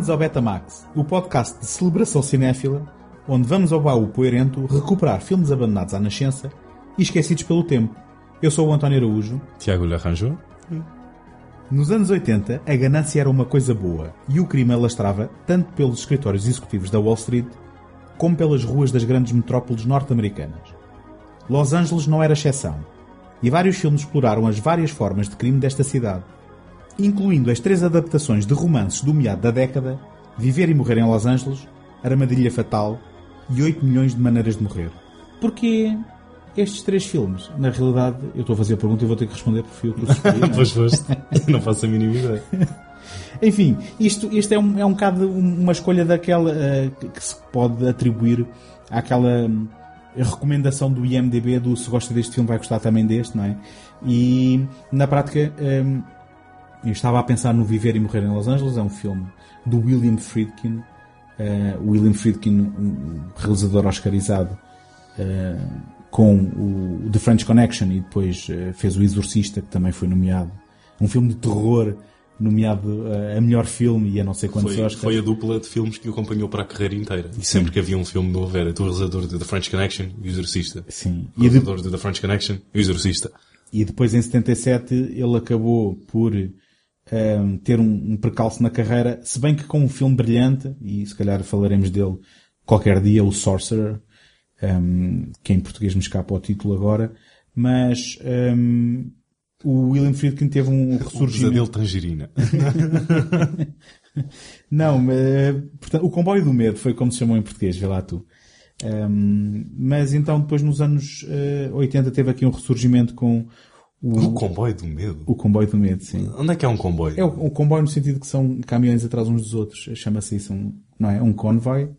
Bem-vindos ao Betamax, o podcast de celebração cinéfila, onde vamos ao baú poeirento recuperar filmes abandonados à nascença e esquecidos pelo tempo. Eu sou o António Araújo. Tiago lhe arranjou? Nos anos 80, a ganância era uma coisa boa e o crime alastrava tanto pelos escritórios executivos da Wall Street como pelas ruas das grandes metrópoles norte-americanas. Los Angeles não era exceção, e vários filmes exploraram as várias formas de crime desta cidade, incluindo as três adaptações de romances do meado da década, Viver e Morrer em Los Angeles, Armadilha Fatal e 8 milhões de maneiras de morrer. Porquê estes três filmes? Na realidade, eu estou a fazer a pergunta e vou ter que responder porque fui eu que os escolhi, não? Pois foste. não faço a mínima ideia. Enfim, isto, isto é, um, é um bocado uma escolha daquela eh, que- se pode atribuir àquela hum, recomendação do IMDB do se gosta deste filme vai gostar também deste, não é? E na prática hum, eu estava a pensar no Viver e Morrer em Los Angeles, é um filme do William Friedkin, o William Friedkin, um realizador oscarizado, eh, com o The French Connection e depois eh, fez o Exorcista, que também foi nomeado. Um filme de terror nomeado a melhor filme e a não sei quantos Foi, Oscars. foi a dupla de filmes que o acompanhou para a carreira inteira. E sempre que havia um filme novo era do realizador de The French Connection e o Exorcista. Sim. O E, de- realizador de The French Connection e o Exorcista. e depois em 77 ele acabou por ehm, ter um, um percalço na carreira, se bem que com um filme brilhante, e se calhar falaremos dele qualquer dia, o Sorcerer, ehm, que em português me escapa o título agora, mas ehm, o William Friedkin teve um O ressurgimento. pesadelo tangerina. Não, mas, portanto, o comboio do medo foi como se chamou em português, vê lá tu. Ehm, mas então depois nos anos eh, 80 teve aqui um ressurgimento com o, O comboio do medo. o comboio do medo, sim. Onde é que é um comboio? É o comboio no sentido que são caminhões atrás uns dos outros. Chama-se isso um, não é? Um convoy?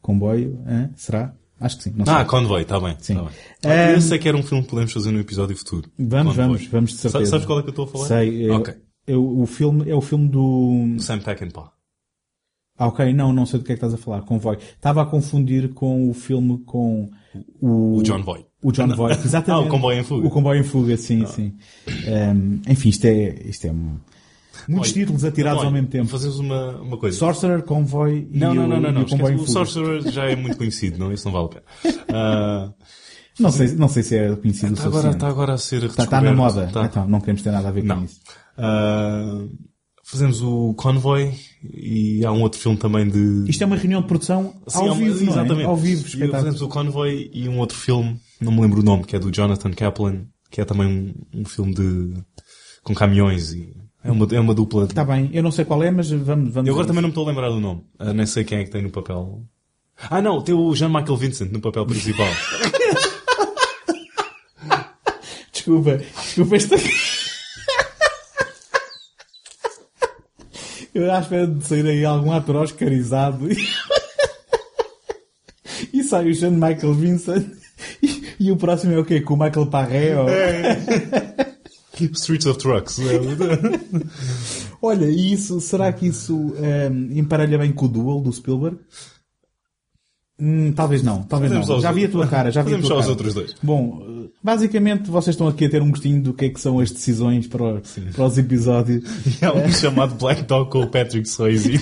Comboio? hã? Será? Acho que sim. Não Ah, sei. Convoy, está bem. Sim. Tá bem. Ehm, Eu sei que era um filme que podemos fazer no episódio futuro. Vamos, Convoy. vamos, vamos de certeza. Sabes qual é que eu estou a falar? Sei. é- Ok. é o, filme, é o filme do... Sam Peckinpah. Ah, ok. Não, não sei do que é que estás a falar. Convoy. Estava a confundir com o filme com o... O John Voight. O John Voight, exatamente. Ah, o Comboio em Fuga. O Comboio em Fuga, sim, sim. Ehm, enfim, isto é, isto é um- muitos Olha, títulos atirados olha, ao mesmo tempo. Fazemos uma, uma coisa. Sorcerer, Convoy e Não, não, o, não, não, não. o Comboio em esquece, o Fuga. Sorcerer já é muito conhecido, não? Isso não vale a pena. Ah, Não sei, não sei se é conhecido o Está agora, suficiente. está agora a ser Está, está na moda. Está. Então, não queremos ter nada a ver Não. com isso. Ah, fazemos o Convoy e há um outro filme também de... Isto é uma reunião de produção Sim, ao uma- vivo, é? Exatamente. Ao vivo, espetáculo. fazemos o Convoy e um outro filme, não me lembro o nome, que é do Jonathan Kaplan, que é também um, um filme de... com caminhões e... É uma, é uma dupla... Está bem, eu não sei qual é, mas vamos... vamos Eu agora também não me estou a lembrar do nome. Ah, nem sei quem é que tem no papel. Ah não, tem o Jean-Michael Vincent no papel principal. Desculpa, desculpa esta... Eu à espera de sair aí algum ator oscarizado e, sai o Sean Michael Vincent e, e o próximo é o quê? Com o Michael Parré? Ou... Streets of Trucks. Olha, e isso, será que isso ehm, emparelha bem com o Duel do Spielberg? Hum, talvez não, talvez Fazemos não. Já vi a tua cara, já vi a tua só os cara. outros dois. Bom, basicamente vocês estão aqui a ter um gostinho do que é que são as decisões para, o- para os episódios. E há um chamado Black Dog com o Patrick Swayze.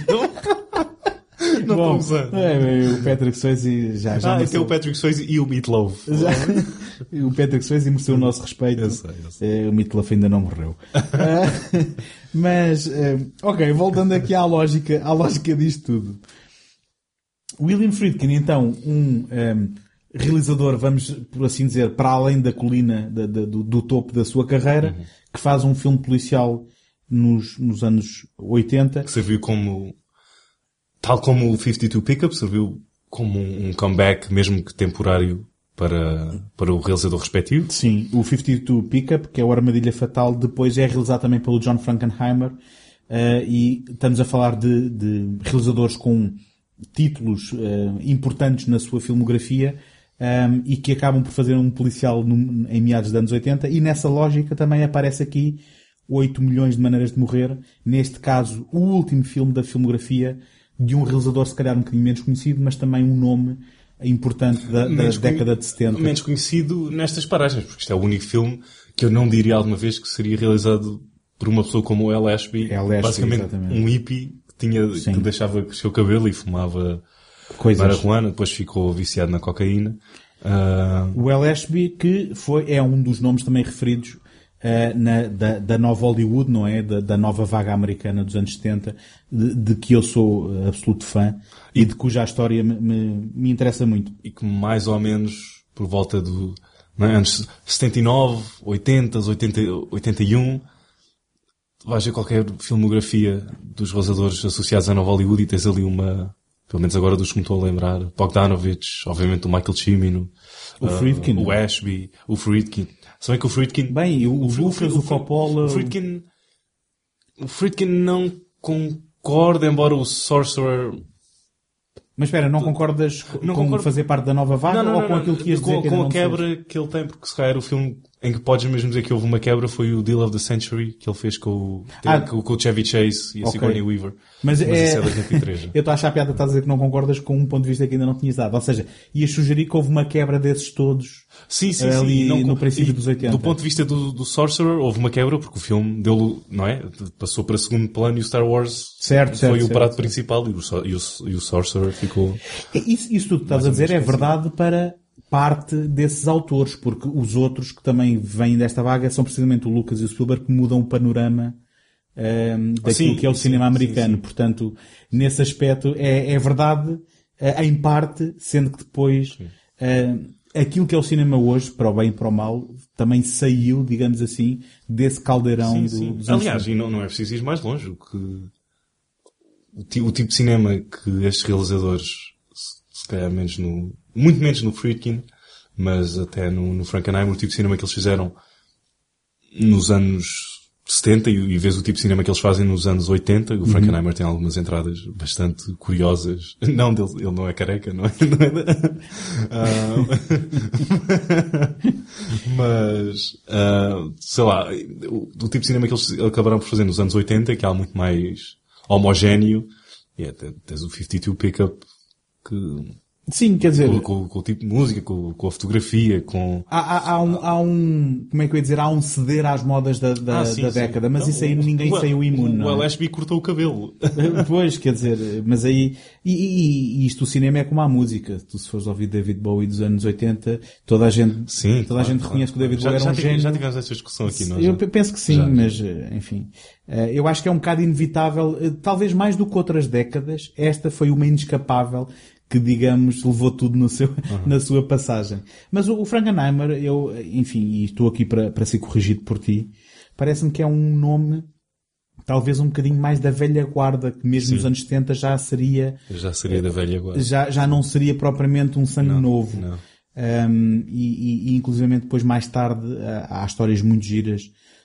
Não Bom, estou usando. é, o Patrick Swayze já, já Ah, é é mereceu- o Patrick Swayze e o Meatloaf. já- o Patrick Swayze mereceu o nosso respeito. Eu sei, eu sei. Eh, o Meatloaf ainda não morreu. Ah, mas, eh, ok, voltando aqui à lógica, à lógica disto tudo. William Friedkin, então, um ehm, realizador, vamos por assim dizer, para além da colina, da- da- do, do topo da sua carreira, Uhum. que faz um filme policial nos, nos anos 80. Que serviu como... Tal como o 52 Pickup, serviu como um um comeback, mesmo que temporário, para, para o realizador respectivo. Sim, o 52 Pickup, que é o Armadilha Fatal, depois é realizado também pelo John Frankenheimer, eh, e estamos a falar de, de realizadores com títulos eh, importantes na sua filmografia, ehm, e que acabam por fazer um policial num- em meados dos anos 80, e nessa lógica também aparece aqui 8 milhões de maneiras de morrer, neste caso o último filme da filmografia de um realizador se calhar um bocadinho menos conhecido, mas também um nome importante da, da década de 70. Menos conhecido nestas paragens, porque isto é o único filme que eu não diria alguma vez que seria realizado por uma pessoa como o L. Ashby, L. Basicamente exatamente. um hippie que tinha, Sim. que deixava crescer o cabelo e fumava Coisas. marihuana, depois ficou viciado na cocaína. Ah, O L. Ashby, que foi, é um dos nomes também referidos eh, na, da, da nova Hollywood, não é? Da, da nova vaga americana dos anos 70, de, de que eu sou eh, absoluto fã e de cuja história me, me, me interessa muito. e que mais ou menos por volta do não é, anos 79, 80, 80, 81 vais ver qualquer filmografia dos realizadores associados à Nova Hollywood e tens ali uma pelo menos agora dos que me estou a lembrar Bogdanovich, obviamente o Michael Cimino O Friedkin. o Ashby, o Friedkin se bem que o Friedkin Bem, o, o Lucas, o Coppola... o Friedkin o Friedkin não concorda embora o Sorcerer Mas espera, não concordas co- Não com concordo. fazer parte da nova vaga ou com aquilo que ias dizer com, que com ainda a não quebra que ele tem, porque se calhar o filme em que podes mesmo dizer que houve uma quebra foi o Deal of the Century que ele fez com o, Ah. com, com o Chevy Chase e a. Sigourney Weaver. Mas, é... isso é de 83. já. eu estou a achar a piada, estás a dizer que não concordas com um ponto de vista que ainda não tinhas dado. Ou seja, ias sugerir que houve uma quebra desses todos Sim, sim, ali sim. E não- no princípio e dos 80. Do ponto de vista do, do Sorcerer, houve uma quebra porque o filme deu, não é? Passou para segundo plano e o Star Wars Certo, certo, foi o certo, prato certo. principal e o, e, o, e o Sorcerer ficou... Isso, isso tudo que estás a dizer é verdade para parte desses autores, porque os outros que também vêm desta vaga são precisamente o Lucas e o Spielberg que mudam o panorama ehm, daquilo Sim, que é o sim, cinema americano. sim. Portanto, nesse aspecto é, é verdade eh, em parte, sendo que depois aquilo que é o cinema hoje, para o bem e para o mal, também saiu, digamos assim, desse caldeirão Sim, do, sim. dos Aliás, e não, não é preciso ir mais longe. O, que, o, ti- o tipo de cinema que estes realizadores, se, calhar menos no, muito menos no Friedkin, mas até no, no Frankenheimer, o tipo de cinema que eles fizeram nos anos 70 e, e vês o tipo de cinema que eles fazem nos anos 80. O Frankenheimer tem algumas entradas bastante curiosas. Não, dele, ele não é careca, não é? Não é Ah, mas, ah, sei lá, o, o tipo de cinema que eles acabaram por fazer nos anos 80, que é muito mais homogéneo, e é, te- tens o 52 Pickup, que, Sim, quer dizer, com, com- com o tipo de música, com, com a fotografia, com... Há, há- há um, há um, como é que eu ia dizer, há um ceder às modas da, da, Ah, sim, da sim. década, mas Não, isso aí o- ninguém o- saiu imune, O não é? LSB cortou o cabelo. Pois, quer dizer, mas aí, e, e- e isto o cinema é como a música. Tu se fores ouvir David Bowie dos anos 80, toda a gente, Sim, toda a gente reconhece que o David já, Bowie era um gênio. Já tivemos essa discussão aqui, nós. Eu já. penso que sim, Já. mas eh, enfim. Eh, Eu acho que é um bocado inevitável, eh, talvez mais do que outras décadas, esta foi uma inescapável que, digamos, levou tudo no seu, na sua passagem. Mas o, o Frankenheimer, eu, enfim, e estou aqui para, para ser corrigido por ti, parece-me que é um nome talvez um bocadinho mais da velha guarda, que mesmo nos anos 70 já seria, Já seria da velha agora. já, já não seria propriamente um sangue novo. não. Um, e, e, e inclusivamente depois mais tarde há, há histórias muito giras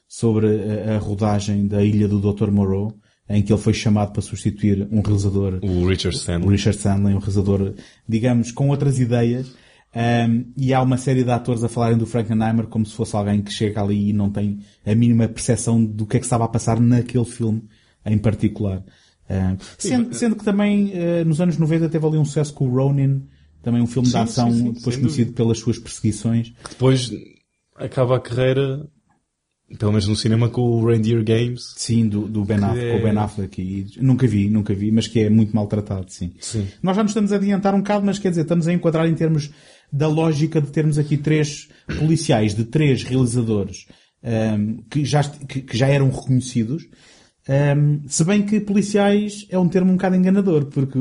sobre a, a rodagem da Ilha do Dr. Moreau, em que ele foi chamado para substituir um realizador, O Richard o Stanley. Richard Stanley, um realizador, digamos, com outras ideias. Um, e há uma série de atores a falarem do Frankenheimer como se fosse alguém que chega ali e não tem a mínima percepção do que é que estava a passar naquele filme em particular. Um, sendo, sendo que também uh, nos anos 90 teve ali um sucesso com o Ronin, também um filme de Sim, ação sim, sim, depois conhecido pelas suas perseguições. Depois acaba a carreira, pelo menos no cinema, com o Reindeer Games. Sim, do, do Ben Affleck, é- com o Ben Affleck. E, nunca vi, nunca vi, mas que é muito maltratado, sim. Sim. Nós já nos estamos a adiantar um bocado, mas quer dizer, estamos a enquadrar em termos da lógica de termos aqui três policiais, de três realizadores ahm, que, já, que, que já eram reconhecidos. Ahm, se bem que policiais é um termo um bocado enganador, porque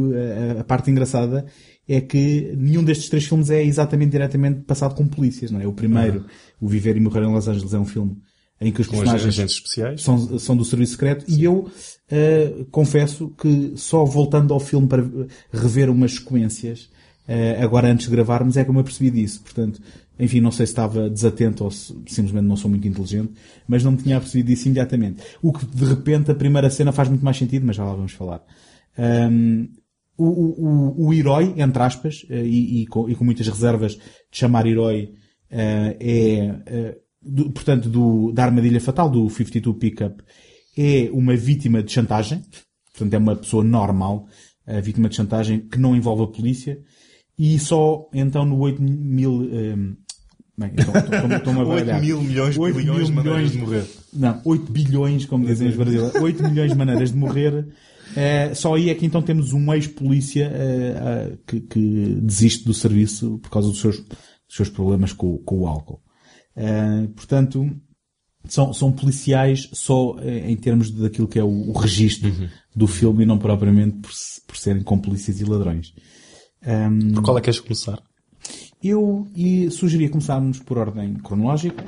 a, a parte engraçada é que nenhum destes três filmes é exatamente diretamente passado com polícias, não é? O primeiro, O Viver e Morrer em Los Angeles, é um filme em que os Com personagens agentes especiais. são, são do serviço secreto e eu eh, confesso que só voltando ao filme para rever umas sequências eh, agora antes de gravarmos é que eu me apercebi disso. Portanto, enfim, não sei se estava desatento ou se simplesmente não sou muito inteligente, mas não me tinha apercebido disso imediatamente. O que de repente a primeira cena faz muito mais sentido, mas já lá vamos falar. Ahm, o, o, o, herói, entre aspas, eh, e, e com, e com muitas reservas de chamar herói, é, do- portanto, do, da armadilha fatal, do 52 Pickup, é uma vítima de chantagem. Portanto, é uma pessoa normal, a vítima de chantagem que não envolve a polícia. E só, então, no 8000, ehm, Bem, então, estou- estou-me a 8 baralhar. mil milhões, 8 bilhões mil de maneiras de morrer. Não, 8 bilhões, como dizem os brasileiros. 8 milhões de maneiras de morrer. Eh, só aí é que então temos um ex-polícia eh, eh, que, que desiste do serviço por causa dos seus, dos seus problemas com, com o álcool. Eh, portanto, são, são policiais só eh, em termos daquilo que é o, o registro do filme e não propriamente por, por serem com polícias e ladrões. Ehm, Por qual é que queres começar? eu e sugeria começarmos por ordem cronológica.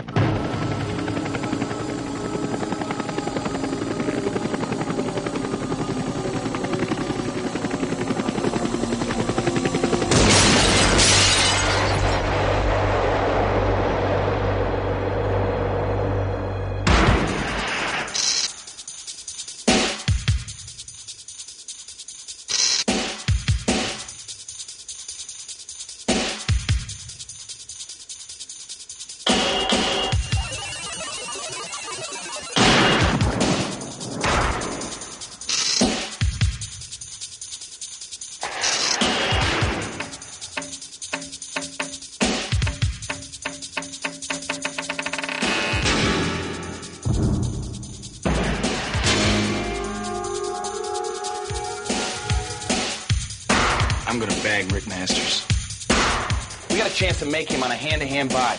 To make him on a hand-to-hand buy.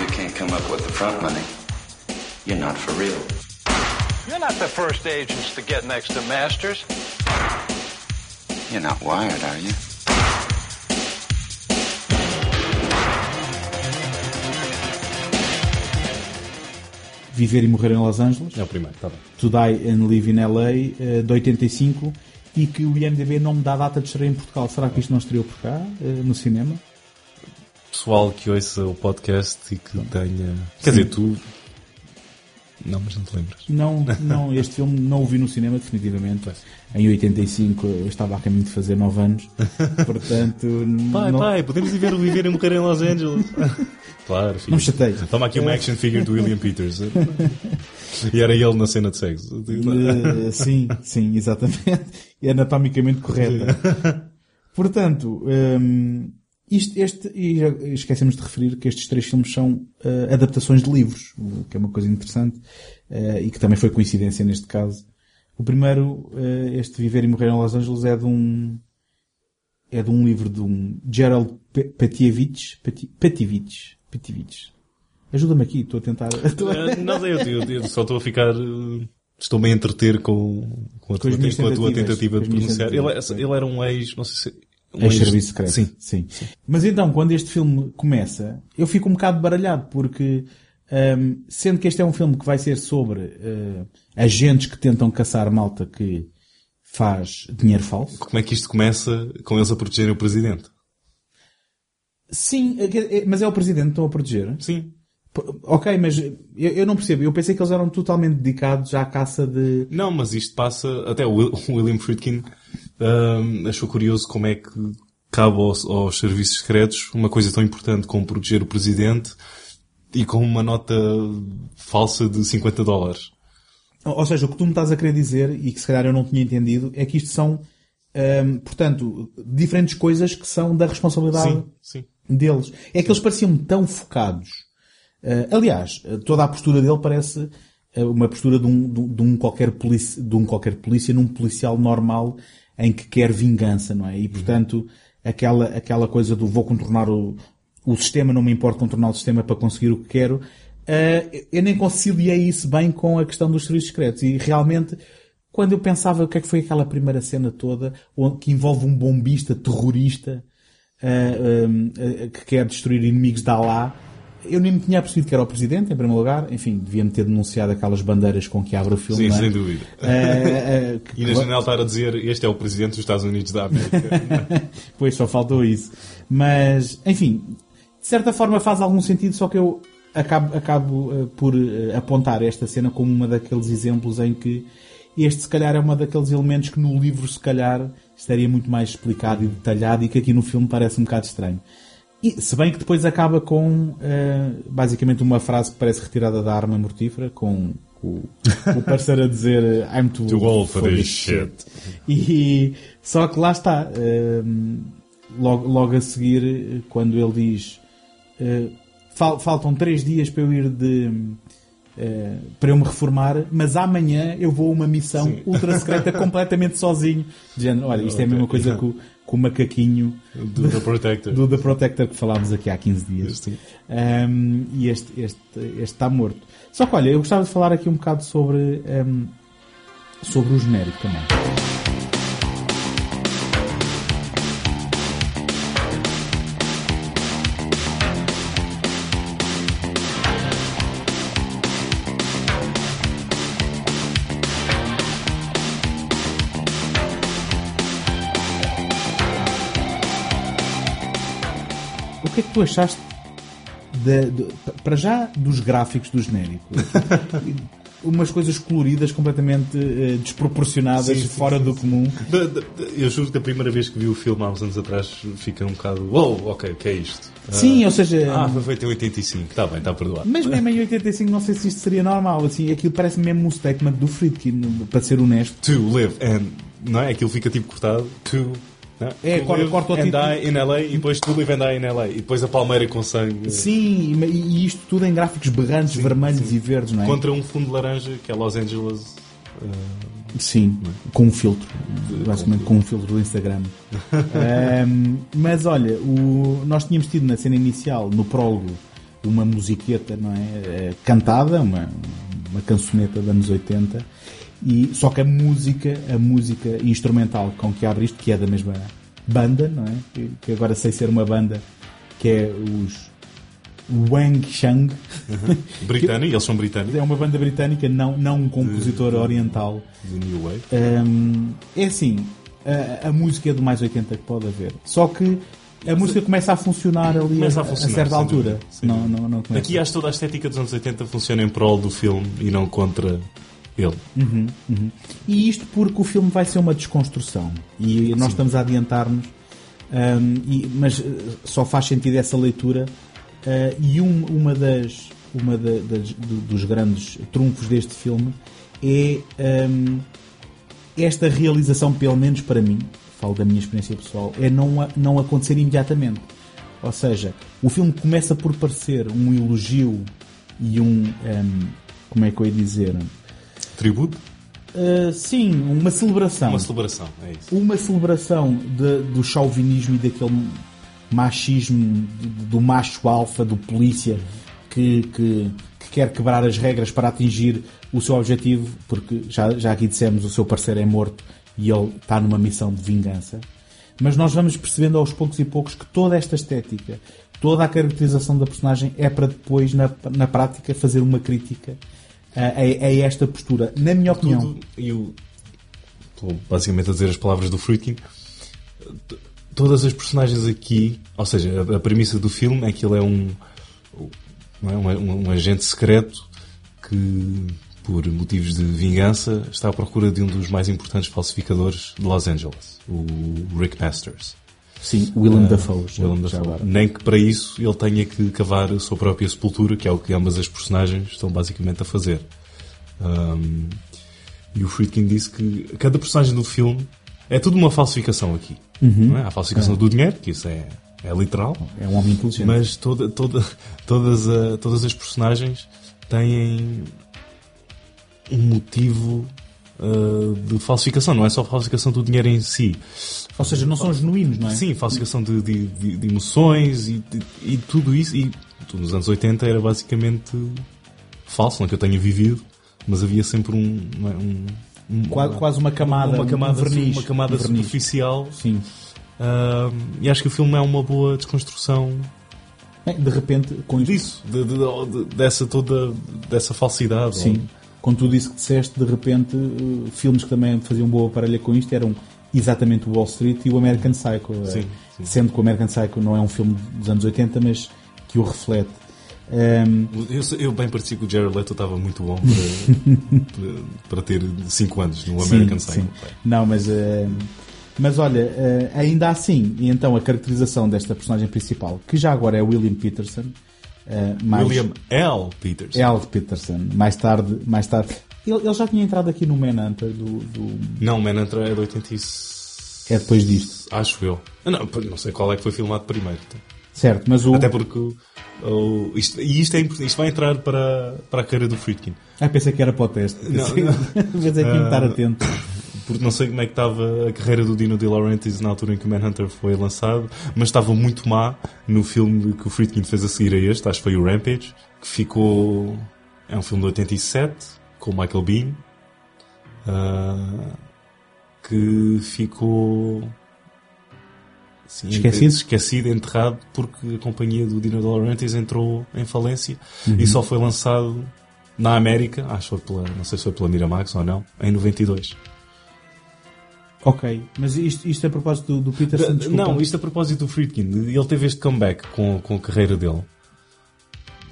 You can't come up with the front money. You're not for real. You're not the first agents to get next to Masters. You're not wired, are you? Viver e Morrer em Los Angeles. É o primeiro, está bem. To Die and Live in LA, eh, de 85, e que o IMDB não me dá data de estreia em Portugal. Será que isto não estreou por cá, eh, no cinema? Pessoal que ouça o podcast e que tenha. Quer dizer, tu. Não, mas não te lembras. Não, não, este filme não o vi no cinema, definitivamente. Em 85 eu estava a caminho de fazer 9 anos, portanto... Pai, não, pai, podemos ir ver o Viver e Morrer em Los Angeles. claro, filho. Não me chateie. Toma aqui uma action figure do William Peters. e era ele na cena de sexo. Eh, sim, sim, exatamente. É anatomicamente correta. Portanto, hum, isto, este, e já esquecemos de referir que estes três filmes são eh, adaptações de livros, o que é uma coisa interessante, eh, e que também foi coincidência neste caso. O primeiro, eh, este Viver e Morrer em Los Angeles, é de um, é de um livro de um Gerald Pe- Petievich, Peti- Petievich, Petievich. Ajuda-me aqui, estou a tentar... estou a- Não eu, eu- eu só estou a ficar. Estou-me a entreter com, com, a, Com tua, com a tua tentativa de pronunciar. Ele, é- ele era um ex. Não sei se. Um É serviço secreto. Sim. Sim. Mas então, quando este filme começa, eu fico um bocado baralhado, porque, hum, sendo que este é um filme que vai ser sobre eh, agentes que tentam caçar malta que faz dinheiro falso. Como é que isto começa com eles a protegerem o presidente? Sim, é- mas é o presidente que estão a proteger. Sim. Ok, mas eu, eu não percebo. Eu pensei que eles eram totalmente dedicados à caça de... Não, mas isto passa. Até o William Friedkin hum, achou curioso como é que cabe aos, aos serviços secretos uma coisa tão importante como proteger o presidente e com uma nota falsa de 50 dólares. Ou seja, o que tu me estás a querer dizer, e que se calhar eu não tinha entendido, é que isto são, hum, portanto, diferentes coisas que são da responsabilidade Sim, sim. deles. É que eles pareciam tão focados. Eh, aliás, toda a postura dele parece eh, uma postura um, de um- de um qualquer polícia, de um qualquer polícia num policial normal em que quer vingança, não é? E portanto, aquela, aquela coisa do vou contornar o, o sistema, não me importa contornar o sistema para conseguir o que quero, eh, eu nem conciliei isso bem com a questão dos serviços secretos. E realmente, quando eu pensava o que é que foi aquela primeira cena toda, que envolve um bombista terrorista, uh, uh, que quer destruir inimigos de Allah. Eu nem me tinha percebido que era o presidente, em primeiro lugar. Enfim, devia-me ter denunciado aquelas bandeiras com que abre o filme. Sim, é? sem dúvida. Uh, uh, que- E na janela estar a dizer este é o presidente dos Estados Unidos da América. pois só faltou isso. Mas, enfim, de certa forma faz algum sentido, só que eu acabo, acabo uh, por uh, apontar esta cena como uma daqueles exemplos em que este se calhar é uma daqueles elementos que no livro se calhar estaria muito mais explicado e detalhado e que aqui no filme parece um bocado estranho. E, se bem que depois acaba com eh, basicamente uma frase que parece retirada da arma mortífera, com o, o parceiro a dizer eh, I'm too, Too old for this shit. E só que lá está, eh, logo, logo a seguir, quando ele diz eh, fal- faltam três dias para eu ir de. eh, para eu me reformar, mas amanhã eu vou a uma missão Sim. ultra secreta completamente sozinho. Género, olha, isto é a mesma coisa que o, que o macaquinho Do The Protector. do The Protector que falámos aqui há 15 dias. Um, e este, este, este está morto. Só que olha, eu gostava de falar aqui um bocado sobre, um, sobre o genérico também. Tu achaste da- de- para já dos gráficos do genérico? Umas coisas coloridas completamente eh, desproporcionadas, Sim, sim, fora sim, do comum. Da- da- eu juro que a primeira vez que vi o filme há uns anos atrás fica um bocado. Uou, ok, o que é isto? Sim, ou seja, Ah, foi feito em 85, está bem, está perdoado. mas mesmo em 85 não sei se isto seria normal. Assim, aquilo parece mesmo um statement do Friedkin, para ser honesto. To live and. Não é? Aquilo fica tipo cortado. To. Não? É, corta- corta o and título. die in LA e depois to live and die in LA. E depois a palmeira com sangue. Sim, e isto tudo em gráficos berrantes, vermelhos e verdes, não é? Contra um fundo laranja que é Los Angeles. uh, Sim, com um filtro. Basicamente com um filtro do Instagram. Ahm, mas olha, o- nós tínhamos tido na cena inicial, no prólogo, uma musiqueta, não é? Eh, Cantada, uma, uma cançoneta dos anos 80. E, só que a música, a música instrumental com que abre isto, que é da mesma banda, não é? Que, que agora sei ser uma banda, que é os Wang Shang. britânico, eles são britânicos. É uma banda britânica, não, não um compositor oriental. Do New Wave. Hum, é assim, a, a música é do mais 80 que pode haver. Só que a música começa a funcionar ali Começa a, a funcionar, certa sem altura. dúvida, não, não, não. Aqui acho que toda a estética dos anos 80 funciona em prol do filme e não contra ele. E isto porque o filme vai ser uma desconstrução. E nós estamos a adiantar-nos. hum, e- mas eh, só faz sentido essa leitura. eh, e um- uma das, uma da- das- do- dos grandes trunfos deste filme é hum, esta realização, pelo menos para mim, falo da minha experiência pessoal, é não, não acontecer imediatamente. Ou seja, o filme começa por parecer um elogio e um. hum, como é que eu ia dizer? Tributo? Uh, sim, uma celebração. Uma celebração, é isso. Uma celebração de- do chauvinismo e daquele machismo do macho alfa, do polícia que, que, que quer quebrar as regras para atingir o seu objetivo, porque já, já aqui dissemos o seu parceiro é morto e ele está numa missão de vingança. Mas nós vamos percebendo aos poucos e poucos que toda esta estética, toda a caracterização da personagem é para depois, na, na prática, fazer uma crítica a, a- a esta postura. Na minha opinião. Tudo, e o, estou basicamente a dizer as palavras do Friedkin. T- Todas as personagens aqui, ou seja, a, a premissa do filme é que ele é um, é? Um- um agente secreto que, por motivos de vingança, está à procura de um dos mais importantes falsificadores de Los Angeles, o Rick Masters. Sim, Willem Dafoe. já- Willem Dafoe. agora. Nem que para isso ele tenha que cavar a sua própria sepultura, que é o que ambas as personagens estão basicamente a fazer. Um, e o Friedkin disse que cada personagem do filme é tudo uma falsificação aqui. Não é? Há a falsificação do dinheiro, que isso é, é literal, É um homem inteligente. mas toda, toda, todas, a- todas as personagens têm um motivo uh, de falsificação. Não é só falsificação do dinheiro em si. Ou seja, não são genuínos, não é? Sim, falsificação de, de, de- de emoções e, e tudo isso. E tudo nos anos 80 era basicamente falso, não que eu tenha vivido, mas havia sempre um. é, um- um- Quase, quase uma camada, uma camada, um verniz. uma camada verniz. superficial. Sim. Ah, e acho que o filme é uma boa desconstrução Bem, de repente, com isto, disso, de- de- de- dessa toda dessa falsidade. sim, com tudo isso que disseste, de repente, eh, filmes que também faziam boa parelha com isto eram exatamente o Wall Street e o American Psycho. eh, Sim, sim. Sendo que o American Psycho não é um filme dos anos 80, mas que o reflete. Ehm, Eu, eu bem parecia que o Jared Leto estava muito bom para, para, para ter 5 anos no American sim, Psycho. sim. Não, mas, eh, mas olha, eh, ainda assim, e então a caracterização desta personagem principal, que já agora é William Peterson, eh, mais William L. Peters. L. Peterson, mais tarde, mais tarde, ele, ele já tinha entrado aqui no Manhunter do, do Não, Manhunter é de 86. é depois disto, Acho eu. Ah, Não, não sei qual é que foi filmado primeiro. certo? Mas o Até porque Ou, isto, e isto, é, importante, isto vai entrar para, para a carreira do Friedkin. Ah, pensei que era para o teste. Não, Pensei, pensei que ia estar atento. Porque não sei como é que estava a carreira do Dino De Laurentiis na altura em que o Manhunter foi lançado, mas estava muito má no filme que o Friedkin fez a seguir a este, acho que foi o Rampage, que ficou... É um filme de 87, com o Michael Bean, ah, que ficou... assim, Esquecido? esquecido, enterrado, porque a companhia do Dino De Laurentiis entrou em falência e só foi lançado na América, acho que foi pela, não sei se foi pela Miramax ou não, em 92. Ok, mas isto, isto a propósito do, do Peterson, desculpa. Não, isto a propósito do Friedkin. Ele teve este comeback com, com a carreira dele.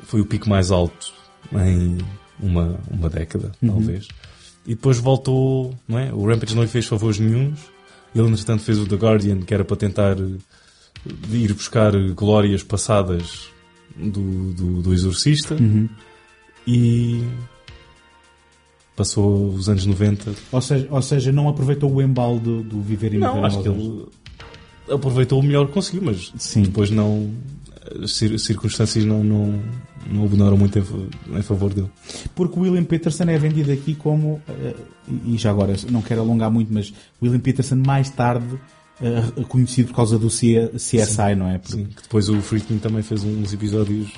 Foi o pico mais alto em uma, uma década, Uhum. talvez. E depois voltou, não é? O Rampage não lhe fez favores nenhuns. Ele, entretanto, fez o The Guardian, que era para tentar eh, ir buscar glórias passadas do, do, do Exorcista. Uhum. E passou os anos 90 Ou seja, ou seja, não aproveitou o embalo do, do Viver e Não, Morrer acho que ele aproveitou o melhor que conseguiu, mas Sim. depois não. As cir- circunstâncias não, não, não abonaram muito em, fa- em favor dele. Porque o William Peterson é vendido aqui como, eh, e já agora não quero alongar muito, mas William Peterson mais tarde eh, conhecido por causa do CSI, não é? Porque, Sim, que depois o Friedkin também fez uns episódios.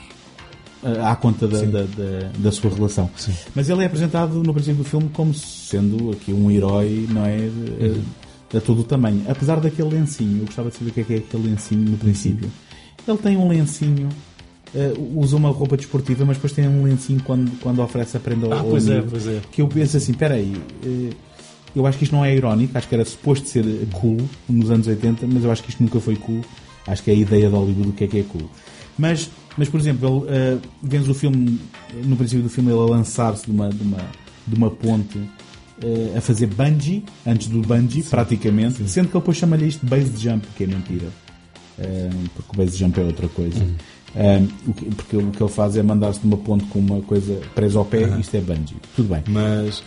Eh, à conta da, da, da- da sua relação. Sim. Mas ele é apresentado no princípio do filme como sendo aqui um herói, não é? Uhum. De, a todo o tamanho. Apesar daquele lencinho, eu gostava de saber o que é que é aquele lencinho no princípio. Ele tem um lencinho, eh, usa uma roupa desportiva, mas depois tem um lencinho quando, quando oferece a prenda ao, Ah, ao pois é, amigo. pois é. Que eu penso assim, peraí, eh, eu acho que isto não é irónico, acho que era suposto ser cool nos anos 80, mas eu acho que isto nunca foi cool. Acho que é a ideia de Hollywood do que é que é cool. Mas, mas por exemplo, ele, eh, vemos o filme, no princípio do filme, ele a lançar-se de uma, de uma, de uma ponte eh, a fazer bungee, antes do bungee, praticamente, sendo que ele depois chama-lhe isto base jump, que é mentira. Eh, porque o base jump é outra coisa. Eh, o que- porque o que ele faz é mandar-se de uma ponte com uma coisa presa ao pé, isto é bungee. Tudo bem. Mas.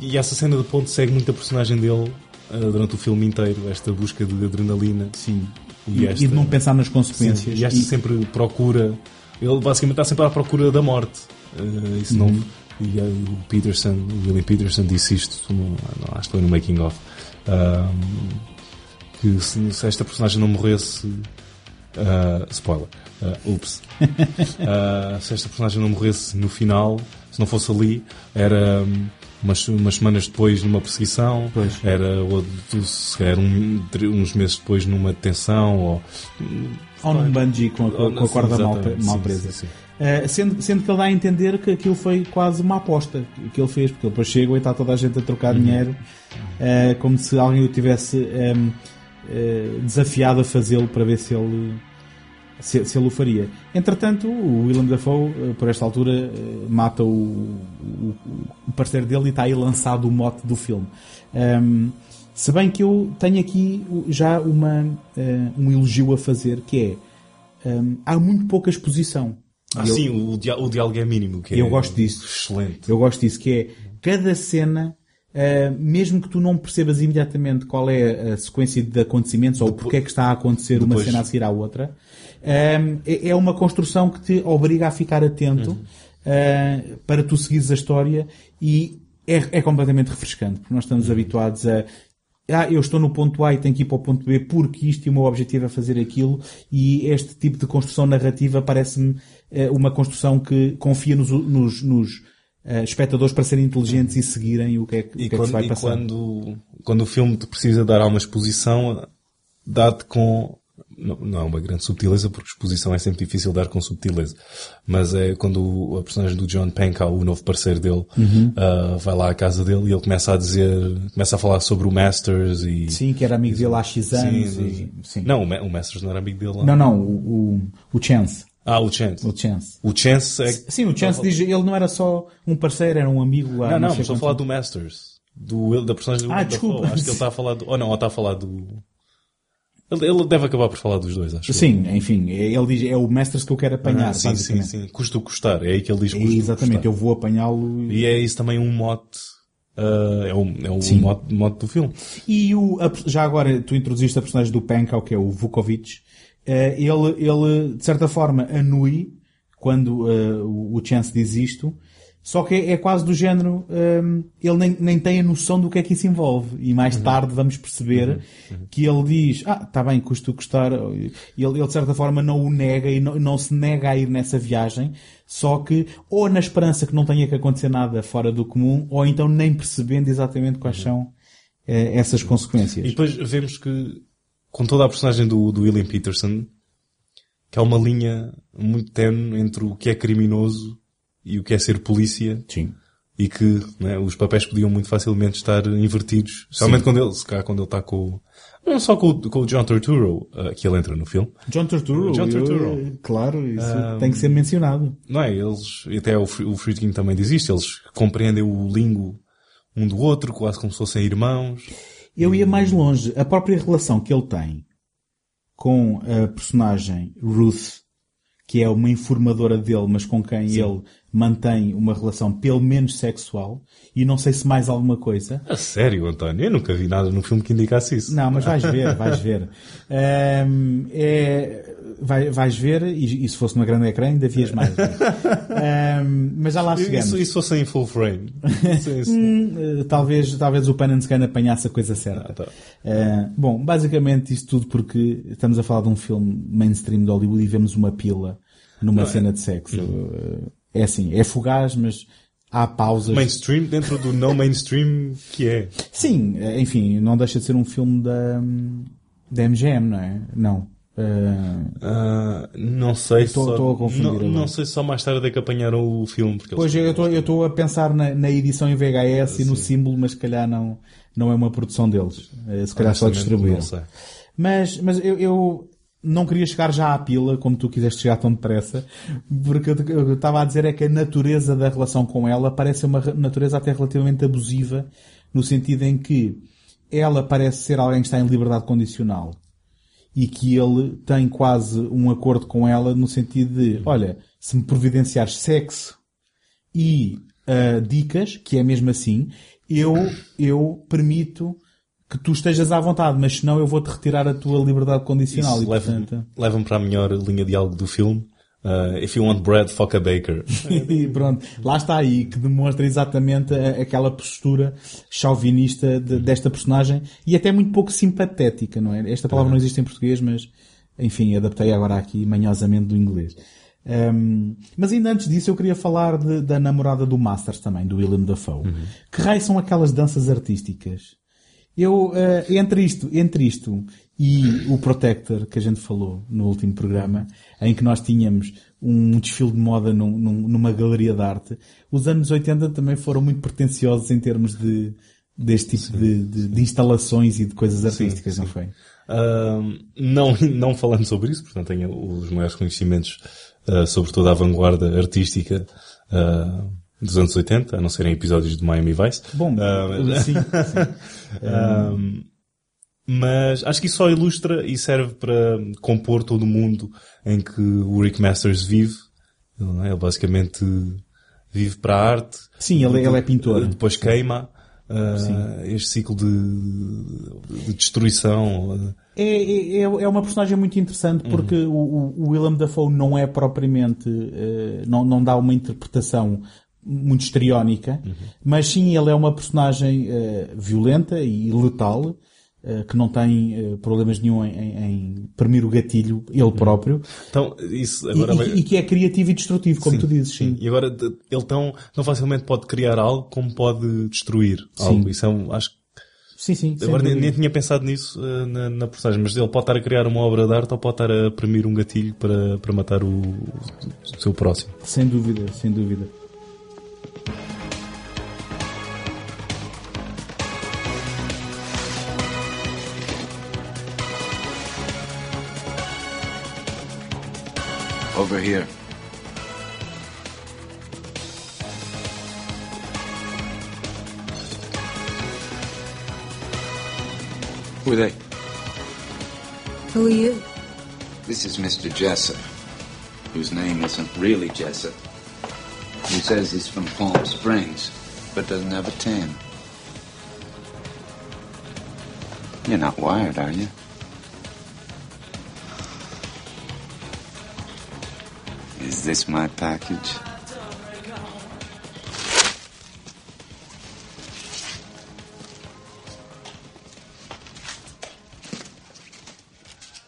E essa cena de ponto segue muito a personagem dele ah, durante o filme inteiro, esta busca de adrenalina. Sim. E esta- e de não pensar nas consequências. Sim, e esta E- sempre procura. Ele basicamente está sempre à procura da morte. Ah, isso não. E ah, o Peterson, o William Peterson disse isto, no- não, acho que foi no Making of. ah, que se, se esta personagem não morresse. ah, spoiler. ah, ups. Ah, se esta personagem não morresse no final, se não fosse ali, era hum, umas, umas semanas depois numa perseguição, Pois. era ou, se calhar um, uns meses depois numa detenção, ou ou num bungee com a, com a- Sim, corda mal, mal sim, presa. sim, sim. Uh, sendo, sendo que ele dá a entender que aquilo foi quase uma aposta que ele fez, porque ele depois chega e está toda a gente a trocar Uhum. dinheiro, uh, como se alguém o tivesse um, uh, desafiado a fazê-lo para ver se ele, se, se ele o faria. Entretanto, o Willem Dafoe, uh, por esta altura, uh, mata o, o, o parceiro dele e está aí lançado o mote do filme. Um, se bem que eu tenho aqui já uma, uh, um elogio a fazer, que é um, há muito pouca exposição. Ah, eu- sim, o, dia- o diálogo é mínimo. Que Eu é gosto disso. Excelente. Eu gosto disso, que é cada cena, ah, mesmo que tu não percebas imediatamente qual é a sequência de acontecimentos ou porque é que está a acontecer uma Depois- cena a seguir à outra, é é uma construção que te obriga a ficar atento Uhum. ah, para tu seguires a história e é, é completamente refrescante, porque nós Uhum. estamos habituados a ah, eu estou no ponto A e tenho que ir para o ponto B porque isto e o meu objetivo é fazer aquilo e este tipo de construção narrativa parece-me eh, uma construção que confia nos, nos, nos, eh, espectadores para serem inteligentes e seguirem o que é, que- o que, E, é que quando, se vai e passar. quando, quando o filme te precisa dar a uma exposição, dá-te com. Não, não é uma grande subtileza, porque exposição é sempre difícil dar com subtileza. Mas é quando o, a personagem do John Pankow, o novo parceiro dele, Uhum. ah, vai lá à casa dele e ele começa a dizer, começa a falar sobre o Masters e. Sim, que era amigo dele há X anos. Sim, e- sim. Não, o, Ma- o Masters não era amigo dele lá. não, não, o, o, o Chance. Ah, o Chance. O Chance. O Chance é. Sim, o Chance diz, ele não era só um parceiro, era um amigo. há Não, não, mas estou a falar do Masters. Do, da personagem do Ah, desculpa. Acho que ele está a falar do. Ou não, ou está a falar do. Ele, deve acabar por falar dos dois, acho. eu. Sim, enfim, ele diz, é o Masters que eu quero apanhar. Ah, sim, sim, sim. Custa o custar. É aí que ele diz É, custa exatamente, custar. eu vou apanhá-lo. e- é isso também um mote. ah, é o, é o Sim. mote, mote do filme. E o, já agora, tu introduziste a personagem do Pankow, que é o Vukovic. Eh, ele, ele, de certa forma, anui quando uh, o- o Chance diz isto. Só que é, é quase do género, um, ele nem, nem tem a noção do que é que isso envolve. E mais tarde vamos perceber que ele diz, ah, está bem, custa o custar. Ele, ele de certa forma não o nega e não, não se nega a ir nessa viagem. Só que, ou na esperança que não tenha que acontecer nada fora do comum, ou então nem percebendo exatamente quais são eh, essas consequências. E depois vemos que, com toda a personagem do, do William Peterson, que há uma linha muito tenue entre o que é criminoso e o que é ser polícia. Sim. E que né, os papéis podiam muito facilmente estar invertidos. Especialmente quando ele, se calhar, quando ele está com não só com, o- com o John Turturro, uh, que ele entra no filme. John Turturro, John eu- Turturro. claro, isso tem que ser mencionado. Não é? Eles, até o, o Friedkin também diz isto, eles compreendem o lingo um do outro, quase como se fossem irmãos. Eu ia mais longe. A própria relação que ele tem com a personagem Ruth, que é uma informadora dele, mas com quem ele mantém uma relação pelo menos sexual, e não sei se mais alguma coisa. A sério, António? Eu nunca vi nada no filme que indicasse isso. Não, mas vais ver, vais ver. Ahm, é, vai- vais ver, e, e se fosse numa grande ecrã ainda vias mais. Ahm, mas já lá chegamos. Isso, isso fosse em full frame. Hum, eh, talvez, talvez o Pan and Scan apanhasse a coisa certa. Ah, tá. Eh, bom, basicamente isto tudo porque estamos a falar de um filme mainstream de Hollywood e vemos uma pila numa cena de sexo. Eh, é assim, é fugaz, mas há pausas. Mainstream dentro do não mainstream que é. Sim, enfim, não deixa de ser um filme da, da MGM, não é? Não. Eh, Ah, não sei Estou- só, estou a confundir não, não sei se só mais tarde é que apanharam o filme. Porque Pois eu estou- eu estou a pensar na, na edição em VHS e no símbolo, mas se calhar não, não é uma produção deles. Eh, Se calhar só distribuíram. Mas, mas eu, eu não queria chegar já à pila, como tu quiseste chegar tão depressa, porque eu- eu estava a dizer é que a natureza da relação com ela parece uma re- natureza até relativamente abusiva, no sentido em que ela parece ser alguém que está em liberdade condicional e que ele tem quase um acordo com ela no sentido de, olha, se me providenciares sexo e ah, dicas, que é mesmo assim, eu, eu permito que tu estejas à vontade, mas senão eu vou-te retirar a tua liberdade condicional. Isso e, leva-me portanto, leva para a melhor linha de algo do filme. Ah, if you want bread, fuck a baker. e pronto, lá está aí, que demonstra exatamente a- aquela postura chauvinista de- desta personagem e até muito pouco simpatética, não é? Esta palavra não existe em português, mas enfim, adaptei agora aqui manhosamente do inglês. Um, mas ainda antes disso eu queria falar de- da namorada do Masters também, do Willem Dafoe. Que raio são aquelas danças artísticas? Eu, eh, entre isto, entre isto e o Protector, que a gente falou no último programa, em que nós tínhamos um desfile de moda num- num- numa galeria de arte, os anos 80 também foram muito pretenciosos em termos de, deste tipo de, de- de instalações e de coisas artísticas, não foi? Ahm, não, não falando sobre isso, portanto tenho os maiores conhecimentos ah, sobre toda a vanguarda artística ah, dos anos 80, a não serem episódios de Miami Vice. Bom, Ah, mas- sim, sim. Ahm, mas acho que isso só ilustra e serve para compor todo o mundo em que o Rick Masters vive. Ele, não é? Ele basicamente vive para a arte. Sim, ele, ele é pintor. Depois queima. ah, este ciclo de, de destruição. ah, É, é, é uma personagem muito interessante porque o, o- o Willem Dafoe não é propriamente, eh, não, não dá uma interpretação muito histriónica, mas sim ele é uma personagem eh, violenta e letal, eh, que não tem eh, problemas nenhum em, em, em premir o gatilho ele próprio, Então, isso e, agora vai- e- e que é criativo e destrutivo, como tu dizes, sim. E agora ele tão, tão facilmente pode criar algo como pode destruir algo. Isso é um, acho que Sim, sim. agora nem, nem tinha pensado nisso eh, na, na personagem, mas ele pode estar a criar uma obra de arte ou pode estar a premir um gatilho para, para matar o, o seu próximo. Sem dúvida, sem dúvida. Over here. Who are they? Who are you? This is Mr. Jessup, whose name isn't really Jessup. He says he's from Palm Springs, but doesn't have a tan. You're not wired, are you? Is Is this my package?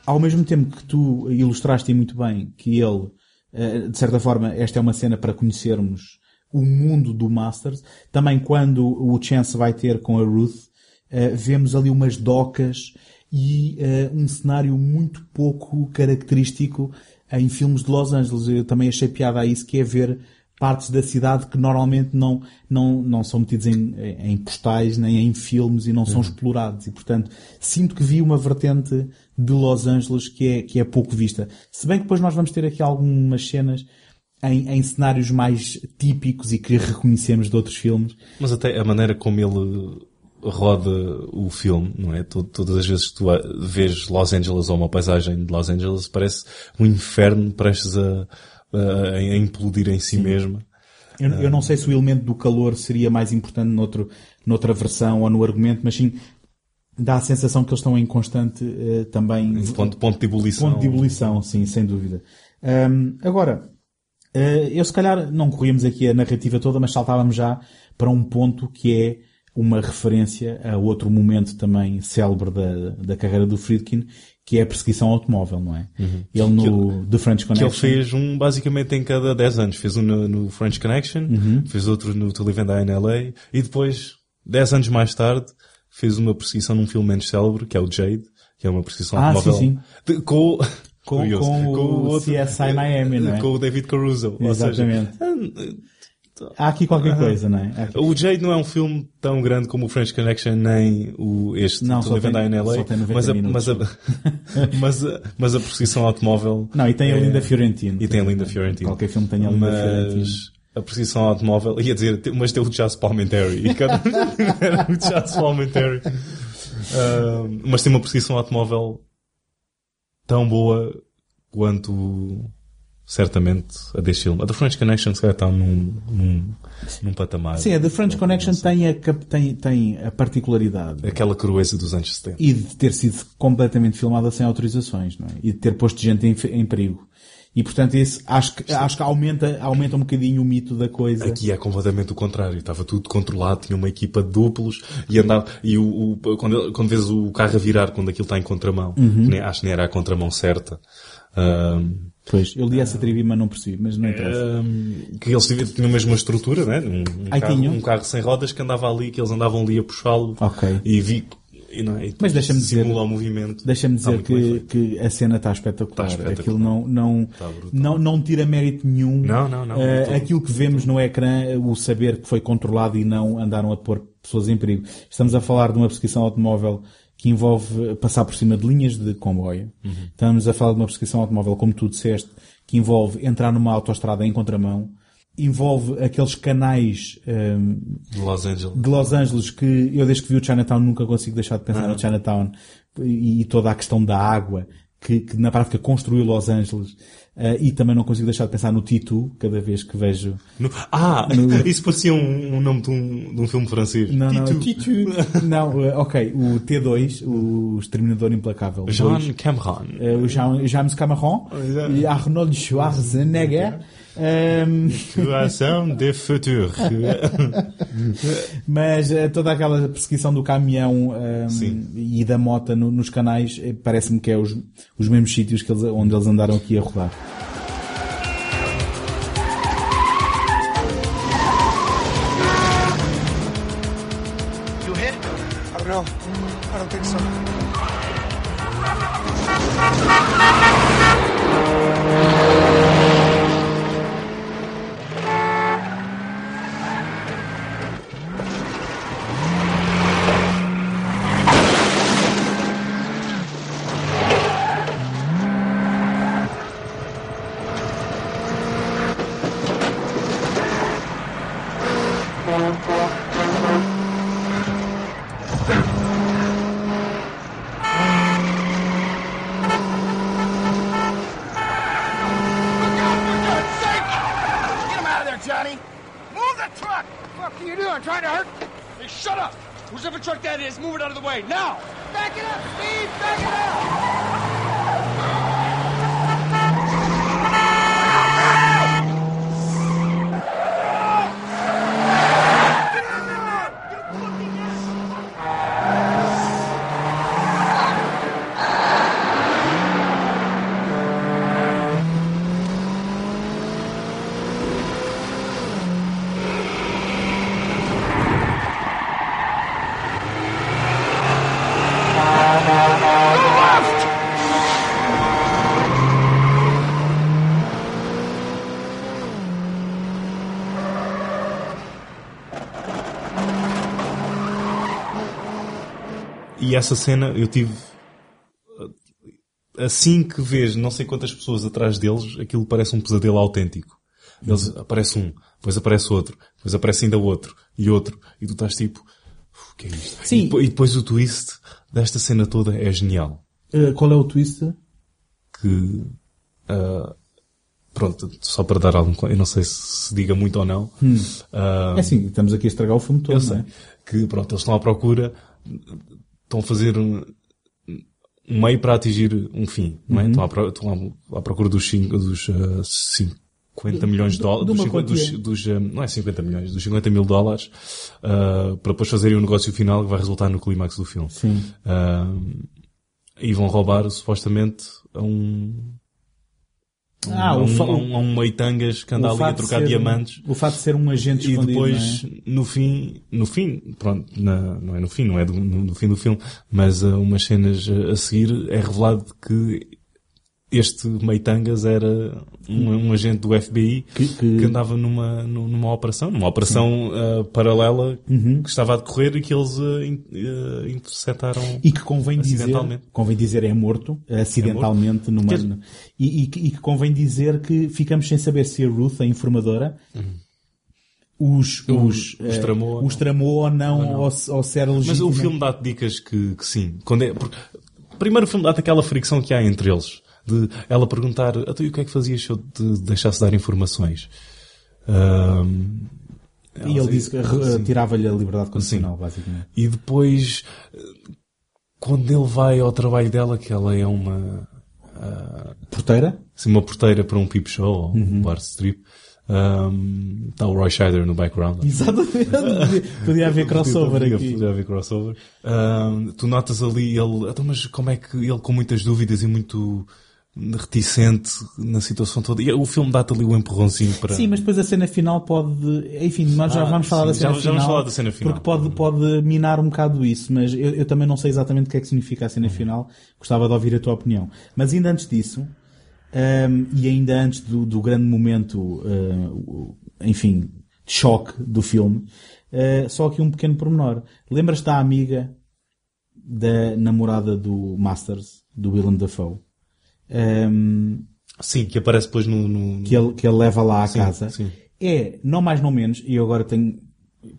ao mesmo tempo que tu ilustraste muito bem que ele, eh, de certa forma, esta é uma cena para conhecermos o mundo do Masters, também quando o Chance vai ter com a Ruth, eh, vemos ali umas docas e eh, um cenário muito pouco característico em filmes de Los Angeles. Eu também achei piada a isso, que é ver partes da cidade que normalmente não, não, não são metidos em, em postais nem em filmes e não são explorados. E, portanto, sinto que vi uma vertente de Los Angeles que é, que é pouco vista. Se bem que depois nós vamos ter aqui algumas cenas em, em cenários mais típicos e que reconhecemos de outros filmes. Mas até a maneira como ele roda o filme, não é? Todas as vezes que tu vês Los Angeles ou uma paisagem de Los Angeles parece um inferno prestes a, a, a implodir em si mesma. Eu, eu não sei se o elemento do calor seria mais importante noutro, noutra versão ou no argumento, mas sim dá a sensação que eles estão em constante eh, também Ponto, ponto de ebulição. ponto de ebulição, sim, sem dúvida. Ahm, agora, eh, eu se calhar não corríamos aqui a narrativa toda, mas saltávamos já para um ponto que é uma referência a outro momento também célebre da, da carreira do Friedkin, que é a perseguição automóvel, não é? Ele no The French Uhum. Que Connection. ele fez um basicamente em cada 10 anos. Fez um no, no French Connection, Uhum. fez outro no To Live and Die in LA e depois, 10 anos mais tarde, fez uma perseguição num filme menos célebre, que é o Jade, que é uma perseguição Ah, automóvel. sim, de- com, Com- curioso, com o CSI Miami, não é? Com o David Caruso. Ou seja, Exatamente. Há aqui qualquer coisa, não é? O Jade não é um filme tão grande como o French Connection, nem o, este Não, só tem- in LA, só tem 90 mas, a, mas, a, mas, a, mas a perseguição automóvel Não, e tem a é- Linda Fiorentino. E tem a Linda Fiorentino. Qualquer filme tem a Linda Fiorentino. Mas a perseguição automóvel, ia dizer, mas tem o Jazz Palmentary. E cada era o Jazz Palmentary. Ah, mas tem uma perseguição automóvel tão boa quanto certamente a deste filme. A The French Connection se calhar está num, num, num patamar. Sim, a The French Connection tem a, tem, tem a particularidade Aquela crueza dos anos 70. e de ter sido completamente filmada sem autorizações, não é? E de ter posto gente em, em perigo. E portanto isso acho que, acho que aumenta, aumenta um bocadinho o mito da coisa. Aqui é completamente o contrário. Estava tudo controlado, tinha uma equipa de duplos e andava, e o, o- quando, quando vês o carro a virar quando aquilo está em contramão, Uhum. nem, acho que nem era a contramão certa, Pois, eu li essa trivia, mas não percebi, mas não interessa. que eles tinham mesmo uma estrutura, né? Um, um Ai, carro, um carro sem rodas que andava ali, que eles andavam ali a puxá-lo Ok. e vi, e não, e Mas deixa-me dizer- simula o movimento. Deixa-me dizer que, que a cena está espetacular. Espetacular. Aquilo não, não, não, não tira mérito nenhum. Não, não, não, todo. aquilo que vemos no ecrã, o saber que foi controlado e não andaram a pôr pessoas em perigo. Estamos a falar de uma perseguição automóvel que envolve passar por cima de linhas de comboio. Uhum. Estamos a falar de uma perseguição automóvel, como tu disseste, que envolve entrar numa autoestrada em contramão. Envolve aqueles canais ehm, De Los Angeles. de Los Angeles que eu desde que vi o Chinatown nunca consigo deixar de pensar no Chinatown e, e toda a questão da água que, que na prática construiu Los Angeles Eh, e também não consigo deixar de pensar no T2 cada vez que vejo No- ah, isso parecia um, um nome de um, de um filme francês. não, não, Tito. T2 não, eh, ok, o T2 o Exterminador Implacável Jean dois. Cameron. Eh, o Jean- James Cameron Exato. e Arnold Schwarzenegger Ehm, Situação de futuro. Mas eh, toda aquela perseguição do caminhão ehm, Sim. e da moto no- nos canais eh, parece-me que é os, os mesmos sítios que eles, onde eles andaram aqui a rodar. E essa cena eu tive. Assim que vês não sei quantas pessoas atrás deles, aquilo parece um pesadelo autêntico. Eles aparece um, depois aparece outro, depois aparece ainda outro e outro, e tu estás tipo, "Uf, o que é isto? Sim. E, e depois o twist desta cena toda é genial. Uh, qual é o twist? Que, ah, pronto, só para dar algum, eu não sei se se diga muito ou não. Ah, É assim, estamos aqui a estragar o filme todo, eu não sei é? que, pronto, eles estão à procura, estão a fazer um, um meio para atingir um fim, não Uhum. é? Estão à, estão à- à procura dos, cinco, dos ah, 50 milhões de dólares, dos, 50 dos, dos, ah, não é 50 milhões, dos 50 mil dólares, ah, para depois fazerem o negócio final que vai resultar no clímax do filme. Sim. Ah, e vão roubar, supostamente, a um, Ah, o um, fa- um, um meitangas que anda ali a trocar ser- diamantes. O fato de ser um agente E escondido, depois, não é? no fim, no fim, pronto, na- não é no fim, não é do- no, no fim do filme, mas uh, umas cenas uh, a seguir é revelado que este Meitangas era um, um agente do FBI Que- que, que- andava numa, nu- numa operação, numa operação uh, paralela Uhum. que estava a decorrer e que eles uh, in- uh, interceptaram. E que convém dizer, convém dizer é morto, acidentalmente, numa, Quer dizer- e, e que- e que convém dizer que ficamos sem saber se a Ruth, a informadora, os, os, os eh, tramou ou os não. tramou ou não, ou, se- ou se era Mas legítimo. o filme dá-te dicas que, que sim. Quando é, porque, primeiro o filme dá-te aquela fricção que há entre eles. De ela perguntar, "Ah, tu, e o que é que fazias se eu te deixasse dar informações? Ahm, E ele disse que Sim. tirava-lhe a liberdade condicional, basicamente. E depois, quando ele vai ao trabalho dela, que ela é uma, Porteira? assim, uma porteira para um peep show, ou Uhum. um bar strip, ahm, está o Roy Scheider no background. Exatamente. Podia- haver crossover Podia- aqui. Podia haver crossover. Ahm, tu notas ali ele, então, mas como é que ele com muitas dúvidas e muito reticente na situação toda. E o filme dá-te ali o empurrãozinho para. Sim, mas depois a cena final pode. Enfim, nós já Ah, vamos falar sim, da cena já- já final. vamos falar da cena final. Porque pode, pode minar um bocado isso, mas eu, eu também não sei exatamente o que é que significa a cena final. Gostava de ouvir a tua opinião. Mas ainda antes disso, hum, e ainda antes do, do grande momento, o- enfim, de choque do filme, uh, só aqui um pequeno pormenor. Lembras-te da amiga da namorada do Masters, do Willem Dafoe? Hum, Sim, que aparece depois no. no- que ele, que ele leva lá à Sim, casa sim. é, não mais não menos, e eu agora tenho,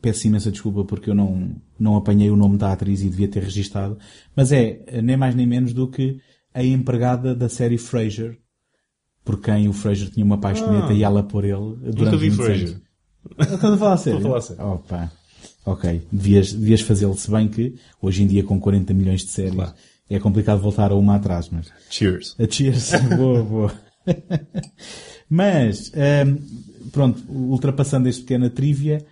peço imensa desculpa porque eu não, não apanhei o nome da atriz e devia ter registado, mas é nem mais nem menos do que a empregada da série Frasier, por quem o Frasier tinha uma paixoneta Ah. e ela por ele durante vi anos. Estás a falar sério? Estou a falar sério. Opa. Ok. Devias, devias fazê-lo, se bem que hoje em dia com 40 milhões de séries Claro. É complicado voltar a uma atrás, mas... Cheers. A Cheers, boa, boa. Mas, ehm, pronto, ultrapassando este pequena trivia,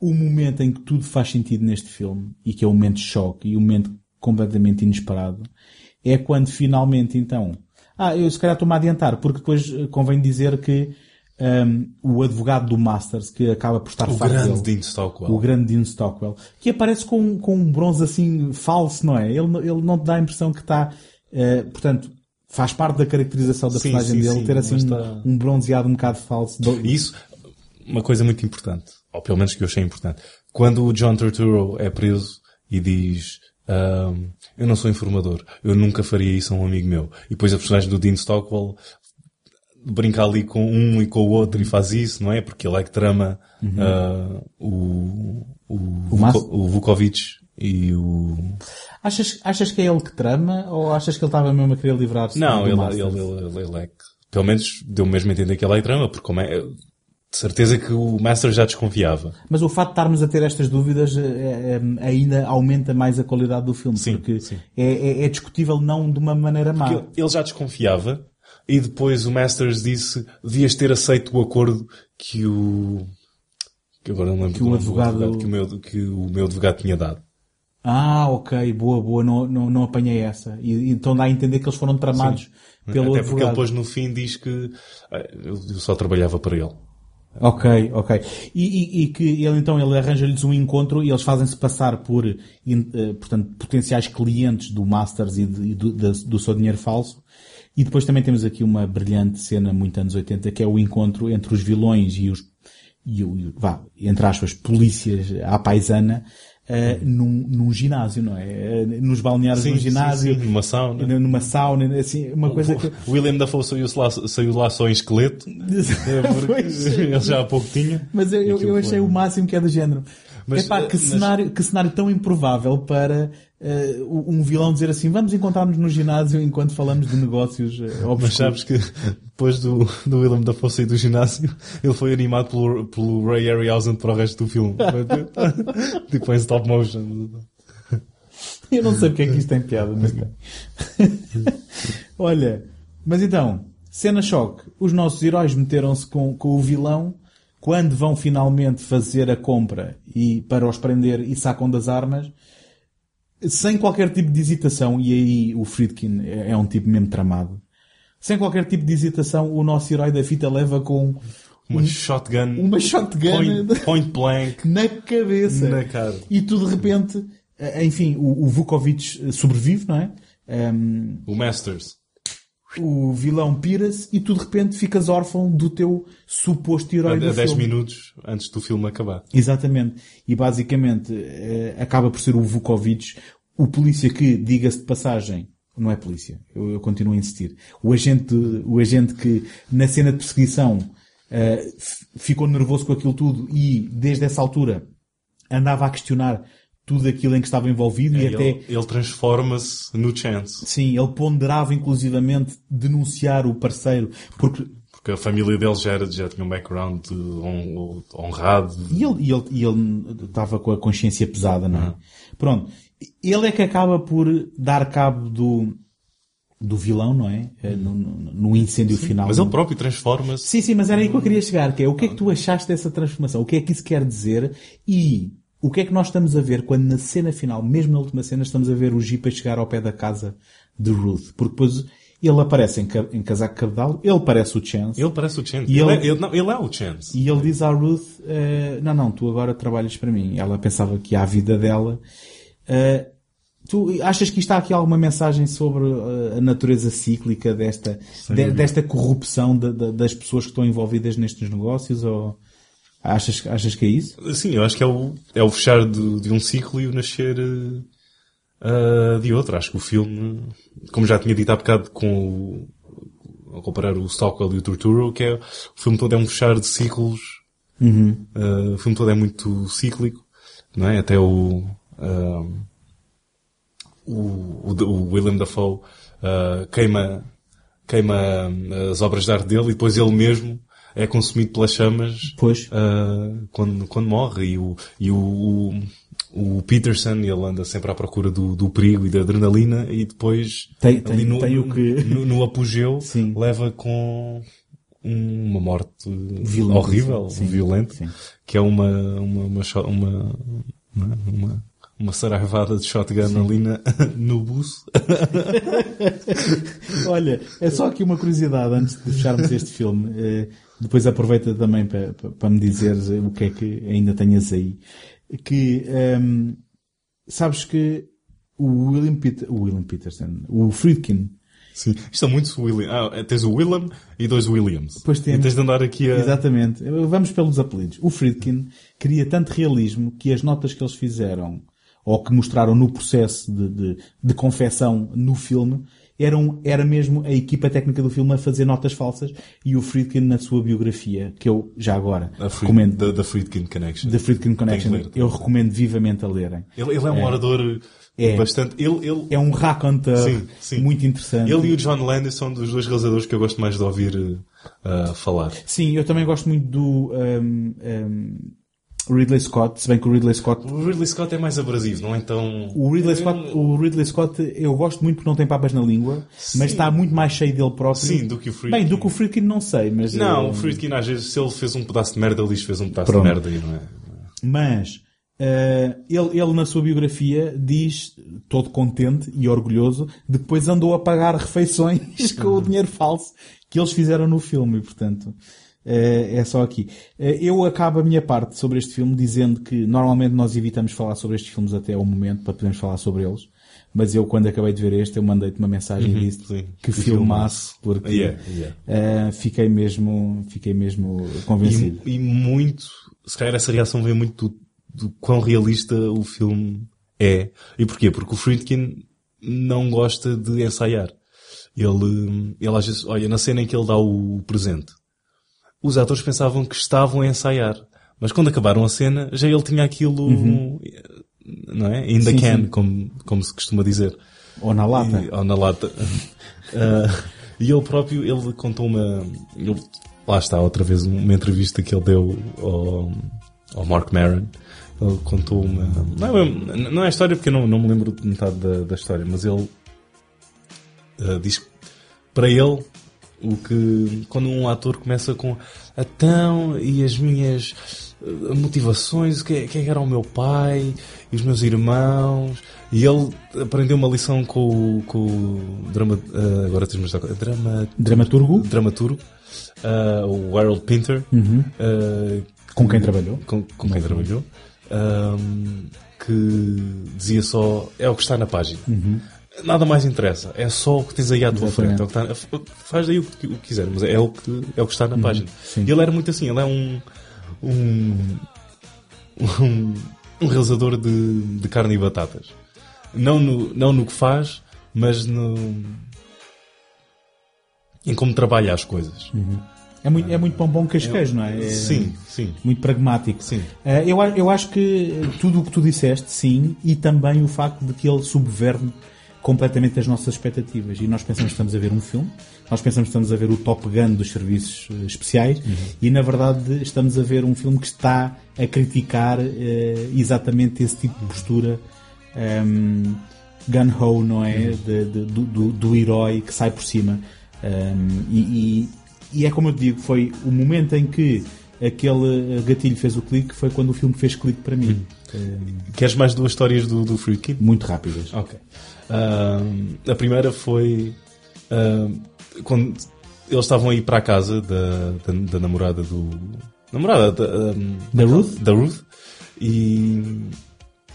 o momento em que tudo faz sentido neste filme, e que é um momento de choque, e um momento completamente inesperado, é quando finalmente, então... Ah, eu se calhar estou-me a adiantar, porque depois eh, convém dizer que ehm, o advogado do Masters, que acaba por estar O farto grande dele, Dean Stockwell. o grande Dean Stockwell, que aparece com, com um bronze assim falso, não é? Ele, não- ele não te dá a impressão que está, eh, portanto, faz parte da caracterização da Sim, personagem sim, dele sim, ter assim um, está- um bronzeado um bocado falso. Isso, uma coisa muito importante, ou pelo menos que eu achei importante. Quando o John Turturro é preso e diz, ahm, eu não sou informador, eu nunca faria isso a um amigo meu. E depois a personagem do Dean Stockwell brinca ali com um e com o outro e faz isso, não é? Porque ele é que trama ah, o, o, O Mas- Vuko- o Vukovic e o... Achas, achas que é ele que trama ou achas que ele estava mesmo a querer livrar-se Não, do ele, ele, ele, ele é que, pelo menos deu mesmo a entender que ele é que trama, porque como é, de certeza que o Master já desconfiava. Mas o facto de estarmos a ter estas dúvidas eh, eh, ainda aumenta mais a qualidade do filme, Sim, porque sim. É, é- é discutível não de uma maneira má. Porque ele- ele já desconfiava e depois o Masters disse devias ter aceito o acordo que o que agora não lembro Que do o nome do advogado- que o meu que o meu advogado tinha dado. Ah, ok, boa, boa, não, não, não apanhei essa. E, então dá a entender que eles foram tramados pelo Até porque ele advogado. depois no fim diz que ah, eu só trabalhava para ele. Ok, ok. E, e- e que ele então ele arranja-lhes um encontro e eles fazem-se passar por eh, portanto, potenciais clientes do Masters e, de- e do, da- do seu dinheiro falso. E depois também temos aqui uma brilhante cena muito anos 80 que é o encontro entre os vilões e os e o, o- vá, entre aspas, polícias à paisana eh, num, num ginásio, não é? Eh, Nos balneários Sim, do ginásio, sim, sim, numa sauna. numa sauna, assim, uma coisa que... O William Dafoe saiu lá, saiu lá só em esqueleto. Porque ele já há pouco tinha. Mas eu, eu, eu achei o máximo que é do género. Mas, Epá, eh, que, mas- cenário, que cenário tão improvável para eh, um vilão dizer assim, vamos encontrar-nos no ginásio enquanto falamos de negócios eh, Mas sabes que depois do, do Willem Dafoe sair do ginásio, ele foi animado pelo, pelo Ray Harryhausen para o resto do filme. tipo em stop motion. Eu não sei porque é que isto tem piada, mas tem. Olha, mas então, cena choque. Os nossos heróis meteram-se com, com o vilão quando vão finalmente fazer a compra e para os prender e sacam das armas sem qualquer tipo de hesitação, e aí o Friedkin é é um tipo mesmo tramado. Sem qualquer tipo de hesitação, o nosso herói da fita leva com Uma shotgun. uma shotgun Point, point blank. na cabeça. Na cara. E tu de repente, eh, enfim, o, o Vukovic sobrevive, não é? Ehm, O Masters. O vilão pira-se e tu de repente ficas órfão do teu suposto A, herói do a 10 filme. minutos antes do filme acabar. Exatamente. E basicamente eh, acaba por ser o Vukovic, o polícia que, diga-se de passagem, não é polícia, eu, eu continuo a insistir, o agente, o agente que na cena de perseguição eh, ficou nervoso com aquilo tudo e desde essa altura andava a questionar tudo aquilo em que estava envolvido e ele até ele transforma-se no Chance. Sim, ele ponderava inclusivamente denunciar o parceiro, porque Porque a família dele já, era, já tinha um background honrado. e ele, e ele, e ele estava com a consciência pesada, não é? Pronto. Ele é que acaba por dar cabo do, do vilão, não é? Eh, No, no- no incêndio final. Mas ele próprio transforma-se. Sim, sim, mas era aí que eu queria chegar, que é o que é que tu achaste dessa transformação? O que é que isso quer dizer? E o que é que nós estamos a ver quando na cena final, mesmo na última cena, estamos a ver o Jeep a chegar ao pé da casa de Ruth? Porque depois ele aparece em, ca- em casaco cabedal, ele parece o Chance. Ele parece o Chance. E ele, ele- é, ele- não, ele é o Chance. E ele diz à Ruth, eh, não, não, tu agora trabalhas para mim. Ela pensava que a vida dela. eh, tu achas que está aqui alguma mensagem sobre eh, a natureza cíclica desta, de- desta corrupção de- de- das pessoas que estão envolvidas nestes negócios? Ou achas, achas que é isso? Sim, eu acho que é o, é o fechar de, de um ciclo e o nascer ah, de outro. Acho que o filme, como já tinha dito há bocado com o, ao comparar o Stockwell e o Torturo, que é, o filme todo é um fechar de ciclos. Ah, o filme todo é muito cíclico, não é? Até o, o, o, o William Dafoe ah, queima, queima as obras de arte dele e depois ele mesmo é consumido pelas chamas Pois. ah, quando, quando morre. E, o, e o, o, Peterson, ele anda sempre à procura do, do perigo e da adrenalina e depois Tem- tem- no, tem o que- no, no apogeu Sim. leva com uma morte Violenta, horrível, sim. violenta, Sim. que é uma, uma, uma, uma, uma, uma, uma saraivada de shotgun ali na, no buço. Olha, é só aqui uma curiosidade antes de fecharmos este filme. Depois aproveita também para, para, me dizeres o que é que ainda tenhas aí. Que, ehm, sabes que o William, Peter, o William Peterson, o Friedkin, Sim. Isto é muito William. Ah, tens o Willem e dois Williams. Depois temos- E tens de andar aqui a... Exatamente. Vamos pelos apelidos. O Friedkin queria tanto realismo que as notas que eles fizeram, ou que mostraram no processo de, de, de confecção no filme, eram, era mesmo a equipa técnica do filme a fazer notas falsas e o Friedkin na sua biografia, que eu já agora a Fried, recomendo, da, da Friedkin Connection. The Friedkin Connection, ler, eu recomendo vivamente a lerem. Ele, ele é um orador É. bastante... Ele, ele, É um raconteur Sim, sim. muito interessante. ele e o John Landis são dos dois realizadores que eu gosto mais de ouvir uh, falar. Sim, eu também gosto muito do um, um, Ridley Scott, se bem que o Ridley Scott O Ridley Scott é mais abrasivo, não é tão... O Ridley Scott, o Ridley Scott eu gosto muito porque não tem papas na língua, mas está muito mais cheio dele próprio. Sim, do que o Friedkin. Bem, do que o Friedkin não sei, mas... Não, eh, o Friedkin às vezes, se ele fez um pedaço de merda, ele fez um pedaço Pronto. de merda e não é... Mas, eh, ele, ele na sua biografia diz, todo contente e orgulhoso, depois andou a pagar refeições com o dinheiro falso que eles fizeram no filme, portanto... Eh, é só aqui. Eh, eu acabo a minha parte sobre este filme dizendo que normalmente nós evitamos falar sobre estes filmes até ao momento para podermos falar sobre eles. Mas eu, quando acabei de ver este, eu mandei-te uma mensagem e disse sim. que Que filmaço, porque Yeah, yeah. eh, fiquei mesmo, fiquei mesmo convencido. E, e muito, se calhar essa reação vem muito do, do quão realista o filme é. E porquê? Porque o Friedkin não gosta de ensaiar. Ele, ele às vezes, olha, na cena em que ele dá o presente, os atores pensavam que estavam a ensaiar. Mas quando acabaram a cena, já ele tinha aquilo, não é? In the Sim, can, sim. Como, como se costuma dizer. Ou na lata. E, ou na lata. Ah, e ele próprio, ele contou uma, ele- lá está, outra vez, uma entrevista que ele deu ao, ao Mark Maron. Ele contou uma, não é, não é a história porque eu não, não me lembro de metade da, da história, mas ele ah, diz que para ele, o que, quando um ator começa com, então, e as minhas ah, motivações, o que, é- quem é que era o meu pai, e os meus irmãos, e ele aprendeu uma lição com, o- com o drama, ah, agora a drama, Dramaturgo? dramaturgo, ah, o Harold Pinter, ah, Com quem trabalhou. com, com quem trabalhou, ahm, que dizia só é o que está na página. Nada mais interessa, é só o que tens aí à tua frente. Exatamente. É o que está- faz daí o que, o que quiser, mas é o que, é o que está na página. sim. E ele era muito assim, ele é um. um, um, um realizador de, de carne e batatas. Não no, não no que faz, mas no. em como trabalha as coisas. É muito, é muito pão bom queijo, não é? É Sim, sim. Muito pragmático. Sim. Eh, eu, eu acho que tudo o que tu disseste, sim, e também o facto de que ele subverte completamente as nossas expectativas. E nós pensamos que estamos a ver um filme, nós pensamos que estamos a ver o Top Gun dos serviços eh, especiais, e na verdade estamos a ver um filme que está a criticar eh, exatamente esse tipo de postura um, gun-ho, não é? De- de- do, do, herói que sai por cima. Um, e, e- e é como eu te digo, foi o momento em que aquele eh, gatilho fez o clique, foi quando o filme fez clique para mim. Um, Queres mais duas histórias do, do Friedkin? muito rápidas. Ok. Ahm, a primeira foi ahm, quando eles estavam a ir para a casa da, da, da namorada do. Namorada da, ahm, Da Ruth? Da Ruth. E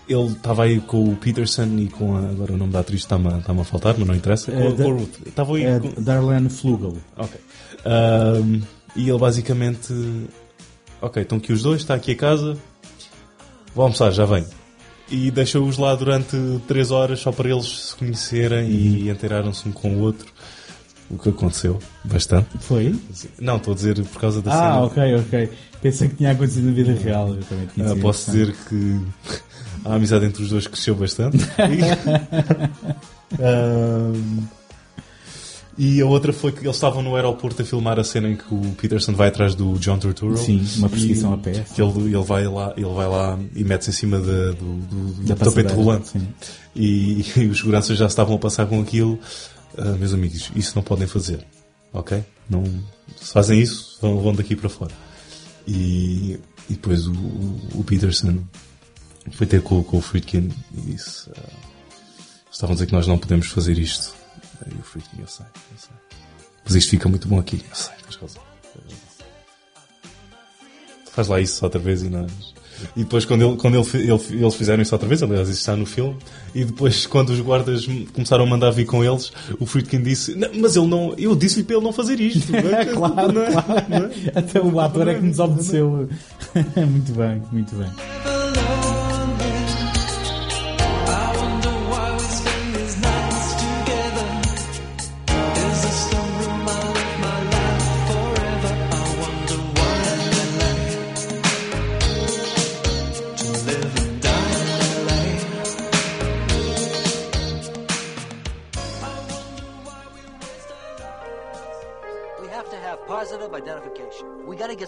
ele estava aí com o Peterson e com a. Agora o nome da atriz está-me a, está a faltar, mas não interessa. Com, É, com a Ruth. Estava aí É com. Darlene Flugel. Ok. E ele basicamente. Ok, estão aqui os dois, está aqui a casa. Vou almoçar, já venho. E deixou-os lá durante 3 horas só para eles se conhecerem e inteiraram-se um com o outro. O que aconteceu bastante. Foi? Não, estou a dizer por causa da Ah, cena. ok, ok. Pensei que tinha acontecido na vida real. Eu também tinha Ah, posso dizer que a amizade entre os dois cresceu bastante. Ahm, e a outra foi que eles estavam no aeroporto a filmar a cena em que o Peterson vai atrás do John Turturro. Sim, uma perseguição a pé. Que ele, ele, vai lá, ele vai lá e mete-se em cima da- do, do, do tapete rolante. E, e os seguranças já estavam a passar com aquilo. Ah, meus amigos, isso não podem fazer. Ok? Não, se fazem isso, vão, vão daqui para fora. E, e depois o, o, Peterson foi ter com, com o Friedkin e disse: ah, Estavam a dizer que nós não podemos fazer isto. E o Friedkin, eu sei, eu sei. Mas isto fica muito bom aqui. Eu sei, tens razão. Faz lá isso outra vez e nós. E depois, quando, ele, quando ele, ele- eles fizeram isso outra vez, aliás, isso está no filme, e depois, quando os guardas começaram a mandar vir com eles, o Friedkin disse: "Não, Mas ele não. Eu disse-lhe para ele não fazer isto. é? claro, Não é? claro. Não é? Até o ator é que nos obedeceu. muito bem, muito bem.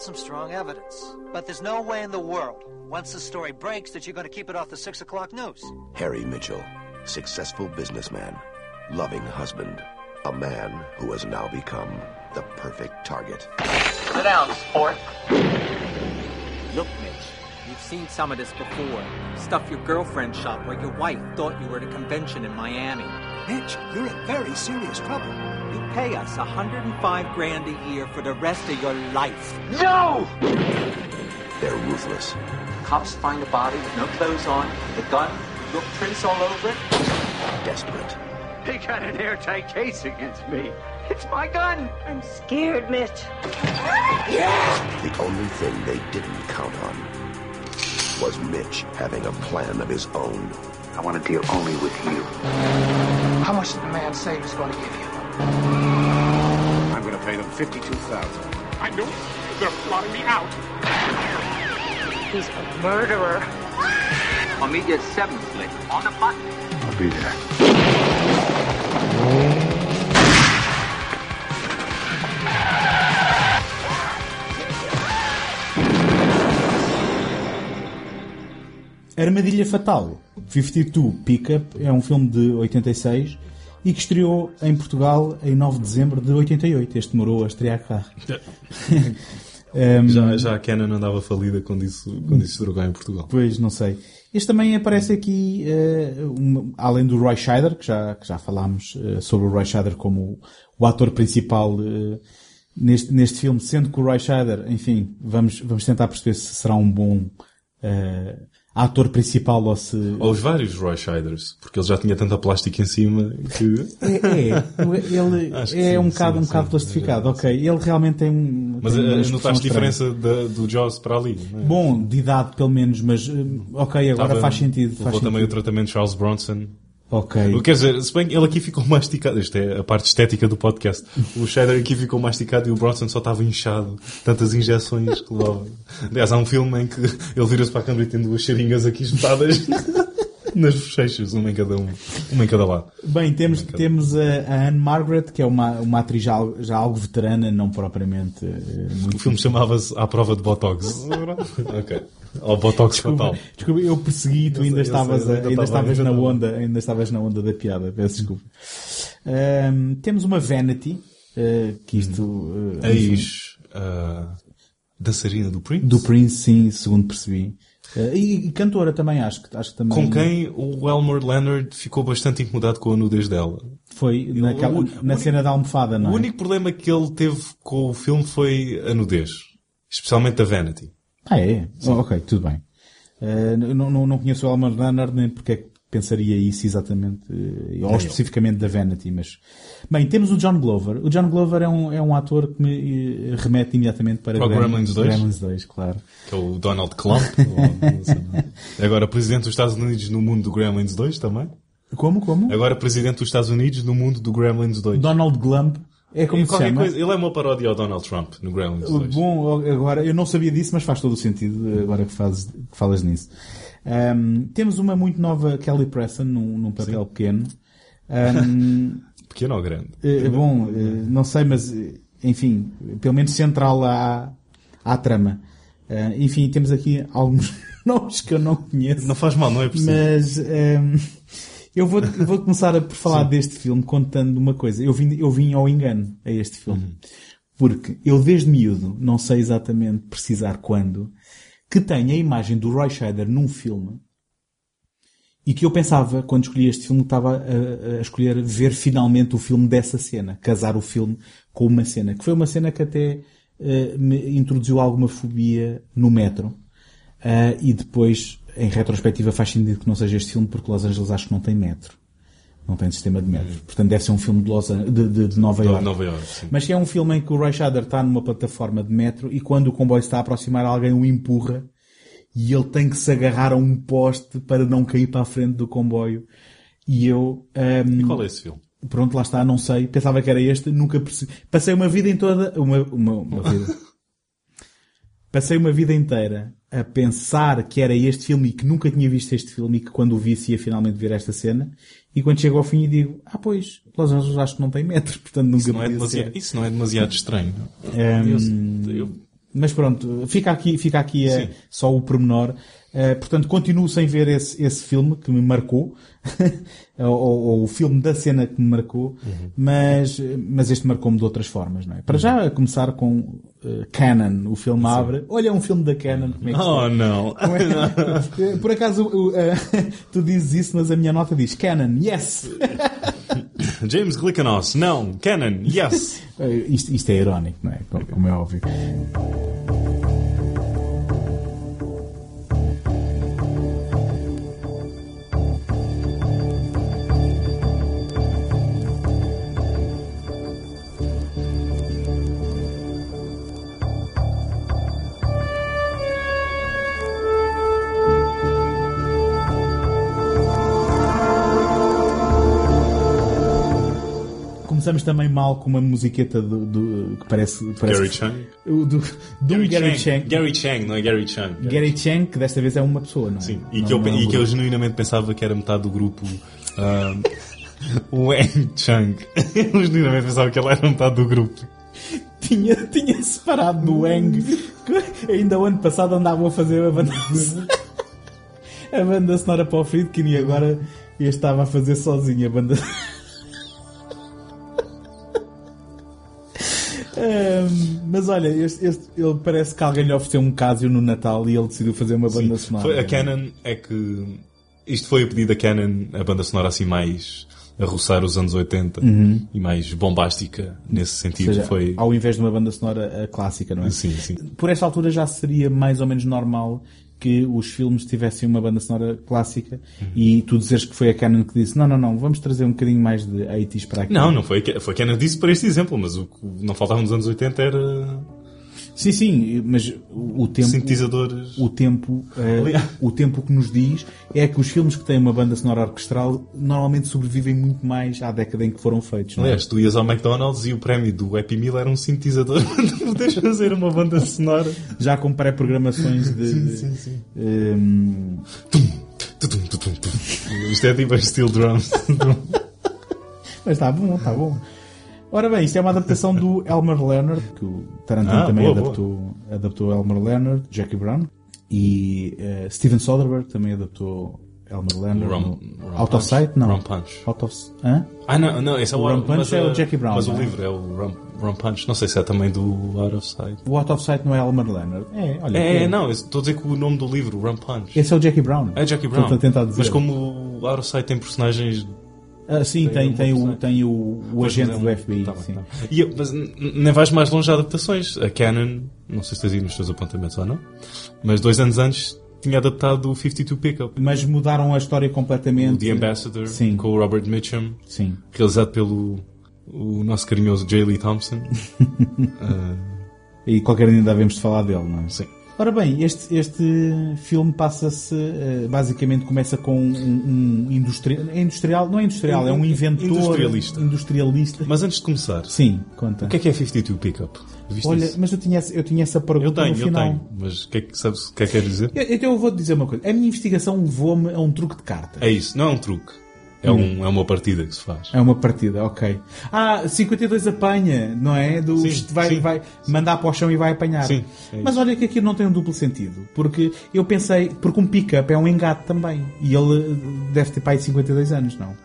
Some strong evidence. But there's no way in the world, once the story breaks, that you're gonna keep it off the six o'clock news. Harry Mitchell, successful businessman, loving husband, a man who has now become the perfect target. Sit down, sport. Look, Mitch, You've seen some of this before. Stuff your girlfriend shot while your wife thought you were at a convention in Miami. Mitch, you're in very serious trouble. You pay us 105 grand a year for the rest of your life. No! They're ruthless. Cops find a body with no clothes on, the gun, your prints all over it. Desperate. They got an airtight case against me. It's my gun. I'm scared, Mitch. Yeah! The only thing they didn't count on was Mitch having a plan of his own. I want to deal only with you. How much did the man say he was going to give you? I'm going to pay them 52000 I know. They're plotting me out. He's a murderer. I'll meet you at 7, Slick. On the button. I'll be there. Oh. Armadilha Fatal, 52 Pickup, é um filme de 86 e que estreou em Portugal em 9 de dezembro de 88. Este demorou a estrear cá. Um, Já, já a Canon andava falida quando isso, quando isso estragou em Portugal. Pois, não sei. Este também aparece aqui, eh, uma- além do Roy Scheider, que já, que já falámos eh, sobre o Roy Scheider como o, ator principal eh, neste, neste filme, sendo que o Roy Scheider, enfim, vamos, vamos tentar perceber se será um bom eh, ator principal ou se... Ou os vários Roy Scheiders, porque ele já tinha tanta plástica em cima que. É, é, ele Acho é sim, um bocado, um bocado plastificado, ok. Ele realmente tem um. Mas tem uma eh, notaste estranha. diferença da- do Jaws para ali, não é? Bom, de idade pelo menos, mas eh, ok, agora Tava- faz sentido. Levou Faz também o tratamento de Charles Bronson. Ok. Quer dizer, se bem que ele aqui ficou masticado, isto é a parte estética do podcast. O Shader aqui ficou masticado e o Bronson só estava inchado. Tantas injeções que levava. Aliás, há um filme em que ele vira-se para a câmera e tem duas seringas aqui espetadas nas bochechas, uma em cada um, uma em cada lado. Bem, temos, temos a, a Anne Margaret, que é uma, uma atriz já, já algo veterana, não propriamente muito. O filme chamava-se À Prova de Botox. ok. Ou Botox Desculpa, Fatal. desculpa, eu persegui e tu ainda eu estavas, sei, ainda ainda estava- estavas na onda, ainda estavas na onda da piada, peço desculpa. Temos uma Vanity, eh, que isto, enfim, ex ah, dançarina do Prince. do Prince, sim, segundo percebi. Eh, e, e cantora também, acho que, acho que também. Com quem o Elmer Leonard ficou bastante incomodado com a nudez dela. Foi naquela, o- na o- cena da almofada, não O é? único problema que ele teve com o filme foi a nudez. Especialmente a Vanity. Ah, é? Oh, ok, tudo bem. Eh, não, não, não conheço o Elmer Leonard nem porque é que pensaria isso exatamente, eh, ou especificamente da Vanity, mas... Bem, temos o John Glover. O John Glover é um, é um ator que me eh, remete imediatamente para, Para o Gremlins 2? Gremlins 2, claro. Que é o Donald Clump. ou. Agora presidente dos Estados Unidos no mundo do Gremlins 2 também. Como, como? Agora presidente dos Estados Unidos no mundo do Gremlins 2. Donald Glump. É como se chama. coisa- ele é uma paródia ao Donald Trump no Gremlins 2. Bom, agora, eu não sabia disso, mas faz todo o sentido agora que, fazes, que falas nisso. Ahm, temos uma muito nova Kelly Preston num, num papel pequeno. Ahm, Pequeno ou grande? eh, bom, eh, não sei, mas eh, enfim, pelo menos central à, à trama. Ah, enfim, temos aqui alguns nomes que eu não conheço. Não faz mal, não é preciso. Mas ahm, eu vou, vou começar a- por falar deste filme contando uma coisa. Eu vim, eu vim ao engano a este filme. Porque eu desde miúdo, não sei exatamente precisar quando, que tenho a imagem do Roy Scheider num filme e que eu pensava, quando escolhi este filme, estava a, a escolher ver finalmente o filme dessa cena. Casar o filme com uma cena. Que foi uma cena que até eh, me introduziu alguma fobia no metro. Ah, e depois, em retrospectiva, faz sentido que não seja este filme, porque Los Angeles acho que não tem metro. Não tem sistema de metro. Portanto, deve ser um filme de, Los An- de, de- de Nova York. Nova Iorque, sim. Mas é um filme em que o Roy Scheider está numa plataforma de metro e quando o comboio está a aproximar, alguém o empurra e ele tem que se agarrar a um poste para não cair para a frente do comboio. E eu... ahm, E qual é esse filme? Pronto, lá está, não sei. Pensava que era este, nunca percebi. Passei uma vida em toda... Uma, uma, uma vida... Passei uma vida inteira a pensar que era este filme e que nunca tinha visto este filme e que quando o visse ia finalmente ver esta cena. E quando chego ao fim e digo, ah pois, Los Angeles acho que não tem metro, portanto nunca Isso não, é demasiado, ser. isso não é demasiado estranho. Ehm, Eu, eu Mas pronto, fica aqui, fica aqui eh, só o pormenor. Eh, portanto, continuo sem ver esse, esse filme que me marcou, ou, ou- o filme da cena que me marcou, mas, mas este marcou-me de outras formas, não é? Para já, a começar com eh, Canon, o filme abre. Olha, é um filme da Canon. Como é que Oh, se- não. É- Por acaso, eh, tu dizes isso, mas a minha nota diz Canon, yes! James Glickenhaus, não. Canon, yes. Isto, isto é irónico, não é? Como, como é óbvio. Começamos também mal com uma musiqueta do, do- que parece, parece Gary Chang? O Do, do Gary, Chang. Gary Chang, não é Gary Chang. Gary Chang, que desta vez é uma pessoa, não é? Sim, e Não- que, eu, é um e que eu genuinamente pensava que era metade do grupo ah, Wang Chang. Eu genuinamente pensava que ele era metade do grupo. tinha, tinha separado do Wang. que Ainda o ano passado andavam a fazer a banda a banda sonora para o Friedkin e agora eu estava a fazer sozinho a banda. Mas olha, este, este- ele parece que alguém lhe ofereceu um Casio no Natal e ele decidiu fazer uma banda sonora. Foi, a Canon é que. Isto foi a pedido da Canon, a banda sonora assim mais a roçar os anos 80 Uhum. e mais bombástica nesse sentido. seja, foi. Ao invés de uma banda sonora clássica, não é? Sim, sim. Por esta altura já seria mais ou menos normal que os filmes tivessem uma banda sonora clássica Uhum. e tu dizeres que foi a Canon que disse não, não, não, vamos trazer um bocadinho mais de 80s para aqui. Não, não foi, foi a Canon que disse para este exemplo, mas o que não faltava nos anos 80 era. Sim, sim, mas o tempo... Sintetizadores. O tempo, Aliás. o tempo que nos diz é que os filmes que têm uma banda sonora orquestral normalmente sobrevivem muito mais à década em que foram feitos. não é? Aliás, tu ias ao McDonald's e o prémio do Happy Meal era um sintetizador para poderes fazer uma banda sonora. Já com pré-programações de... Sim, sim, sim. ehm, tudum. Isto é tipo as steel drums. Mas está bom, está bom. Ora bem, isto é uma adaptação do Elmer Leonard, que o Tarantino Ah, também boa, adaptou, adaptou Elmer Leonard, Jackie Brown, e eh, Steven Soderbergh também adaptou Elmer Leonard Rum- no Out of? Sight, não. Rum Punch. Out of... Hã? Ah, não, não, esse é o, O Rum Punch mas, é o Jackie Brown, Mas não o é? livro é o Rum, Rum Punch. Não sei se é também do Out of Sight. O Out of Sight não é Elmer Leonard. É, olha. É, é, não, estou a dizer que o nome do livro, Rum Punch. Esse é o Jackie Brown. É Jackie Brown. Estou a tentar dizer. Mas como o Out of Sight tem personagens. Ah, sim, tem, tem, o, tem o, o agente do é um- FBI. tá bem, sim. tá. E eu- mas nem vais mais longe de adaptações. A Canon, não sei se tens aí nos teus apontamentos ou não, mas dois anos antes tinha adaptado o 52 Pickup. Mas mudaram a história completamente. O The Ambassador, Sim. com o Robert Mitchum, Sim. realizado pelo o nosso carinhoso J. Lee Thompson. Ah, E qualquer dia ainda devemos de falar dele, não é? Sim. Ora bem, este, este filme passa-se, eh, basicamente começa com um, um industri- é industrial, não é industrial, é um inventor. Industrialista. Industrialista. Mas antes de começar, Sim, conta. o que é que é 52 Pickup? Viste Olha, isso? mas eu tinha, essa- eu tinha essa Eu pergunta tenho, no eu final. tenho. Mas o que é que, sabes o que é que quer dizer? Eu- Então eu vou-te dizer uma coisa. A minha investigação levou-me a um truque de carta. É isso, não é um truque. É, Hum. um, é uma partida que se faz. É uma partida, ok. Ah, 52 apanha, não é? Do, Sim, isto vai, sim. vai mandar para o chão e vai apanhar. Sim, é Mas olha que aqui não tem um duplo sentido. Porque eu pensei, porque um pick-up é um engate também. E ele deve ter pai de 52 anos, não?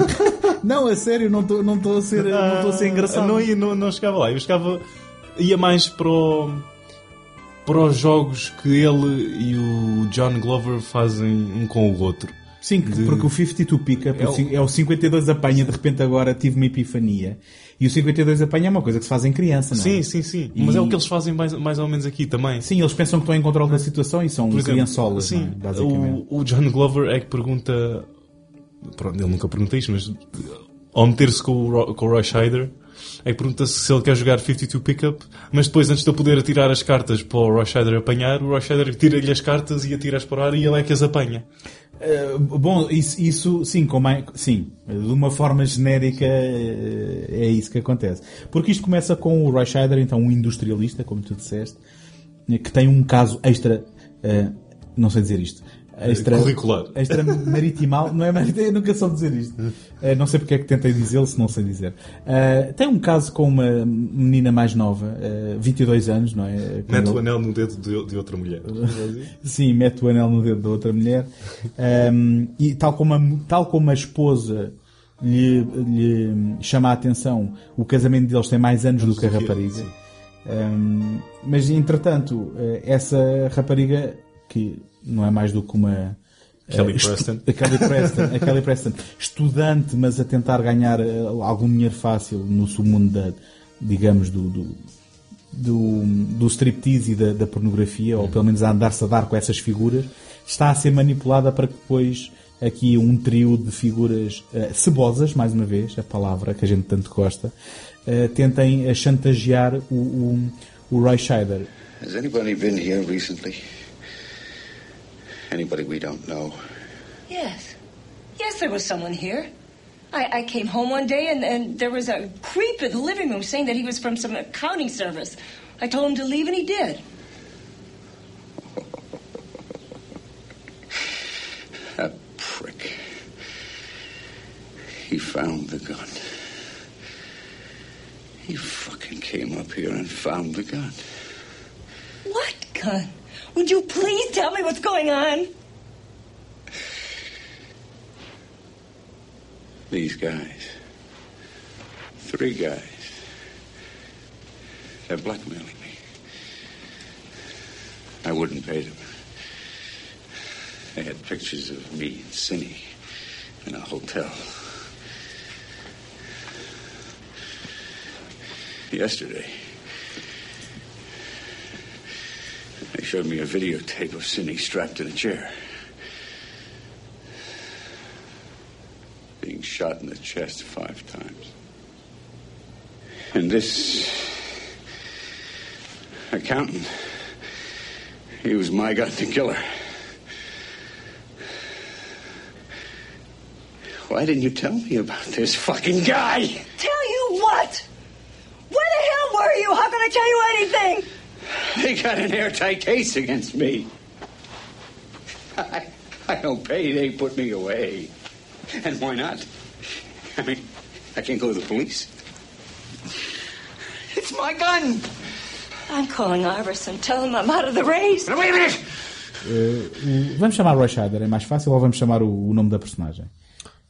não, a sério, não estou não a ser, não estou a ser engraçado. Ah, Não, ia, não, não chegava lá. Eu chegava. ia mais para o, para os jogos que ele e o John Glover fazem um com o outro. Sim, De- porque o 52 pick-up É o é o 52 apanha, de repente agora tive uma epifania. E o 52 apanha é uma coisa que se faz em criança, não é? Sim, sim, sim. E- Mas é o que eles fazem mais, mais ou menos aqui também. Sim, eles pensam que estão em controle da situação e são Por exemplo, criançolas, sim, é? basicamente. o, o John Glover é que pergunta. Pronto, ele nunca pergunta isto, mas ao meter-se com, o com o Roy Scheider, é que pergunta se ele quer jogar 52 Pickup, mas depois, antes de ele poder atirar as cartas para o Roy Scheider apanhar, o Roy Scheider tira-lhe as cartas e atira-as para o ar e ele é que as apanha. Uh, bom, isso, isso, sim, como é, sim, de uma forma genérica uh, é isso que acontece. Porque isto começa com o Roy Scheider, então um industrialista, como tu disseste, que tem um caso extra, uh, não sei dizer isto, extra, curricular. extra maritimal, não é maritimal, eu nunca soube dizer isto. Uh, não sei porque é que tentei dizê-lo, se não sei dizer. Uh, tem um caso com uma menina mais nova, uh, 22 anos, não é? Mete o anel no dedo de, de outra mulher. Sim, mete o anel no dedo da outra mulher. Um, e tal como, a, tal como a esposa lhe, lhe chama a atenção, o casamento deles tem mais anos do que a rapariga. Um, mas entretanto, essa rapariga que não é mais do que uma Kelly Preston. A Kelly Preston, a Kelly Preston, estudante, mas a tentar ganhar algum dinheiro fácil no submundo da, digamos, do, do, do, do striptease e da, da pornografia, ou pelo menos a andar-se a dar com essas figuras, está a ser manipulada para que depois aqui um trio de figuras uh, cebosas, mais uma vez, a palavra que a gente tanto gosta, uh, tentem chantagear o, o, o Roy Scheider. Has anybody been here recently? Anybody we don't know? Yes. Yes, there was someone here. I, I came home one day and, and there was a creep in the living room saying that he was from some accounting service. I told him to leave and he did. That prick. He found the gun. He fucking came up here and found the gun. What gun? Would you please tell me what's going on? These guys. Three guys. They're blackmailing me. I wouldn't pay them. They had pictures of me and Cindy in a hotel. Yesterday, they showed me a videotape of Cindy strapped in a chair. Being shot in the chest five times. And this accountant, he was my gun to kill her. Why didn't you tell me about this fucking guy? Tell you what? Where the hell were you? How can I tell you anything? They got an airtight case against me. I, I don't pay, they put me away. And why not? I mean, I can't go to the police. It's my gun! I'm calling Iverson. Tell him I'm out of the race. Wait a minute! Uh, vamos chamar Roy Scheider, é mais fácil, ou vamos chamar o, o nome da personagem?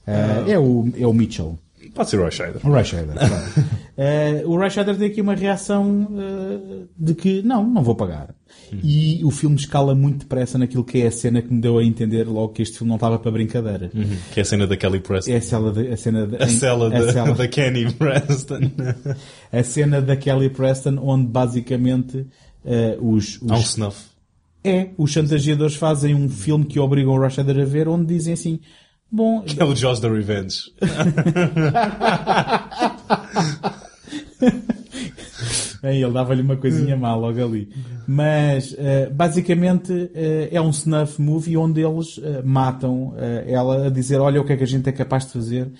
Uh, é, o, é o Mitchell. Pode ser Roy Scheider. O Roy Scheider, claro. uh, o Roy Scheider tem aqui uma reação uh, de que não, não vou pagar. Hum. E o filme escala muito depressa naquilo que é a cena que me deu a entender logo que este filme não estava para brincadeira. Uhum. Que é a cena da Kelly Preston. É a cena, de, a cena de, a cela a da, cela. da Kenny Preston. a cena da Kelly Preston onde basicamente uh, os, os... Há um snuff. É, os chantageadores fazem um filme que obrigam o Scheider a ver onde dizem assim Bom, que é o Jaws da Revenge. Bem, ele dava-lhe uma coisinha má logo ali. Mas, uh, basicamente, uh, é um snuff movie onde eles uh, matam ela a dizer, olha o que é que a gente é capaz de fazer.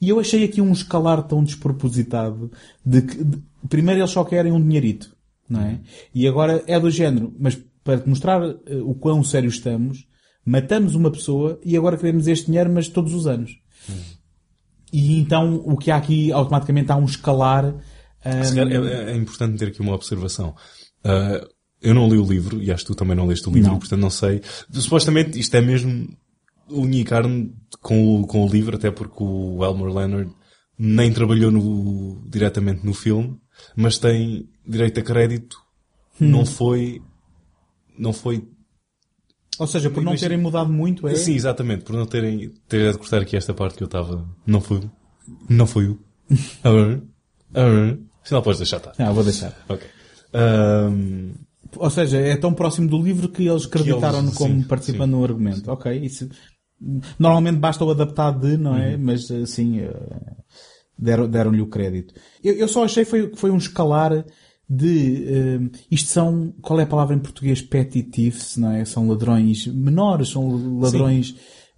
E eu achei aqui um escalar tão despropositado de que, de, primeiro eles só querem um dinheirito, não é? E agora é do género, mas para te mostrar o quão sério estamos, matamos uma pessoa e agora queremos este dinheiro, mas todos os anos. Hum. E então o que há aqui automaticamente há um escalar. Um... É, é, importante ter aqui uma observação. Uh, eu não li o livro e acho que tu também não leste o livro, não. portanto não sei. Supostamente isto é mesmo unha e carne com o, com o livro, até porque o Elmer Leonard nem trabalhou no, diretamente no filme, mas tem direito a crédito. Hum. Não foi, não foi ou seja, por não terem mudado muito, é? Sim, exatamente. Por não terem... Ter de cortar aqui esta parte que eu estava... Não fui Não fui eu. Afinal podes deixar, tá? Não, vou deixar. Ok. Um... Ou seja, é tão próximo do livro que eles acreditaram-no como sim, participando sim, no argumento. Sim. Ok, isso... Normalmente basta o adaptar de, não é? Uhum. Mas, assim, deram-lhe deram o crédito. Eu, eu só achei foi, que foi um escalar de uh, isto são qual é a palavra em português petty thieves não é são ladrões menores são ladrões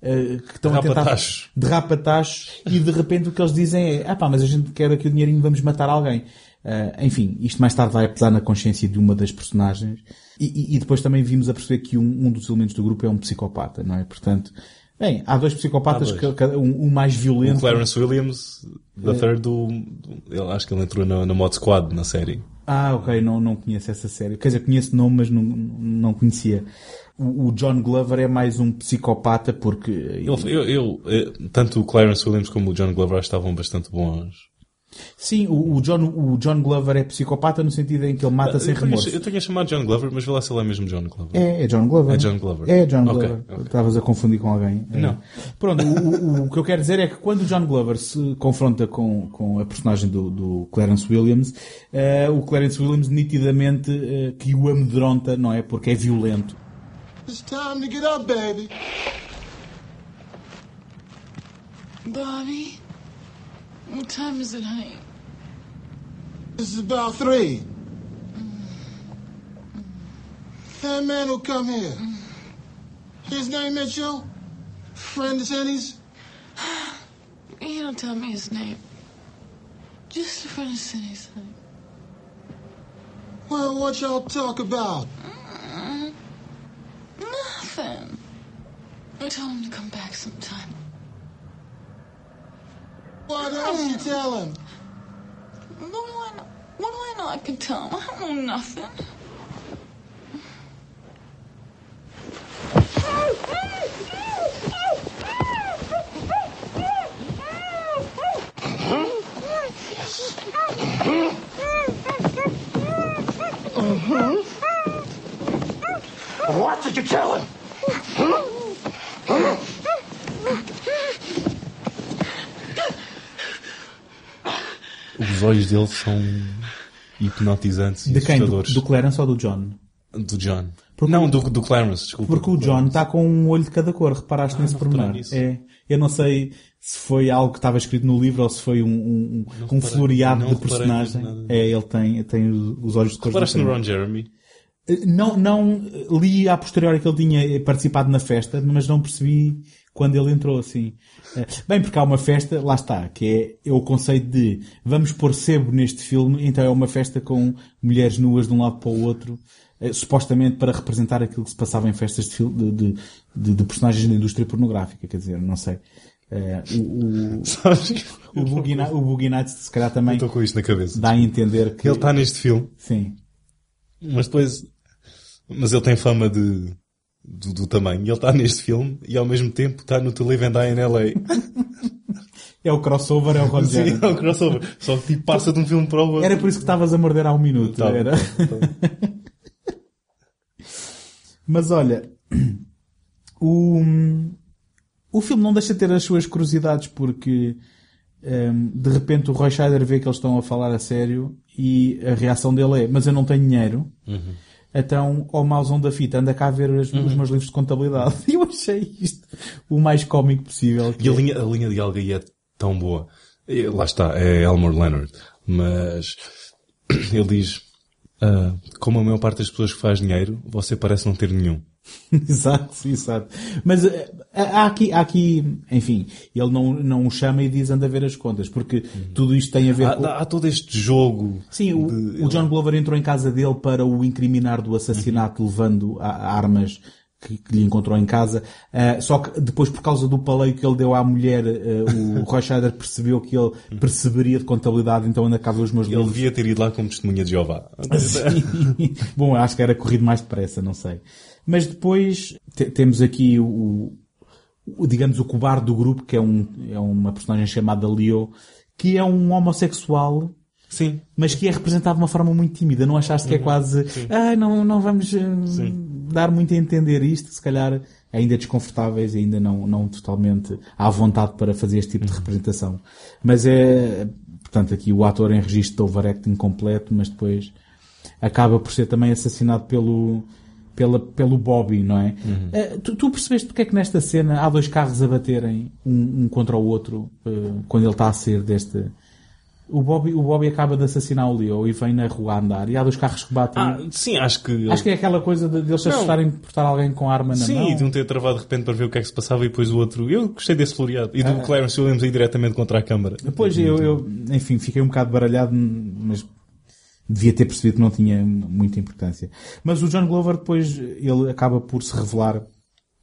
uh, que estão a tentar de rapatachos e de repente o que eles dizem é ah pá mas a gente quer aqui o dinheirinho vamos matar alguém uh, enfim isto mais tarde vai pesar na consciência de uma das personagens E, e- e depois também vimos a perceber que um, um dos elementos do grupo é um psicopata, não é? Portanto, bem, há dois psicopatas, Há dois. que- um, um mais violento. O Clarence Williams, da É. third do, do- ele, acho que ele entrou na, na Mod Squad, na série. Ah, ok, não, não conheço essa série. Quer dizer, conheço nome, mas não, não conhecia. O, o John Glover é mais um psicopata porque... Eu, eu, eu, eh, tanto o Clarence Williams como o John Glover estavam bastante bons. Sim, o, o John, o John Glover é psicopata no sentido em que ele mata sem eu, tinha, remorso. eu tinha chamado John Glover, mas vê lá se ele é mesmo John Glover. É, é John Glover. É John Glover. É John Glover. Estavas a confundir com alguém. É. Não. Pronto, o, o- o que eu quero dizer é que quando o John Glover se confronta com, com a personagem do, do Clarence Williams, eh, o Clarence Williams nitidamente eh, que o amedronta, não é? Porque é violento. It's time to get up, baby. Bobby, what time is it, honey? This is about three. That man who come here. His name Mitchell? Friend of Cindy's? You don't tell me his name. Just a friend of Cindy's, honey. Well, what y'all talk about? Mm, Nothing. I told him to come back sometime. What else you tell him? What do I know? What do I know? I can tell him. I don't know nothing. What did you tell him? Os olhos dele são hipnotizantes e De quem? Do, do Clarence ou do John? Do John. não, do, do Clarence, desculpa. Porque o John está com um olho de cada cor, reparaste nesse não reparei pormenor. É. Eu não sei se foi algo que estava escrito no livro ou se foi um, um, um reparei- floreado de personagem. É, ele tem, tem os os olhos de cor Reparaste no Ron Jeremy? Não, não li a posteriori que ele tinha participado na festa, mas não percebi quando ele entrou assim. Eh, Bem, porque há uma festa, lá está, que é, é o conceito de vamos pôr sebo neste filme, então é uma festa com mulheres nuas de um lado para o outro, eh, supostamente para representar aquilo que se passava em festas de, de, de, de- personagens da indústria pornográfica, quer dizer, não sei. Eh, o, o, o, o Boogie Nights se calhar também Estou com isto na cabeça. dá a entender que Ele está neste filme. Sim. Mas depois. Mas ele tem fama de. Do, do tamanho. E ele está neste filme e ao mesmo tempo está no To Live and Die in LA. É o crossover, é o Ron Sim, é o crossover. Só que tipo passa de um filme para o outro. Era por isso que estavas a morder há um minuto. Tava, era. Mas olha, o, o filme não deixa de ter as suas curiosidades porque hum, de repente o Roy Scheider vê que eles estão a falar a sério e a reação dele é mas eu não tenho dinheiro. Uhum. Então, ao mauzão da fita, anda cá a ver os, os meus livros de contabilidade. E eu achei isto o mais cómico possível. E a linha, a linha de aí é tão boa. E lá está, é Elmore Leonard. Mas ele diz, ah, como a maior parte das pessoas que faz dinheiro, você parece não ter nenhum. exato, exato. Mas eh, há aqui, há aqui, enfim, ele não, não o chama e diz anda a ver as contas, porque tudo isto tem a ver Há, com... há todo este jogo. Sim, o, de- o John Glover entrou em casa dele para o incriminar do assassinato levando a, a armas que, que lhe encontrou em casa. Ah, só que depois, por causa do paleio que ele deu à mulher, ah, o Roy Scheider percebeu que ele perceberia de contabilidade, então anda cá ver os meus Ele livros. devia ter ido lá como testemunha de Jeová. Bom, acho que era corrido mais depressa, não sei. Mas depois te- temos aqui o, o- digamos, o cobarde do grupo, que é, um, é uma personagem chamada Leo, que é um homossexual. Sim. Mas que é representado de uma forma muito tímida. Não achaste que é Uhum. quase, Sim. ah, não, não vamos eh, dar muito a entender isto, se calhar ainda desconfortáveis ainda não, não totalmente à vontade para fazer este tipo de representação. Mas é, portanto, aqui o ator em registro de overacting completo, mas depois acaba por ser também assassinado pelo, pela, pelo Bobby, não é? Eh, tu, tu percebeste porque é que nesta cena há dois carros a baterem um, um contra o outro eh, quando ele está a ser deste... O Bobby, o Bobby acaba de assassinar o Leo e vem na rua a andar e há dois carros que batem. Ah, sim, acho que... Acho que é aquela coisa de, de eles se assustarem por estar alguém com arma na Sim, mão. e de um ter travado de repente para ver o que é que se passava e depois o outro. Eu gostei desse floreado. E do Ah. Clarence Williams aí diretamente contra a câmara. Depois eu, eu, enfim, fiquei um bocado baralhado, mas devia ter percebido que não tinha muita importância. Mas o John Glover depois, ele acaba por se revelar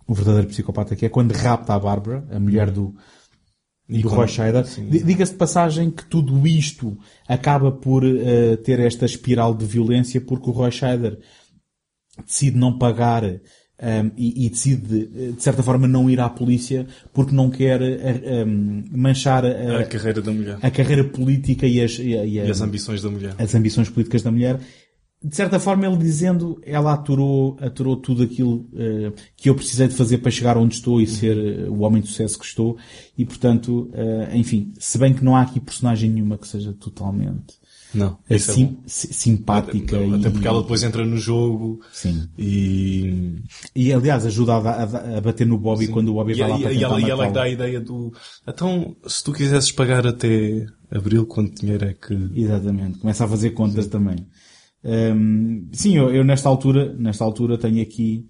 o verdadeiro psicopata que é quando rapta a Bárbara, a mulher do, E do Roy Scheider. Diga-se de passagem que tudo isto acaba por eh, ter esta espiral de violência porque o Roy Scheider decide não pagar ehm, e, e decide, eh, de certa forma, não ir à polícia porque não quer eh, ehm, manchar a, A carreira da mulher. a carreira política e as, e, e a- E as ambições da mulher. as ambições políticas da mulher. De certa forma, ele dizendo, ela aturou, aturou tudo aquilo eh, que eu precisei de fazer para chegar onde estou e ser eh, o homem de sucesso que estou. E, portanto, eh, enfim, se bem que não há aqui personagem nenhuma que seja totalmente Não, é sim- si- simpática. Até, até porque ela depois entra no jogo Sim. e. E, aliás, ajuda a, a- a bater no Bobby Sim. quando o Bobby e, vai lá e- para e ela, e ela é que dá a ideia do. Então, se tu quisesses pagar até abril, quanto dinheiro é que. Exatamente, começa a fazer contas também. Hum, sim, eu, eu nesta altura, nesta altura tenho aqui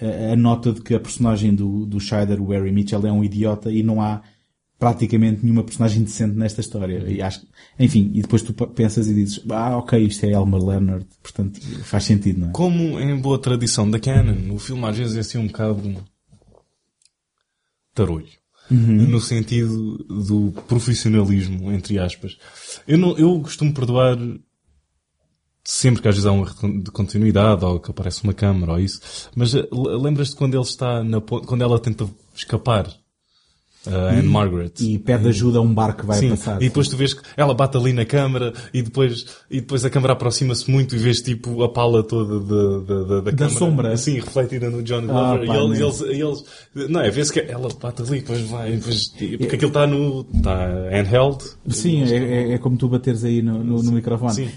a, a nota de que a personagem do, do Scheider, o Harry Mitchell, é um idiota e não há praticamente nenhuma personagem decente nesta história. E acho, enfim, e depois tu pensas e dizes, ah, ok, isto é Elmer Leonard, portanto faz sentido, não é? Como em boa tradição da Canon, o filme às vezes é assim um bocado tarolho. Uhum. No sentido do profissionalismo, entre aspas. Eu, não, eu costumo perdoar sempre que às vezes há um de continuidade ou que aparece uma câmara ou isso. Mas eh, lembras-te quando ele está na ponte, quando ela tenta escapar? Anne E- Margaret. E pede ajuda a um barco que vai Sim, passar. e depois tu vês que ela bate ali na câmara e depois, e depois a câmara aproxima-se muito e vês tipo a pala toda da, da, da, da, câmara, sombra. Assim, refletida no John Ah, Glover. pá, e eles, eles, eles, não é, vês que ela bate ali, depois vai, depois, porque aquilo está no, está handheld. Sim, é, é- é como tu bateres aí no, no, no microfone. Sim,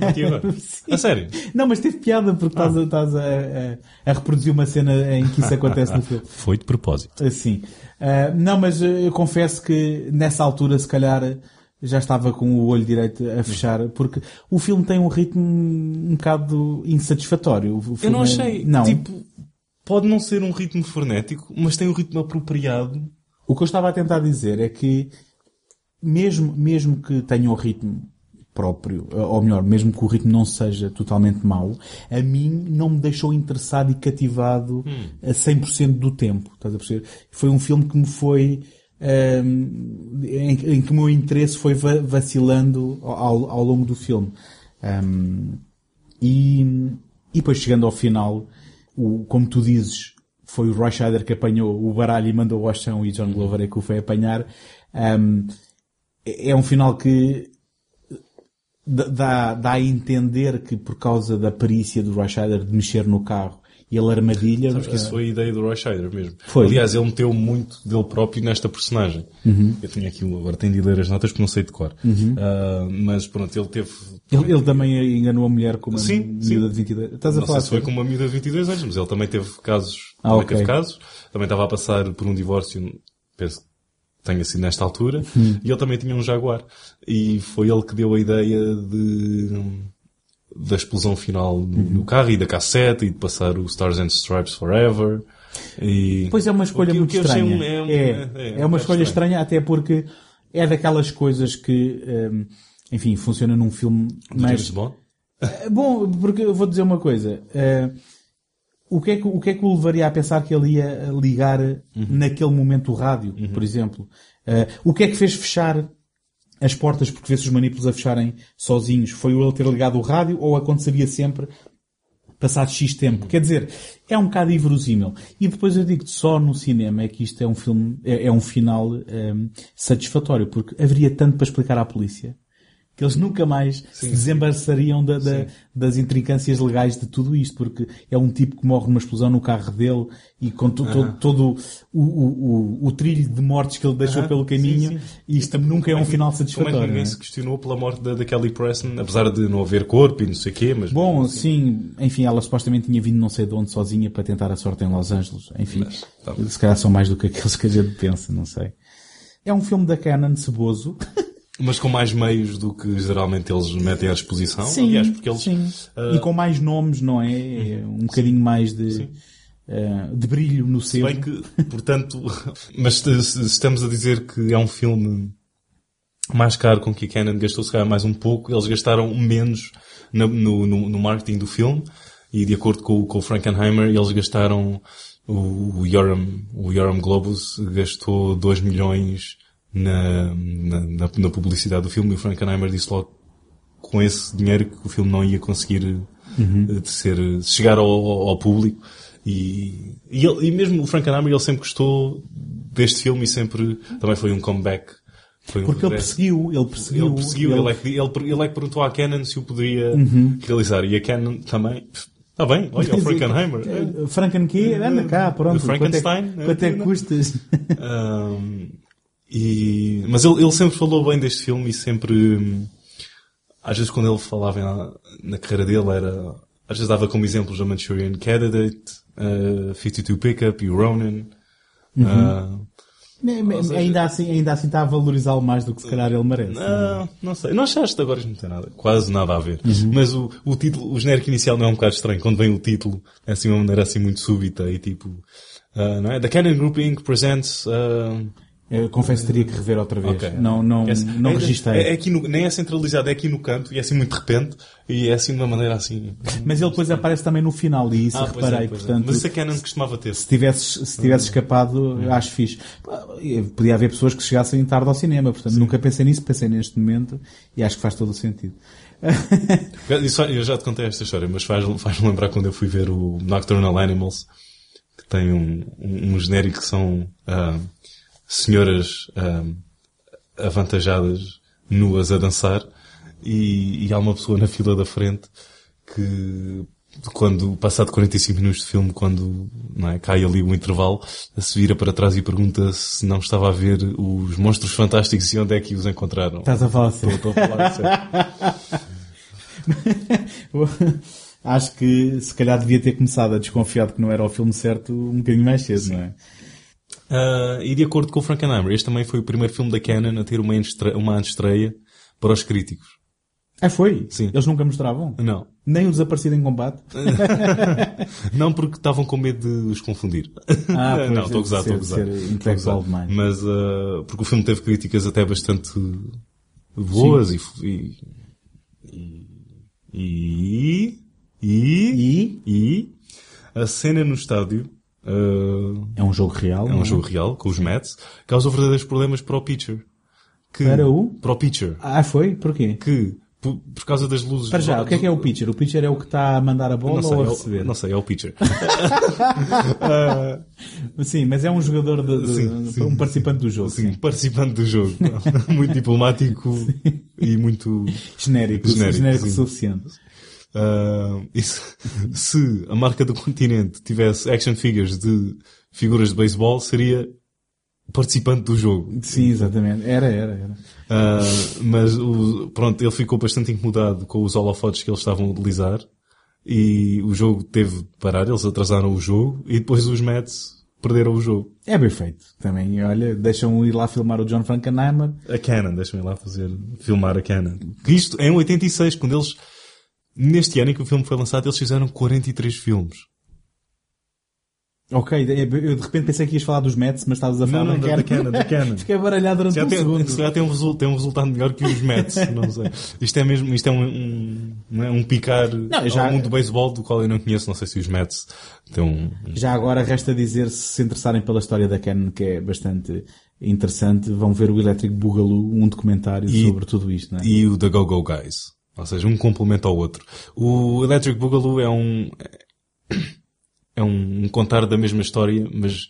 bati agora. Sim. A sério? Não, mas teve piada porque estás, a, estás a, a- a reproduzir uma cena em que isso acontece no filme. Foi de propósito. Assim. Ah, não, mas ah, eu confesso que nessa altura, se calhar, já estava com o olho direito a fechar, porque o filme tem um ritmo um bocado insatisfatório. Eu não é- achei, Não. tipo, pode não ser um ritmo frenético, mas tem um ritmo apropriado. O que eu estava a tentar dizer é que, mesmo, mesmo que tenha um ritmo próprio, ou melhor, mesmo que o ritmo não seja totalmente mau, a mim não me deixou interessado e cativado a 100% do tempo. Estás a perceber? Foi um filme que me foi, hum, em, em que o meu interesse foi va- vacilando ao, ao longo do filme. Hum, e, e depois chegando ao final, o, como tu dizes, foi o Roy Scheider que apanhou o baralho e mandou ao chão e John Glover é que o foi apanhar. Hum, é é um final que dá, dá a entender que por causa da perícia do Roy Scheider de mexer no carro e ele armadilha. Sabes que isso foi a ideia do Roy Scheider mesmo. Foi. Aliás, ele meteu muito dele próprio nesta personagem. Uhum. Eu tinha aqui, agora tenho de ler as notas porque não sei de cor. Uhum. Ah, mas pronto, ele teve... Ele, ele também enganou a mulher com uma Sim, sim. miúda de 22. Estás a não falar sei se foi com uma miúda de 22 anos, mas ele também teve casos, Ah, também ok. teve casos. Também estava a passar por um divórcio, penso que tenha sido nesta altura. Hum. E ele também tinha um Jaguar. E foi ele que deu a ideia de, da explosão final no, Uhum. carro e da cassete e de passar o Stars and Stripes Forever. E... Pois é uma escolha que- muito estranha. um- é um- é, é- é, é um uma bocado escolha estranho. estranha até porque é daquelas coisas que, hum, enfim, funciona num filme Do mais... James Bond? Eh, Bom, porque eu vou dizer uma coisa. eh, o, que é que, o que é que o levaria a pensar que ele ia ligar Uhum. naquele momento o rádio, por exemplo? Eh, o que é que fez fechar as portas porque vê-se os manipulos a fecharem sozinhos? Foi ele ter ligado o rádio ou aconteceria sempre passado X tempo? Quer dizer, é um bocado inverosímil. E depois eu digo só no cinema é que isto é um filme, é, é um final eh, satisfatório, porque haveria tanto para explicar à polícia que eles nunca mais se desembaraçariam da- da- das intricâncias legais de tudo isto, porque é um tipo que morre numa explosão no carro dele e com to- to- todo o, o, o, o trilho de mortes que ele deixou pelo caminho, sim, sim. e isto nunca é um final Como é que satisfatório. ninguém é? se questionou pela morte da, da Kelly Preston, apesar de não haver corpo e não sei o quê, mas... Bom, sim, enfim, ela supostamente tinha vindo não sei de onde sozinha para tentar a sorte em Los Angeles. Enfim, tá se calhar são mais do que aqueles que a gente pensa, não sei. É um filme da Canon ceboso. Mas com mais meios do que geralmente eles metem à disposição. Sim, Aliás, porque eles... sim. ah, E com mais nomes, não é? Um bocadinho mais de, eh, de brilho no Se seu. bem que, portanto, mas estamos a dizer que é um filme mais caro com que a Canon gastou se calhar mais um pouco, eles gastaram menos no, no, no marketing do filme e de acordo com, o- com o Frankenheimer eles gastaram o, o Yoram, o Yoram Globus gastou 2 milhões na, na, na, publicidade do filme e o Frankenheimer disse logo com esse dinheiro que o filme não ia conseguir Uhum. eh, ser, chegar ao, ao- público e, e, ele- e mesmo o Frankenheimer ele sempre gostou deste filme e sempre também foi um comeback foi um Porque ele perseguiu, ele perseguiu. Ele perseguiu, ele, é que, ele, ele é que perguntou à Canon se o poderia Uhum. realizar. E a Canon também, está bem, olha, o Frankenheimer. Eh, Franken quê? Anda cá, pronto. O Frankenstein, Quanto é, quanto é que né? custas? Um, e, mas ele, ele sempre falou bem deste filme e sempre, hum, às vezes quando ele falava na, na carreira dele era, às vezes dava como exemplos a Manchurian Candidate, uh, 52 Pickup e o Ronin. Uhum. Uh, ne- ainda, assim, ainda assim está a valorizá-lo mais do que se calhar ele merece. Não, não sei. Não achaste agora não tem nada, quase nada a ver. Uhum. Mas o, o título, o genérico inicial não é um bocado estranho. Quando vem o título, é assim uma maneira assim muito súbita e tipo, ah, não é? The Canon Group Inc. presents, ah, Eu confesso que teria que rever outra vez. Ok. Não, não, É não é- registrei. É, é aqui no- nem é centralizado, é aqui no canto e é assim muito de repente e é assim de uma maneira assim. Mas ele depois aparece também no final e isso Ah, é, reparei. é. portanto, Mas isso a Canon costumava ter. se tivesses, se tivesse escapado, acho fixe. Podia haver pessoas que chegassem tarde ao cinema, portanto nunca pensei nisso, pensei neste momento e acho que faz todo o sentido. Isso, eu já te contei esta história, mas faz- faz-me lembrar quando eu fui ver o Nocturnal Animals, que tem um, um, um genérico que são ah, senhoras ah, avantajadas, nuas a dançar, e, e há uma pessoa na fila da frente que quando, passado 45 minutos de filme, quando não é, cai ali o intervalo, se vira para trás e pergunta se não estava a ver os monstros fantásticos e onde é que os encontraram. Estás a falar sério? Estou, estou a falar sério. Acho que se calhar devia ter começado a desconfiar de que não era o filme certo um bocadinho mais cedo, não é? Ah, e de acordo com o Frankenheimer, este também foi o primeiro filme da Canon a ter uma, uma antestreia para os críticos. Ah, foi? Sim. Eles nunca mostravam? Não. Nem o desaparecido em combate? não porque estavam com medo de os confundir. Ah, pois, não, estou a gozar, estou a gozar. intelectual gozar. demais. Mas, ah, porque o filme teve críticas até bastante boas e, e, e, e, e, a cena no estádio ah, É um jogo real. é um jogo real, com os Mets, causou verdadeiros problemas para o pitcher. Que, Para o? Para o pitcher. Ah, foi? Porquê? Que, por, por causa das luzes... Para já, o que é que é o pitcher? O pitcher é o que está a mandar a bola Não sei, ou a é o- receber? não sei, é o pitcher. Sim, mas é um jogador, de, de- Sim, sim. um participante do jogo. Sim, sim. participante do jogo. muito diplomático e muito... Genérico, genérico sim. suficiente. Ah, e se, a marca do continente tivesse action figures de figuras de beisebol, seria participante do jogo. Sim, exatamente. Era, era, era. Ah, mas o- pronto, ele ficou bastante incomodado com os holofotes que eles estavam a utilizar e o jogo teve de parar, eles atrasaram o jogo e depois os Mets perderam o jogo. É bem feito. Também, olha, deixam ir lá filmar o John Frankenheimer. A Canon, deixa-me lá fazer, filmar a Canon. Isto é em 86, quando eles, neste ano em que o filme foi lançado, eles fizeram 43 filmes. Ok, eu de repente pensei que ias falar dos Mets, mas estavas a falar Não, não, da da Canon. Canon, da Canon. Fiquei baralhado durante Já um tem, segundo. se calhar tem um, tem um resultado melhor que os Mets, não sei. Isto é mesmo, isto é um, um, não é? um picar Não, já- ao mundo do beisebol do qual eu não conheço, não sei se os Mets têm um... Já agora resta dizer, se se interessarem pela história da Canon, que é bastante interessante, vão ver o Electric Boogaloo, um documentário E- sobre tudo isto, não é? e o The Go-Go Guys. Ou seja, um complementa ao outro. O Electric Boogaloo é um, é um, um contar da mesma história, mas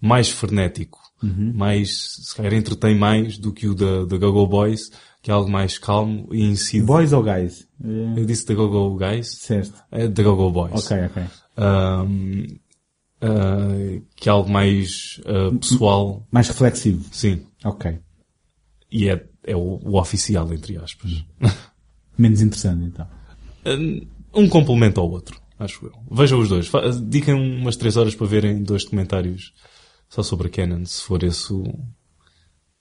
mais frenético. Uhum. Mais, se calhar entretém mais do que o da da Go-Go Boys, que é algo mais calmo e incide. Boys ou Guys? Eu disse The Go-Go Guys. Certo. É The Go-Go Boys. Ok, ok. Ahm, ah, que é algo mais ah, pessoal. Mais reflexivo. Sim. Ok. E é, é o, o oficial, entre aspas. Menos interessante, então. Um complemento ao outro, acho eu. Vejam os dois. Dediquem umas três horas para verem dois documentários só sobre a Canon, se for esse o,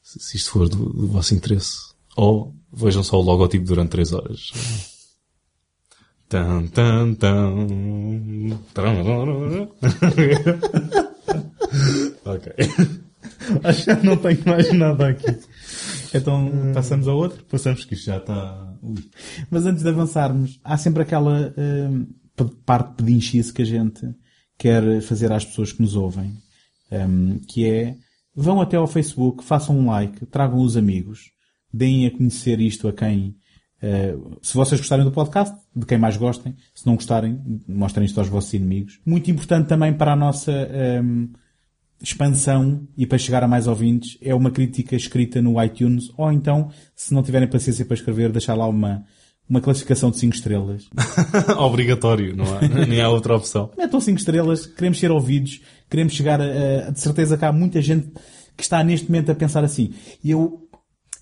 se isto for do, do vosso interesse. Ou vejam só o logotipo durante três horas. Tan, tan, tan. Ok. Acho que não tenho mais nada aqui. Então passamos ao outro? Passamos que isto já está... Mas antes de avançarmos, há sempre aquela p- parte pedinchice que a gente quer fazer às pessoas que nos ouvem, hum, que é, vão até ao Facebook, façam um like, tragam os amigos, deem a conhecer isto a quem, eh, se vocês gostarem do podcast, de quem mais gostem, se não gostarem, mostrem isto aos vossos inimigos. Muito importante também para a nossa hum, expansão e para chegar a mais ouvintes é uma crítica escrita no iTunes ou então, se não tiverem paciência para escrever, deixar lá uma, uma classificação de 5 estrelas. Obrigatório, não há? Nem há outra opção. Metam 5 estrelas, queremos ser ouvidos, queremos chegar a, a- de certeza que há muita gente que está neste momento a pensar assim. E eu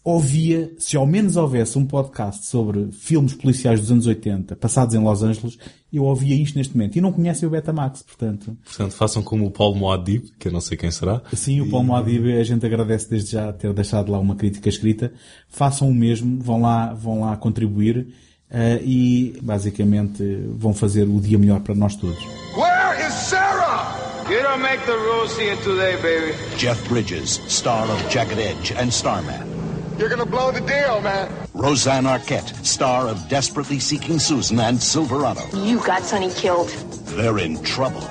ouvia, se ao menos houvesse um podcast sobre filmes policiais dos anos 80, passados em Los Angeles, eu ouvia isto neste momento. E não conhecem o Betamax, portanto. Portanto, façam como o Paulo Moadib, que eu não sei quem será. Sim, o Paulo Moadib, a gente agradece desde já ter deixado lá uma crítica escrita. Façam o mesmo, vão lá, vão lá contribuir eh, e basicamente vão fazer o dia melhor para nós todos. Where is Sarah? You don't make the rules here today, baby. Jeff Bridges, star of Jagged Edge and Starman. You're gonna blow the deal, man. Roseanne Arquette, star of Desperately Seeking Susan and Silverado. You got Sonny killed. They're in trouble.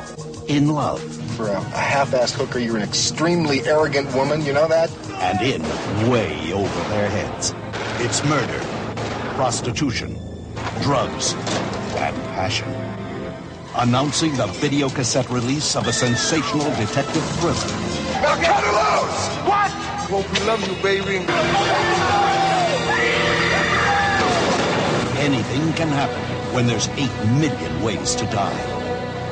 In love. For a, a half-assed hooker, you're an extremely arrogant woman. You know that? And in way over their heads. It's murder, prostitution, drugs, and passion. Announcing the video cassette release of a sensational detective thriller. Now cut her loose! What? Hope we love you, baby. Anything can happen when there's 8 million ways to die.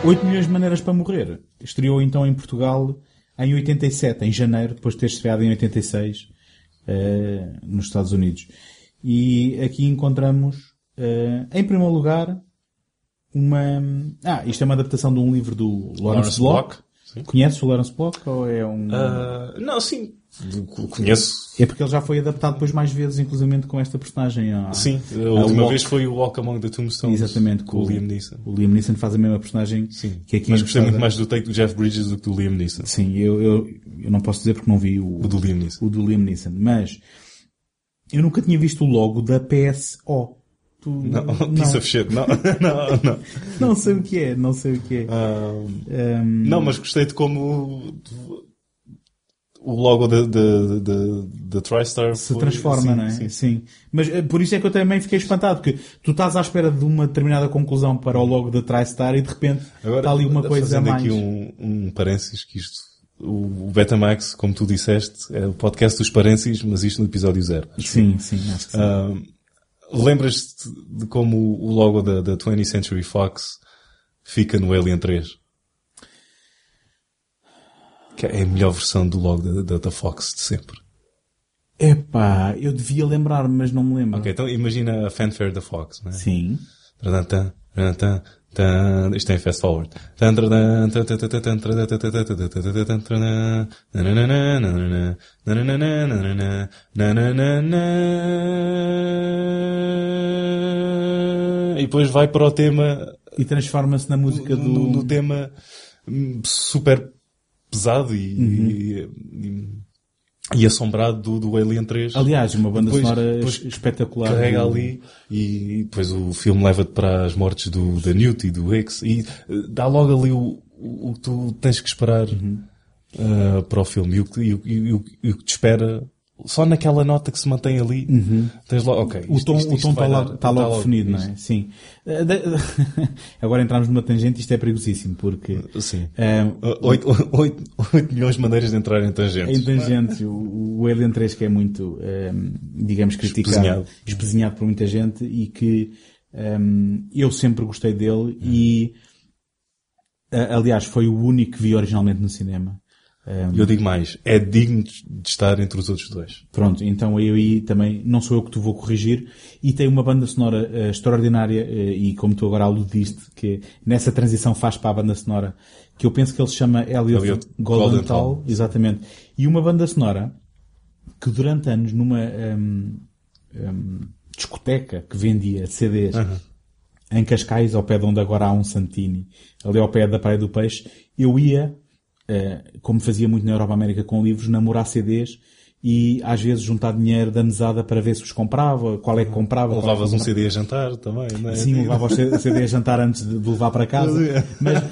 8 milhões de maneiras para morrer. Estreou então em Portugal em 87, em janeiro, depois de ter estreado em 86 eh, nos Estados Unidos. E aqui encontramos, eh, em primeiro lugar, uma... Ah, isto é uma adaptação de um livro do Lawrence, Lawrence Block. Block. Conheces o Lawrence Block ou é um... Ah, não, sim. Conheço. É porque ele já foi adaptado depois mais vezes, inclusive com esta personagem. à- Sim, a última Walk. vez foi o Walk Among the Tombstones. Exatamente, com o Liam Neeson. O Liam Neeson faz a mesma personagem Sim. que aqui Mas é gostei muito mais do take do Jeff Bridges do que do Liam Neeson. Sim, eu, eu, eu não posso dizer porque não vi o, O do Liam Neeson. o do Liam Neeson, mas eu nunca tinha visto o logo da PSO. Tu, Não, piece of shit. Não, não, não. Não sei o que é, não sei o que é. Um, Não, mas gostei de como o logo da, da, da, da TriStar se foi- transforma, sim, não é? sim. Sim. Mas eh, por isso é que eu também fiquei espantado, porque tu estás à espera de uma determinada conclusão para o logo da TriStar e de repente está ali uma coisa a fazendo mais. aqui um, um parênteses que isto, o, o Betamax, como tu disseste, é o podcast dos parênteses, mas isto no episódio zero. Sim, sim, acho que sim. Ah, Lembras-te de como o logo da, da 20th Century Fox fica no Alien 3? que é a melhor versão do logo da, da, da Fox de sempre. Epá, eu devia lembrar, mas não me lembro. Ok, então imagina a fanfare da Fox, né? Sim. Isto tem fast forward. E depois vai para o tema. E transforma-se na música do. No, no tema super pesado e, Uhum. e, e- e assombrado do, do Alien 3. Aliás, uma banda Depois- sonora depois espetacular. Carrega do- ali e depois o filme leva-te para as mortes do, da Newt e do Hicks e eh, dá logo ali o, o, o que tu tens que esperar Uhum. eh, para o filme e o, e o- e o- e o que te espera só naquela nota que se mantém ali tens logo, ok. O isto- tom, isto- o tom está vai logo, dar- está logo definido, não é? Sim. Eh, Agora entramos numa tangente, isto é perigosíssimo, porque... Sim. eh, 8, milhões de maneiras de entrar em tangentes. Em tangentes, o, o Alien 3 que é muito, ehm, digamos, criticado, Espezinhado. espezinhado por muita gente e que ehm, eu sempre gostei dele e, a- aliás, foi o único que vi originalmente no cinema. Ehm, Eu digo mais, é digno de estar entre os outros dois. Pronto, então eu aí também, não sou eu que te vou corrigir, e tem uma banda sonora eh, extraordinária, eh, e como tu agora aludiste, que nessa transição faz para a banda sonora, que eu penso que ele se chama Elliot, Elliot Goldenthal, exatamente, e uma banda sonora que durante anos numa ehm, ehm, discoteca que vendia CDs Aham. em Cascais, ao pé de onde agora há um Santini, ali ao pé da Praia do Peixe, eu ia, eh, como fazia muito na Europa América com livros, namorar CDs e às vezes juntar dinheiro da mesada para ver se os comprava, qual é que comprava. Ou é levavas um. CD a jantar também, não é? Sim, levava o CD a jantar antes de de levar para casa. Mas,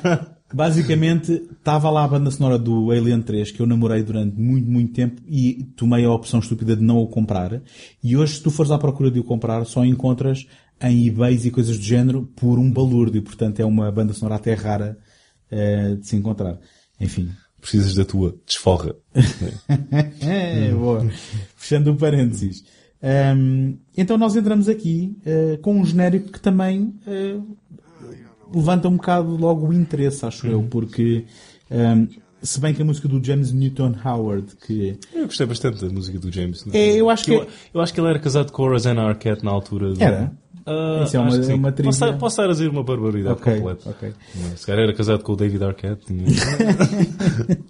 basicamente, estava lá a banda sonora do Alien 3, que eu namorei durante muito, muito tempo e tomei a opção estúpida de não o comprar. E hoje, se tu fores à procura de o comprar, só encontras em eBays e coisas do género por um balúrdio. Portanto, é uma banda sonora até rara eh, de se encontrar. Enfim. Precisas da tua desforra. é, boa. Fechando o parênteses. Ahm, então nós entramos aqui eh, com um genérico que também eh, levanta um bocado logo o interesse, acho eu, porque ahm, se bem que a música do James Newton Howard, que Eu gostei bastante da música do James. não É, eu acho que- Eu, eu acho que ele era casado com a Rosanna Arquette na altura. do- Era? Ah, Isso é uma- é uma trivia. Posso, posso estar a dizer uma barbaridade Ok, completa. ok. Mas, Se calhar era casado com o David Arquette. tinha-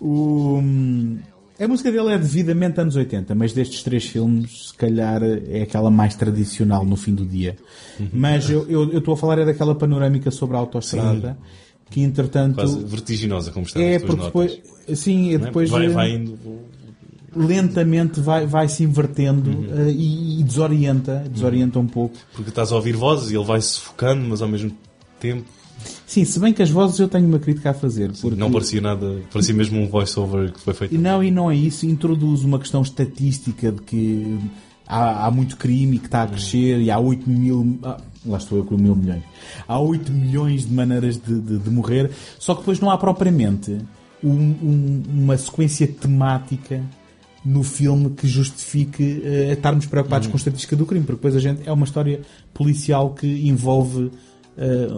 o, a música dele é devidamente anos 80, mas destes três filmes, se calhar é aquela mais tradicional no fim do dia. Uhum. Mas eu eu- eu estou a falar é daquela panorâmica sobre a autostrada, que entretanto Quase vertiginosa, como está é porque depois, sim, é é? depois vai, vai indo. Lentamente vai, vai se invertendo Uhum. eh, e, e desorienta, desorienta um pouco. Porque estás a ouvir vozes e ele vai se focando, mas ao mesmo tempo Sim, se bem que as vozes eu tenho uma crítica a fazer. porque- não parecia nada. Parecia mesmo um voice-over que foi feito. Não, e não é isso, introduz uma questão estatística de que há, há muito crime que está a crescer e há 8 mil. ah, lá estou eu com mil milhões. Há 8 milhões de maneiras de, de- de morrer, só que depois não há propriamente um- um- uma sequência temática no filme que justifique eh, estarmos preocupados com a estatística do crime, porque depois a gente é uma história policial que envolve eh,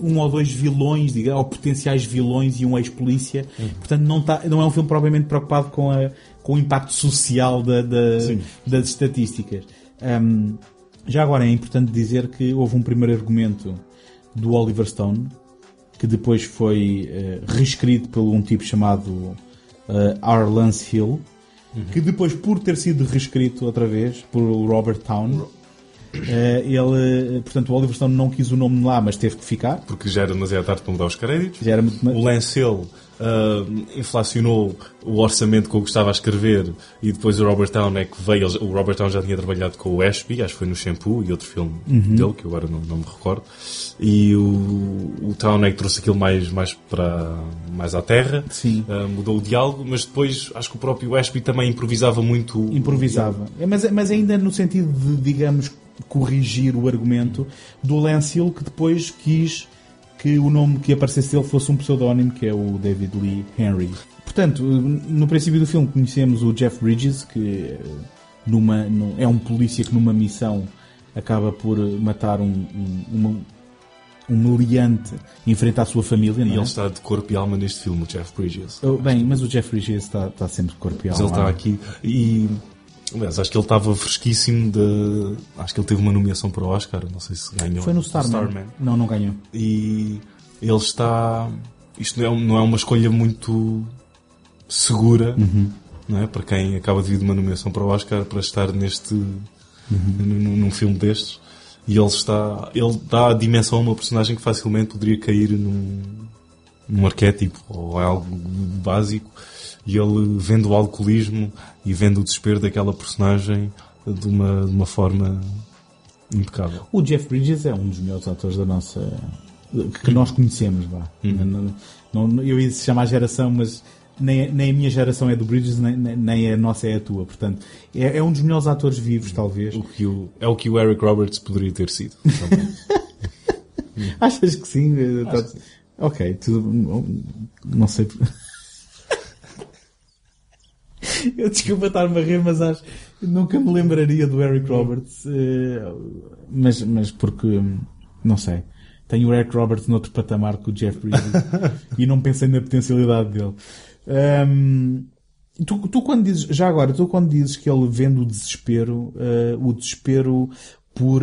um ou dois vilões, diga, ou potenciais vilões e um ex-polícia. Portanto, não, tá, não é um filme propriamente preocupado com, a, com o impacto social da- da- das estatísticas. Ahm, já agora é importante dizer que houve um primeiro argumento do Oliver Stone que depois foi eh, reescrito por um tipo chamado eh, R. Lance Hill, que depois, por ter sido reescrito outra vez por Robert Town, eh, ele, eh, portanto, o Oliver Stone não quis o nome lá, mas teve que ficar. Porque já era demasiado tarde para mudar os créditos. Já era muito... O Lance Ah, inflacionou o orçamento com o que estava a escrever e depois o Robert Town é que veio. O Robert Town já tinha trabalhado com o Ashby, acho que foi no Shampoo e outro filme Uhum. dele, que eu agora não, não me recordo. E o, o Town é que trouxe aquilo mais, mais, para, mais à terra. Ah, mudou o diálogo, mas depois acho que o próprio Ashby também improvisava muito. improvisava. É, Mas, mas ainda no sentido de, digamos, corrigir o argumento do Lance Hill, que depois quis que o nome que aparecesse dele fosse um pseudónimo, que é o David Lee Henry. Portanto, no princípio do filme conhecemos o Jeff Bridges, que eh, numa, num- é um polícia que numa missão acaba por matar um, um, uma- um meliante e enfrentar a sua família. E é? ele está de corpo e alma neste filme, o Jeff Bridges. Oh, Bem, mas o Jeff Bridges está, está sempre de corpo e Mas alma. ele está aqui e. Aliás, acho que ele estava fresquíssimo de. Acho que ele teve uma nomeação para o Oscar, não sei se ganhou. Foi no Starman. Não, não ganhou. E ele está. Isto não é, não é uma escolha muito segura, Uhum. não é? Para quem acaba de vir de uma nomeação para o Oscar para estar neste. Uhum. num, num filme destes. E ele está. Ele dá a dimensão a uma personagem que facilmente poderia cair num, num arquétipo ou algo básico. E ele vendo o alcoolismo e vendo o desespero daquela personagem de uma, de uma forma impecável. O Jeff Bridges é um dos melhores atores da nossa. que nós conhecemos, vá. Uhum. Não, não- eu ia se chamar geração, mas nem, nem a minha geração é do Bridges, nem, nem- a nossa é a tua. Portanto, é, é um dos melhores atores vivos, talvez. O que o- é o que o Eric Roberts poderia ter sido. Achas que sim? Tá- Ok, tudo. Não sei. Eu desculpa estar-me a rir, mas acho. Nunca me lembraria do Eric Roberts. eh, Mas, mas porque. Não sei. Tenho o Eric Roberts noutro patamar que o Jeff Bridges. e não pensei na potencialidade dele. Hum, tu, tu quando dizes. Já agora, tu quando dizes que ele vende o desespero, eh, o desespero por.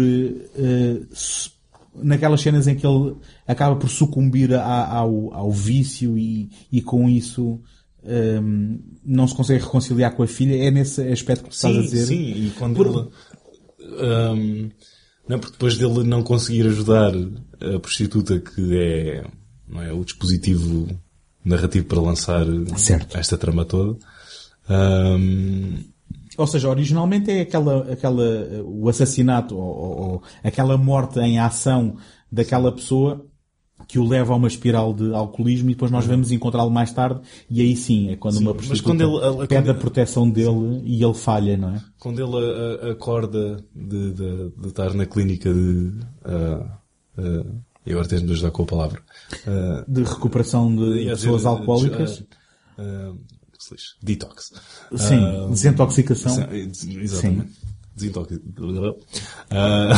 su- naquelas cenas em que ele acaba por sucumbir a- ao, ao vício e, e com isso hum, não se consegue reconciliar com a filha, é nesse aspecto que tu estás a dizer? Sim, e quando Por- ele. ahm, não, porque depois dele não conseguir ajudar a prostituta que é, não é o dispositivo narrativo para lançar esta trama toda, Um, Ou seja, originalmente é aquela, aquela, o assassinato ou, ou, ou aquela morte em ação daquela pessoa que o leva a uma espiral de alcoolismo e depois nós vamos encontrá-lo mais tarde e aí sim é quando Sim, uma prostituta quando ele- pede quando- a proteção dele e ele falha, não é? quando ele a- a- acorda de, de- de estar na clínica de. ah, ah, e agora tens de me ajudar com a palavra. Ah, De recuperação de pessoas dizer, alcoólicas. lixe, detox. Sim, desintoxicação. sim, Exatamente. Desintoxicação. Ah,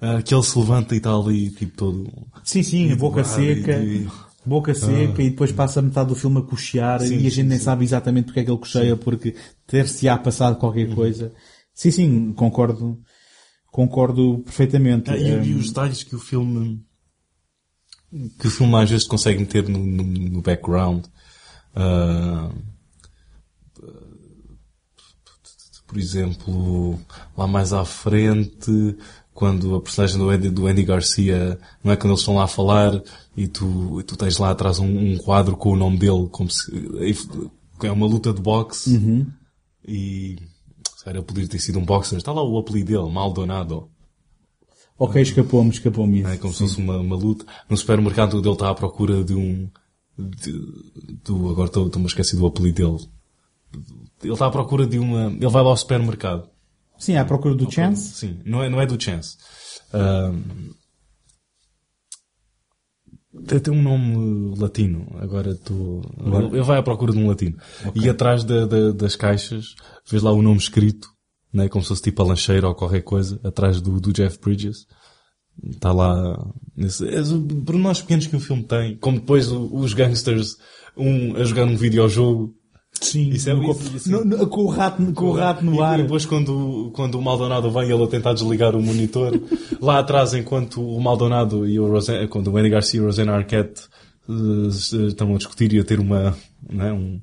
ah, que ele se levanta e está ali, tipo, todo. Sim, sim, boca e- seca. e- Boca seca e depois passa metade do filme a cochear Sim, e a gente nem sim. sabe exatamente porque é que ele cocheia, porque ter-se-á passado qualquer coisa. Sim, sim, concordo. Concordo perfeitamente. Ah, e, e Um, os detalhes que o filme que o filme às vezes consegue meter no, no, no background Ah, por exemplo lá mais à frente quando a personagem do Andy, do Andy Garcia não é quando eles estão lá a falar e tu, tu tens lá atrás um, um quadro com o nome dele como se é uma luta de boxe Uhum. e se calhar poderia ter sido um boxer está lá o apelido dele Maldonado Ok, escapou-me, escapou-me isso. é como se fosse uma, uma luta. No supermercado onde ele está à procura de um. De, do, agora estou- estou-me a esquecer do apelido dele. Ele está à procura de uma. Ele vai lá ao supermercado. Sim, à procura do Chance. Sim, não é, não é do Chance. Ahm, tem, tem um nome latino. Agora estou. Ele vai à procura de um latino. E atrás da- da- das caixas, vês lá o nome escrito, né? como se fosse tipo a lancheira ou qualquer coisa, atrás do, do Jeff Bridges. Está lá. Nesse, é, por nós pequenos que o filme tem. Como depois os gangsters, um a jogar um videojogo. Sim, Isso é no- isso- isso- no- no- com o rato, com o rato no e, ar. E depois quando, quando o Maldonado vem ele a tentar desligar o monitor, lá atrás enquanto o Maldonado e o Rosen, quando o Andy Garcia e o Rosanna Arquette se- estão a discutir e a ter uma, não é, um-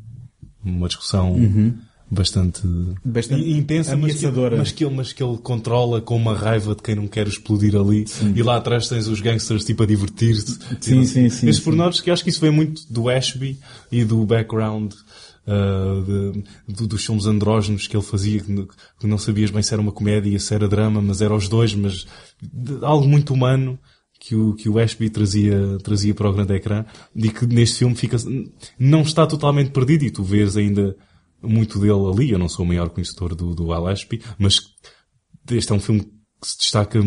uma discussão Uhum. bastante, Bastante intensa, mas que, mas, que ele, mas que ele controla com uma raiva de quem não quer explodir ali. E lá atrás tens os gangsters tipo a divertir-se. Sim, sim, sim, Esses sim. pormenores que acho que isso vem muito do Ashby e do background ah, de- do- dos filmes andrógenos que ele fazia, que, não sabias bem se era uma comédia, se era drama, mas era os dois, mas de- algo muito humano que o, que o Ashby trazia, trazia para o grande ecrã e que neste filme fica, não está totalmente perdido e tu vês ainda muito dele ali. Eu não sou o maior conhecedor do, do Al Ashby, mas este é um filme que se destaca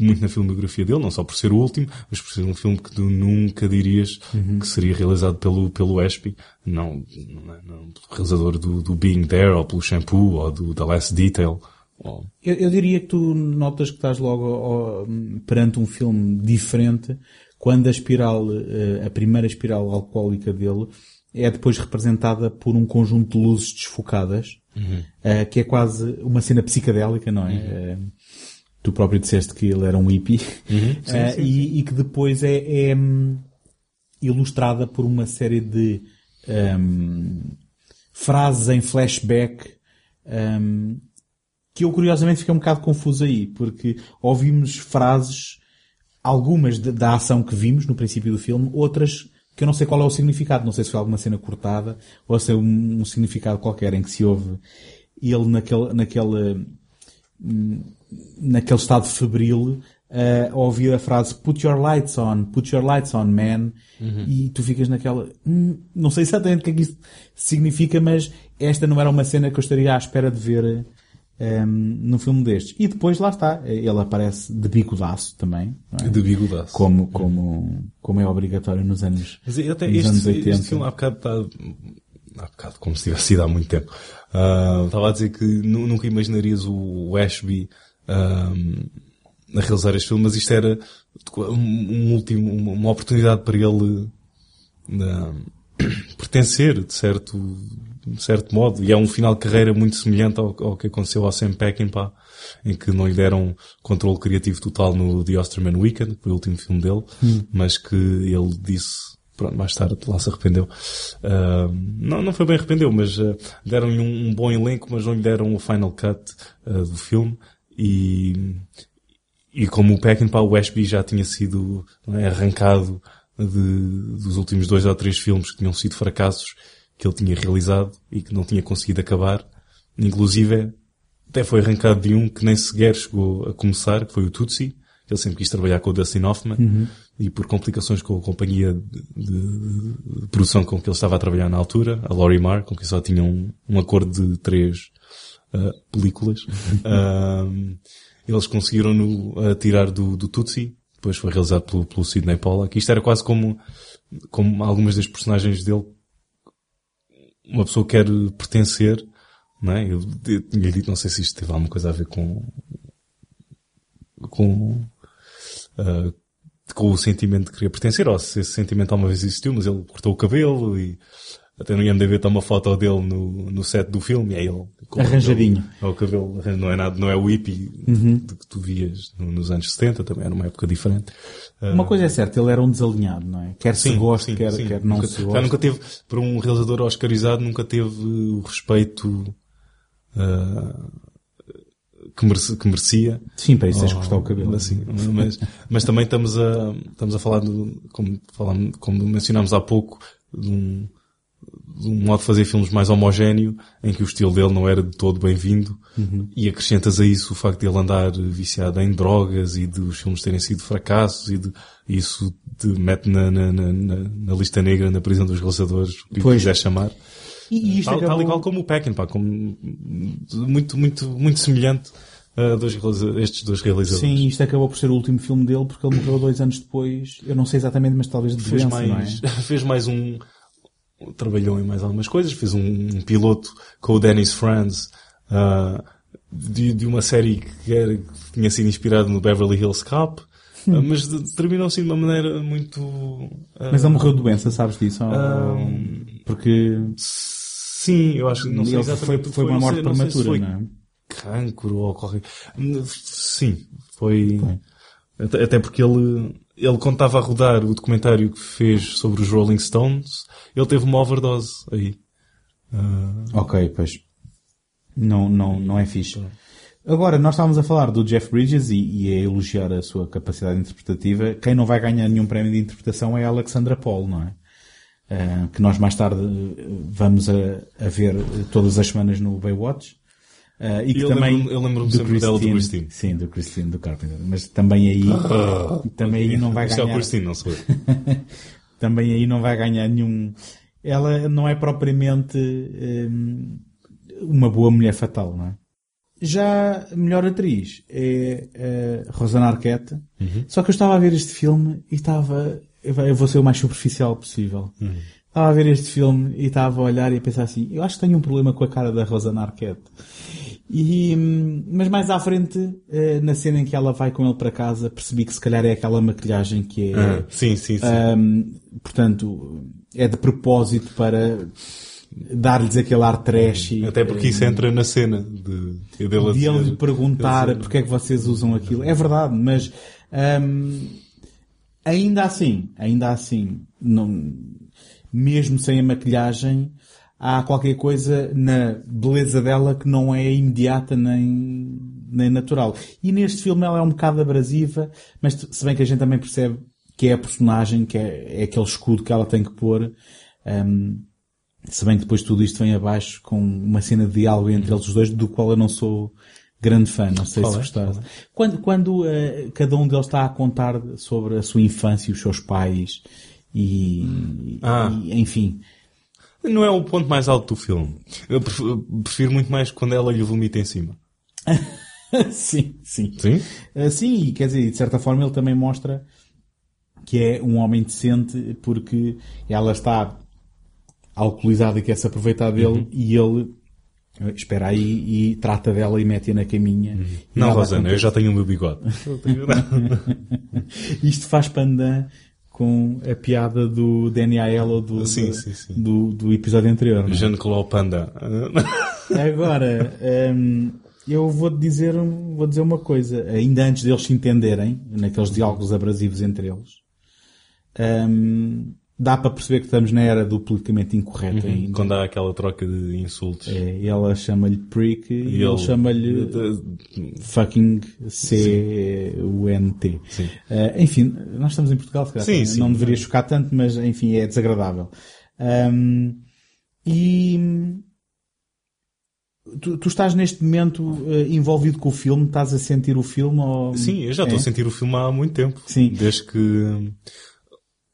muito na filmografia dele, não só por ser o último, mas por ser um filme que tu nunca dirias que seria realizado pelo, pelo Ashby, não, não, é- não realizador do, do Being There, ou pelo Shampoo, ou do The Last Detail. ou- Eu, eu diria que tu notas que estás logo ó, perante um filme diferente quando a espiral, eh, a primeira espiral alcoólica dele é depois representada por um conjunto de luzes desfocadas, Uhum. eh, que é quase uma cena psicadélica, não é? Eh, tu próprio disseste que ele era um hippie, Uhum. Sim, Eh, sim, e, e que depois é, é, hum, ilustrada por uma série de hum, frases em flashback hum, que eu curiosamente fiquei um bocado confuso aí, porque ouvimos frases, algumas de- da ação que vimos no princípio do filme, outras que eu não sei qual é o significado, não sei se foi alguma cena cortada ou se é um, um significado qualquer em que se ouve ele naquele, naquele, hum, naquele estado febril eh, a ouvir a frase put your lights on, put your lights on, man, Uhum. e tu ficas naquela, "Hum, não sei exatamente o que é que isso significa, mas esta não era uma cena que eu estaria à espera de ver ehm, num filme destes. E depois lá está, ele aparece de bigodaço também. é? De bigodaço. Como, como, como é obrigatório nos anos, Mas até nos anos este, 80. este filme há bocado está, há bocado, como se tivesse sido há muito tempo. Ah, estava a dizer que nu- nunca imaginarias o Ashby ahm, a realizar este filme, mas isto era um, um último, uma, oportunidade para ele ah, pertencer, de certo, de certo modo. E é um final de carreira muito semelhante ao, ao que aconteceu ao Sam Peckinpah, em que não lhe deram controle criativo total no The Osterman Weekend, foi o último filme dele, Hum. mas que ele disse, pronto, mais tarde lá se arrependeu. Ah, não, não foi bem arrependeu, mas ah, deram-lhe um, um bom elenco, mas não lhe deram o final cut ah, do filme e, e como o Peckinpah, o Ashby já tinha sido é, arrancado de, dos últimos dois ou três filmes que tinham sido fracassos, que ele tinha realizado e que não tinha conseguido acabar. Inclusive, até foi arrancado de um que nem sequer chegou a começar, que foi o Tutsi. Ele sempre quis trabalhar com o Dustin Hoffman Uhum. e por complicações com a companhia de, de- de produção com que ele estava a trabalhar na altura, a Laurie Marr, com quem só tinha um, um acordo de três ah, películas, ah, eles conseguiram no tirar do, do Tutsi. Depois foi realizado pelo, pelo Sidney Pollack. Isto era quase como, como algumas das personagens dele uma pessoa quer pertencer, não é? Eu, eu tinha dito, não sei se isto teve alguma coisa a ver com, com, ah, com o sentimento de querer pertencer, ou se esse sentimento alguma vez existiu, mas ele cortou o cabelo e até no IMDB está uma foto dele no, no set do filme e é ele. Arranjadinho. É o cabelo, não é nada, não é o hippie Uhum. de que tu vias no- nos anos 70, também era uma época diferente. Uma Ah, coisa é certa, ele era um desalinhado, não é? Quer se Sim, goste, sim, quer, sim. quer não nunca, se já goste. nunca teve, para um realizador oscarizado, nunca teve o respeito ah, que, merece- que merecia. Sim, para isso tens Oh, cortar o cabelo. Assim, mas, mas também estamos a, estamos a falar, de, como, falamos, como mencionámos há pouco, de um, um modo de fazer filmes mais homogéneo, em que o estilo dele não era de todo bem-vindo, Uhum. e acrescentas a isso o facto de ele andar viciado em drogas e de os filmes terem sido fracassos e de isso te mete na, na, na, na- lista negra na prisão dos realizadores, o que quiser chamar. E isto tal, tal acabou- e qual como o Peckinpah, como muito, muito, muito semelhante a dois, estes dois realizadores. Sim, isto acabou por ser o último filme dele porque ele morreu dois anos depois. Eu não sei exatamente, mas talvez de fez doença, mais, não é? fez mais um, trabalhou em mais algumas coisas, fez um, um piloto com o Dennis Franz, ah, de, de uma série que, era, que tinha sido inspirado no Beverly Hills Cop, ah, mas terminou assim de uma maneira muito... ah, Mas ele morreu de doença, sabes disso? Porque... Sim, eu acho que não sei foi, exatamente que foi uma não morte sei- não sei se prematura, foi não é? cancro ou qualquer... Sim, foi... Até, até porque ele, ele estava a rodar o documentário que fez sobre os Rolling Stones, ele teve uma overdose aí. Ah, Ok, pois. Não, não, não é fixe. Agora, nós estávamos a falar do Jeff Bridges e, e a elogiar a sua capacidade interpretativa. Quem não vai ganhar nenhum prémio de interpretação é a Alexandra Paul, não é? Ah, que nós mais tarde vamos a, a ver todas as semanas no Baywatch. Ah, e que Eu também lembro-me- eu lembro-me sempre dela do Christine. Sim, do Christine, do Carpenter. Mas também aí, Ah. também aí não vai Isso é o ganhar. Christine, não sou eu. também aí não vai ganhar nenhum. Ela não é propriamente hum, uma boa mulher fatal, não é? Já a melhor atriz é a Rosanna Arquette. Uhum. Só que eu estava a ver este filme e estava. Eu vou ser o mais superficial possível. Uhum. Estava a ver este filme e estava a olhar e a pensar assim: eu acho que tenho um problema com a cara da Rosanna Arquette. E, hum, mas mais à frente, eh, na cena em que ela vai com ele para casa, percebi que se calhar é aquela maquilhagem que é. Ah, sim, sim, sim. hum, portanto, é de propósito para dar-lhes aquele ar trash. Até porque isso entra na cena de, dele a de ele lhe perguntar porque é que vocês usam aquilo. É verdade, mas hum, ainda assim, ainda assim, não, mesmo sem a maquilhagem, há qualquer coisa na beleza dela que não é imediata nem, nem natural. E neste filme ela é um bocado abrasiva, mas se bem que a gente também percebe que é a personagem, que é, é aquele escudo que ela tem que pôr. hum, se bem que depois tudo isto vem abaixo com uma cena de diálogo entre eles os dois, do qual eu não sou grande fã, não sei Qual se é? gostaste. Quando, quando eh, cada um deles está a contar sobre a sua infância e os seus pais e, Ah. e, enfim. Não é o ponto mais alto do filme. Eu prefiro, muito mais quando ela lhe vomita em cima. sim, sim. Sim? Ah, sim, e quer dizer, de certa forma ele também mostra que é um homem decente porque ela está alcoolizada e quer se aproveitar dele Uhum. e ele eh, espera aí e trata dela e mete-a na caminha. Uhum. Não, Rosana, eu já tenho o meu bigode. Isto faz pandan com a piada do Danny Aiello do, Sim, do, sim, sim. do, do episódio anterior. é? Jean-Claude Panda. Agora, hum, eu vou dizer, um- vou dizer uma coisa. Ainda antes deles se entenderem, naqueles diálogos abrasivos entre eles, hum, dá para perceber que estamos na era do politicamente incorreto ainda. Uhum. Quando há aquela troca de insultos. É, e ela chama-lhe prick e, ele ele- chama-lhe fucking C-U-N-T. Eh, enfim, nós estamos em Portugal, se calhar, Sim, sim. não deveria chocar tanto, mas enfim, é desagradável. Ahm, E tu, tu estás neste momento eh, envolvido com o filme? Estás a sentir o filme? Ou... Sim, eu já estou É? a sentir o filme há muito tempo. Sim. Desde que.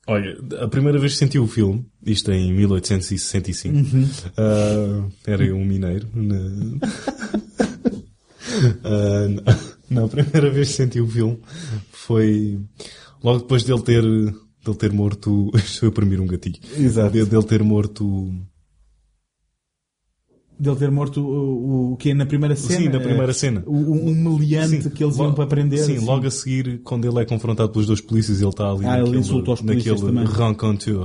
Olha, a primeira vez que senti o filme, isto em 1865, Uhum. ah, era um mineiro. Na... Ah, não, a primeira vez que senti o filme foi logo depois dele ter, dele ter morto. Estou a oprimir um gatilho. Exato. De- Dele ter morto. Dele ter morto o, o que é na primeira cena? Sim, na primeira cena. O, um meliante Sim, que eles iam para prender. Sim, assim. logo a seguir, quando ele é confrontado pelos dois polícias, ele está ali Ah, ele naquele, insulta os polícias naquele também. rencontre.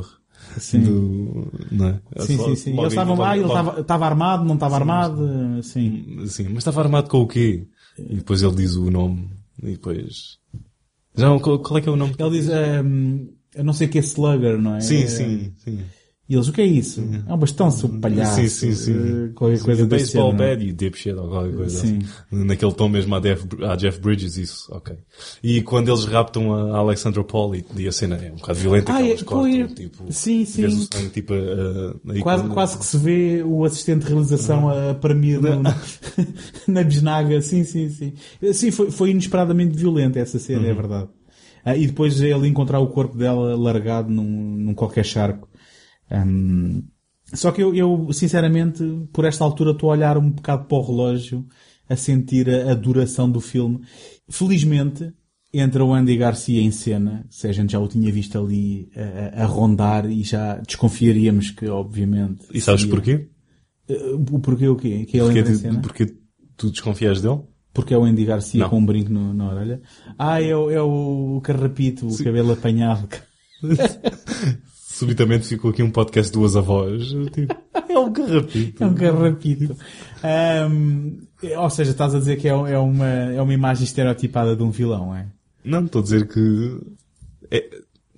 Sim. Do, não é? Sim, sim, sim. logo aí, estavam lá, ele estava estava armado, não estava armado, sim. Sim, mas estava armado com o quê? E depois ele diz o nome. E depois... Já qual, qual é que é o nome? Ele diz, ehm, eu não sei que é slugger, não é? Sim, É, sim, sim. E eles, o que é isso? É um bastão, seu palhaço. Sim, sim, sim. eh, Qualquer Sim, coisa desse Baseball bad, you dipshit, ou qualquer coisa Sim. assim. Naquele tom mesmo à Jeff, à Jeff Bridges, isso, ok. E quando eles raptam a Alexandra Paul e, e a cena é um bocado violenta, Ah, que é, eles cortam, foi- tipo... sim, sim. sangue, tipo, a- a- aí Quase, quase que se vê o assistente de realização a premir no- na bisnaga. Sim, sim, sim. Sim, foi, foi inesperadamente violenta essa cena, é Uhum. verdade. Ah, e depois ele encontrar o corpo dela largado num, num qualquer charco. Ahm, só que eu, eu, sinceramente, por esta altura estou a olhar um bocado para o relógio, a sentir a, a duração do filme. Felizmente, entra o Andy Garcia em cena, se a gente já o tinha visto ali a, a- rondar e já desconfiaríamos que, obviamente... E sabes seria- porquê? Uh, O porquê o quê? Que ele Porque, entra em cena? porque tu desconfias dele? Porque é o Andy Garcia Não. com um brinco no- na orelha? Ah, é, o- é o carrapito, o cabelo apanhado. Subitamente ficou aqui um podcast de duas avós. Tipo, é um carrapito. É um carrapito. Ahm, ou seja, estás a dizer que é, é uma, é uma imagem estereotipada de um vilão, é? Não, estou a dizer que é,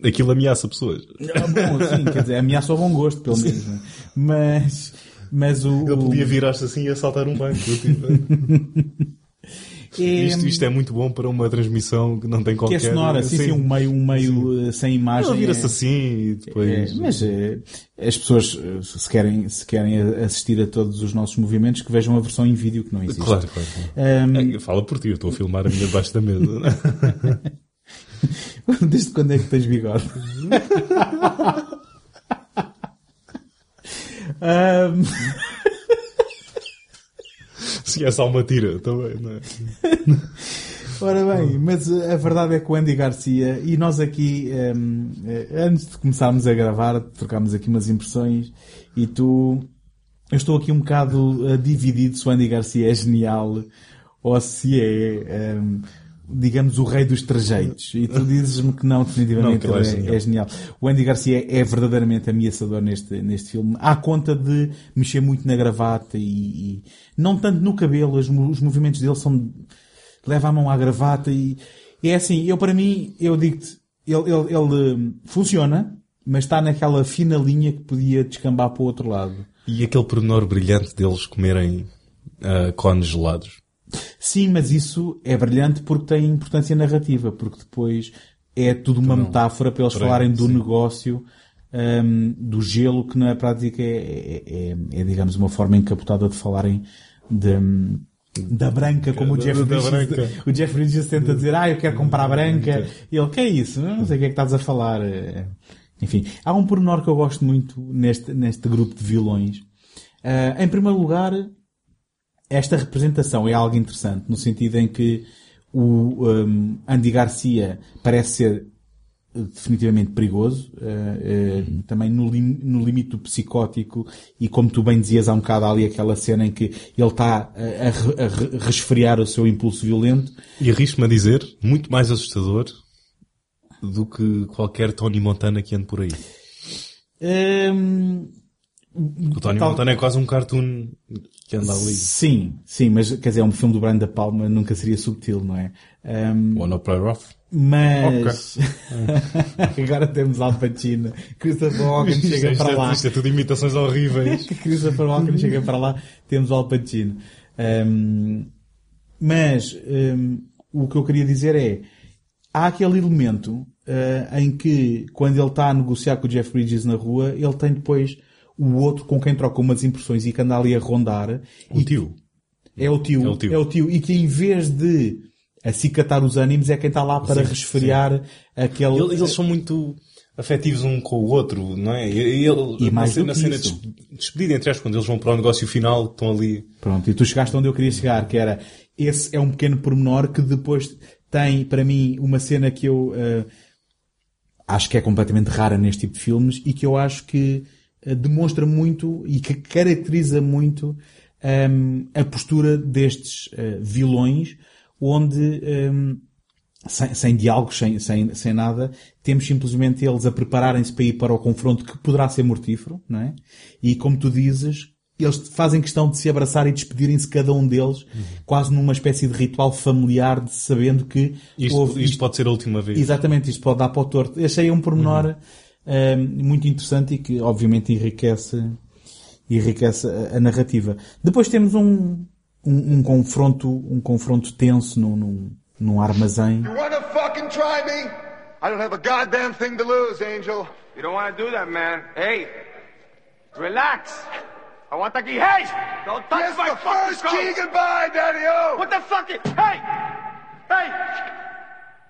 aquilo ameaça pessoas. Ah, bom, sim, quer dizer, ameaça ao bom gosto, pelo menos. é? Mas, mas o... Ele podia virar-se assim e assaltar um banco. tipo. É, isto, isto é muito bom para uma transmissão que não tem que qualquer... é sonora, sim, sim, um meio, um meio eh, sem imagem. Ele vira-se é- assim e depois... É, mas eh, as pessoas, eh, se querem, se querem assistir a todos os nossos movimentos, que vejam a versão em vídeo que não existe. Claro, claro. É, fala por ti, eu estou a filmar a minha debaixo da mesa. Desde quando é que tens bigode? Ahm, Se é só uma tira, também, não é? Ora bem, mas eh, a verdade é que o Andy Garcia, e nós aqui, ehm, eh, antes de começarmos a gravar, trocámos aqui umas impressões, e tu, eu estou aqui um bocado eh, dividido se o Andy Garcia é genial, ou se é, ehm, digamos, o rei dos trajeitos. E tu dizes-me que não, definitivamente Não, é genial. é genial. O Andy Garcia é verdadeiramente ameaçador neste, neste filme. Há conta de mexer muito na gravata e, e não tanto no cabelo, os, os movimentos dele são, leva a mão à gravata e, é assim, eu para mim, eu digo-te, ele, ele, ele hum, funciona, mas está naquela fina linha que podia descambar para o outro lado. E aquele pormenor brilhante deles comerem ah, cones gelados. Sim, mas isso é brilhante porque tem importância narrativa, porque depois é tudo uma Não. metáfora para eles Porém, falarem do sim. negócio hum, do gelo, que na prática é, é, é- é, digamos, uma forma encapotada de falarem de, hum, da branca, como o Jeff da Bridges, o Jeff Bridges tenta dizer, ah, eu quero comprar branca. E ele, que é isso? Não sei o que é que estás a falar. Eh, Enfim, há um pormenor que eu gosto muito neste, neste grupo de vilões. Ah, em primeiro lugar, esta representação é algo interessante, no sentido em que o um, Andy Garcia parece ser eh, definitivamente perigoso, eh, eh, também no, lim- no limite do psicótico, e como tu bem dizias há um bocado ali aquela cena em que ele está a, a a re- resfriar o seu impulso violento. E arrisco-me a dizer, muito mais assustador do que qualquer Tony Montana que ande por aí. Hum, O Tony tal- Montana é quase um cartoon que anda ali. Sim, sim, mas quer dizer, um filme do Brian da Palma nunca seria subtil, não é? Um, Wanna play rough? Mas agora temos Al Pacino, Christopher Walken chega isto para é- lá. isto é tudo imitações horríveis. Christopher Walken chega para lá, temos Al Pacino. Um, mas um, o que eu queria dizer é há aquele elemento uh, em que quando ele está a negociar com o Jeff Bridges na rua, ele tem depois o outro com quem troca umas impressões e que anda ali a rondar. O tio. É o tio. É o tio. É o tio. E que em vez de acicatar os ânimos é quem está lá para Sim, resfriar aquele... Eles, eles são muito afetivos um com o outro, não é? E, ele, E mais na, cena de despedida, entre aspas, quando eles vão para o negócio final, estão ali. Pronto, e tu chegaste onde eu queria chegar, que era, esse é um pequeno pormenor que depois tem, para mim, uma cena que eu eh, acho que é completamente rara neste tipo de filmes e que eu acho que demonstra muito e que caracteriza muito ehm, a postura destes eh, vilões, onde ehm, sem, sem diálogos, sem, sem, sem nada, temos simplesmente eles a prepararem-se para ir para o confronto que poderá ser mortífero, não é? E como tu dizes, eles fazem questão de se abraçar e despedirem-se cada um deles, quase numa espécie de ritual familiar, de, sabendo que Isto, houve- isto pode ser a última vez. Exatamente, isto pode dar para o torto. Achei um pormenor eh, muito interessante e que obviamente enriquece, enriquece a, a narrativa. Depois temos um, um, um confronto, um confronto tenso num, num, num armazém. You wanna fucking try me? I don't have a goddamn thing to lose, Angel. You don't want to do that, man. Hey, relax. I want to get. Hey! Don't touch Kiss my the first key goodbye, Daddy-O! What the fuck? Is, hey! Hey!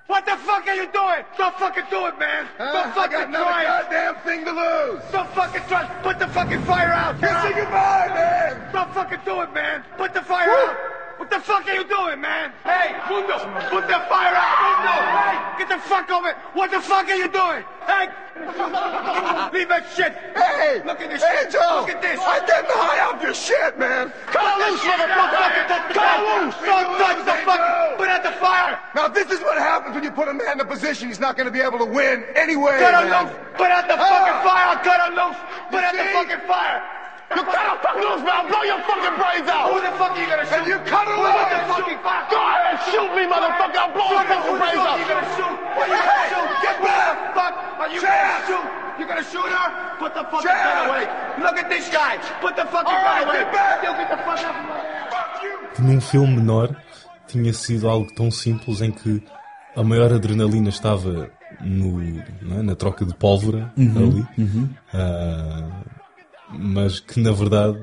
What the fuck are you doing? Don't fucking do it, man. Huh? Don't I fucking got not try it. goddamn thing to lose. Don't fucking try. Put the fucking fire out. Kiss it goodbye, man. Don't fucking do it, man. Put the fire out. What the fuck are you doing, man? Hey, Mundo, put the fire out. Mundo, hey, get the fuck over. it. What the fuck are you doing? Hey, leave that shit. Hey! look at this shit. Angel! Look at this. I didn't high off your shit, man! Cut loose, motherfucker! Cut loose! Don't touch the fucking. Put out the fire. Now, this is what happens when you put a man in a position he's not going to be able to win anyway. Cut man. loose! Put out the Ah. fucking fire! Cut her loose! Put out the fucking fire! You cut her fucking loose, man! I'll blow your fucking brains out! Who the fuck are you gonna shoot? And you cut out loose! fucking fire! Go ahead, shoot me, motherfucker! I'll blow your Fuck, fucking who the brains fuck out! are you gonna shoot? What are you gonna shoot? get Who the fuck are you gonna shoot? You gonna shoot her? Put the fucking Chad! gun away! Look at this guy! Put the fucking gun away! get back! You get the fuck out of my Fuck num filme menor tinha sido algo tão simples em que a maior adrenalina estava no, não é? na troca de pólvora ali, Ah, mas que na verdade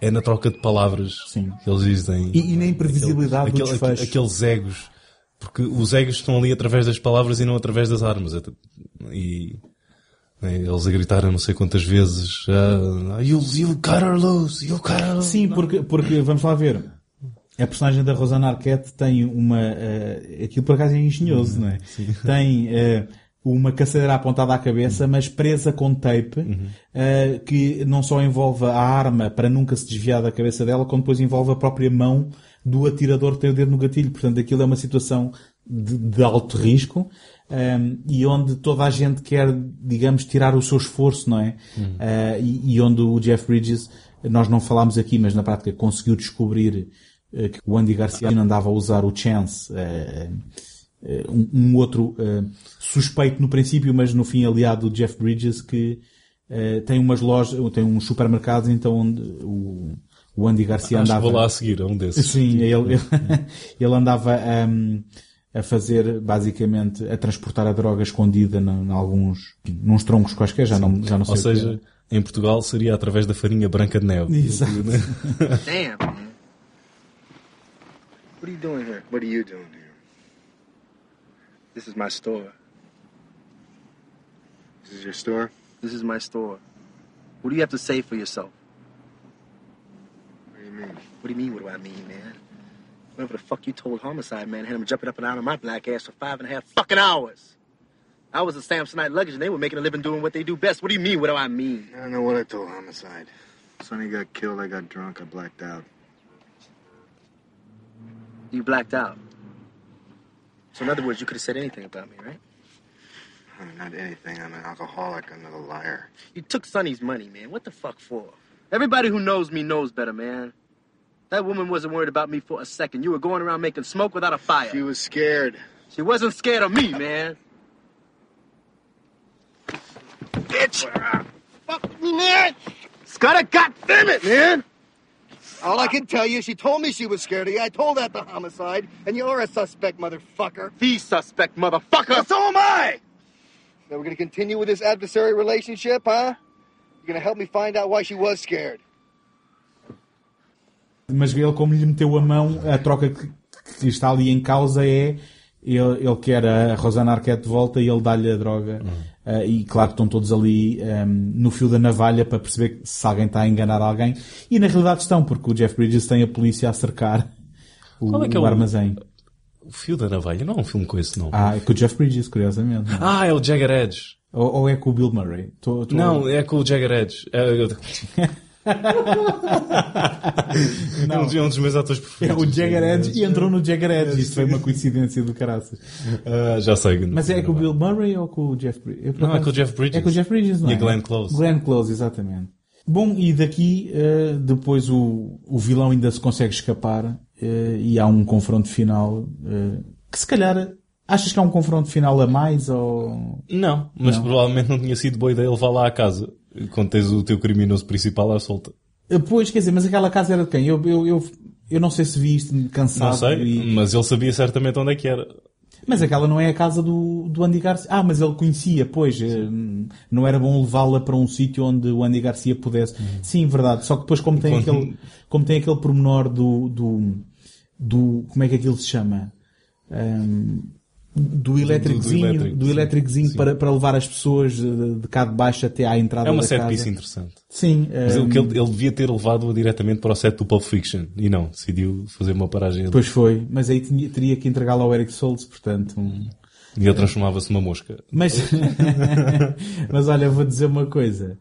é na troca de palavras Sim. que eles dizem. E- e na imprevisibilidade do aquele, desfecho. Aqueles egos, porque os egos estão ali através das palavras e não através das armas. E né, eles a gritaram não sei quantas vezes: ah, you, you loose, you loose. Sim, porque, porque vamos lá ver. A personagem da Rosanna Arquette tem uma. eh, aquilo por acaso é engenhoso, não é? Tem eh, uma caçadeira apontada à cabeça, mas presa com tape, eh, que não só envolve a arma para nunca se desviar da cabeça dela, como depois envolve a própria mão do atirador que tem o dedo no gatilho. Portanto, aquilo é uma situação de, de alto risco. um, e onde toda a gente quer, digamos, tirar o seu esforço, não é? Uh, e, e onde o Jeff Bridges, nós não falámos aqui, mas na prática conseguiu descobrir uh, que o Andy Garcia andava a usar o Chance, uh, uh, um, um outro uh, suspeito no princípio, mas no fim aliado do Jeff Bridges, que uh, tem umas lojas, tem uns supermercados, então onde o, o Andy Garcia Acho que andava... vou lá a seguir, um desses. Sim, ele, ele andava um, a fazer, basicamente, a transportar a droga escondida em alguns, nos troncos quaisquer, já não, já não sei Ou é. seja, em Portugal seria através da farinha branca de neve. Exato. Damn. What are you doing here? What are you doing? This is my store. This is your store? This is my store. What do you have to say for yourself? What do you mean? What do you mean, what do I mean, man? Whatever the fuck you told Homicide, man, had him jumping up and down on my black ass for five and a half fucking hours. I was a Samsonite luggage and they were making a living doing what they do best. What do you mean, what do I mean? I don't know what I told Homicide. Sonny got killed, I got drunk, I blacked out. You blacked out. So in other words, you could have said anything about me, right? I mean, not anything. I'm an alcoholic, I'm not a liar. You took Sonny's money, man. What the fuck for? Everybody who knows me knows better, man. That woman wasn't worried about me for a second. You were going around making smoke without a fire. She was scared. She wasn't scared of me, man. Bitch! Fuck me, man! Scudder, goddamn it, man! All I can tell you, she told me she was scared of you. I told that to homicide, and you're a suspect, motherfucker. The suspect, motherfucker! So am I! So we're gonna continue with this adversary relationship, huh? You're gonna help me find out why she was scared? Mas ele, como lhe meteu a mão, a troca que, que está ali em causa é ele, ele quer a Rosana Arquette de volta e ele dá-lhe a droga. Uh, e claro que estão todos ali um, no fio da navalha para perceber se alguém está a enganar alguém. E na realidade estão, porque o Jeff Bridges tem a polícia a cercar o, Qual é que é o o- armazém. O Fio da Navalha não é um filme com esse nome. Ah, é com o Jeff Bridges, curiosamente. Ah, é o Jagger Edge. Ou, ou é com o Bill Murray? Tô- tô- Não, é com o Jagger Edge. É, Não. É um dos- é meus atores É preferidos. o Jagger Edge e entrou no Jagger Edge. Isto foi uma coincidência do caraças. Ah, já sei. Mas é com o Bill Murray ou com o Jeff Bridges? Não, é com o Jeff Bridges. É com o Jeff Bridges, não E é? a Glenn Close. Glenn Close, exatamente. Bom, e daqui eh, depois o, o vilão ainda se consegue escapar eh, e há um confronto final que se calhar achas que há um confronto final a mais ou... Não, mas Não. provavelmente não tinha sido boa ideia levar lá à casa quando tens o teu criminoso principal à solta. Eh, Pois, quer dizer, mas aquela casa era de quem? Eu, eu, eu, eu não sei se vi isto cansado. Não sei, e- mas ele sabia certamente onde é que era. Mas aquela não é a casa do, do Andy Garcia. Ah, mas ele conhecia, pois. eh, Não era bom levá-la para um sítio onde o Andy Garcia pudesse. Sim, verdade. Só que depois, como tem, aquele, como tem aquele pormenor do, do, do. Como é que aquilo se chama? Ahm, do elétricozinho, do, elétricozinho para, para levar as pessoas de, de cá de baixo até à entrada É uma da set casa. interessante. Sim. Mas ahm, ele, que ele, devia ter levado-a diretamente para o set do Pulp Fiction. E não, decidiu fazer uma paragem ali. Pois foi. Mas aí tinha- teria que entregá-la ao Eric Souls, portanto... um- E ele transformava-se numa mosca. Mas, mas olha, vou dizer uma coisa.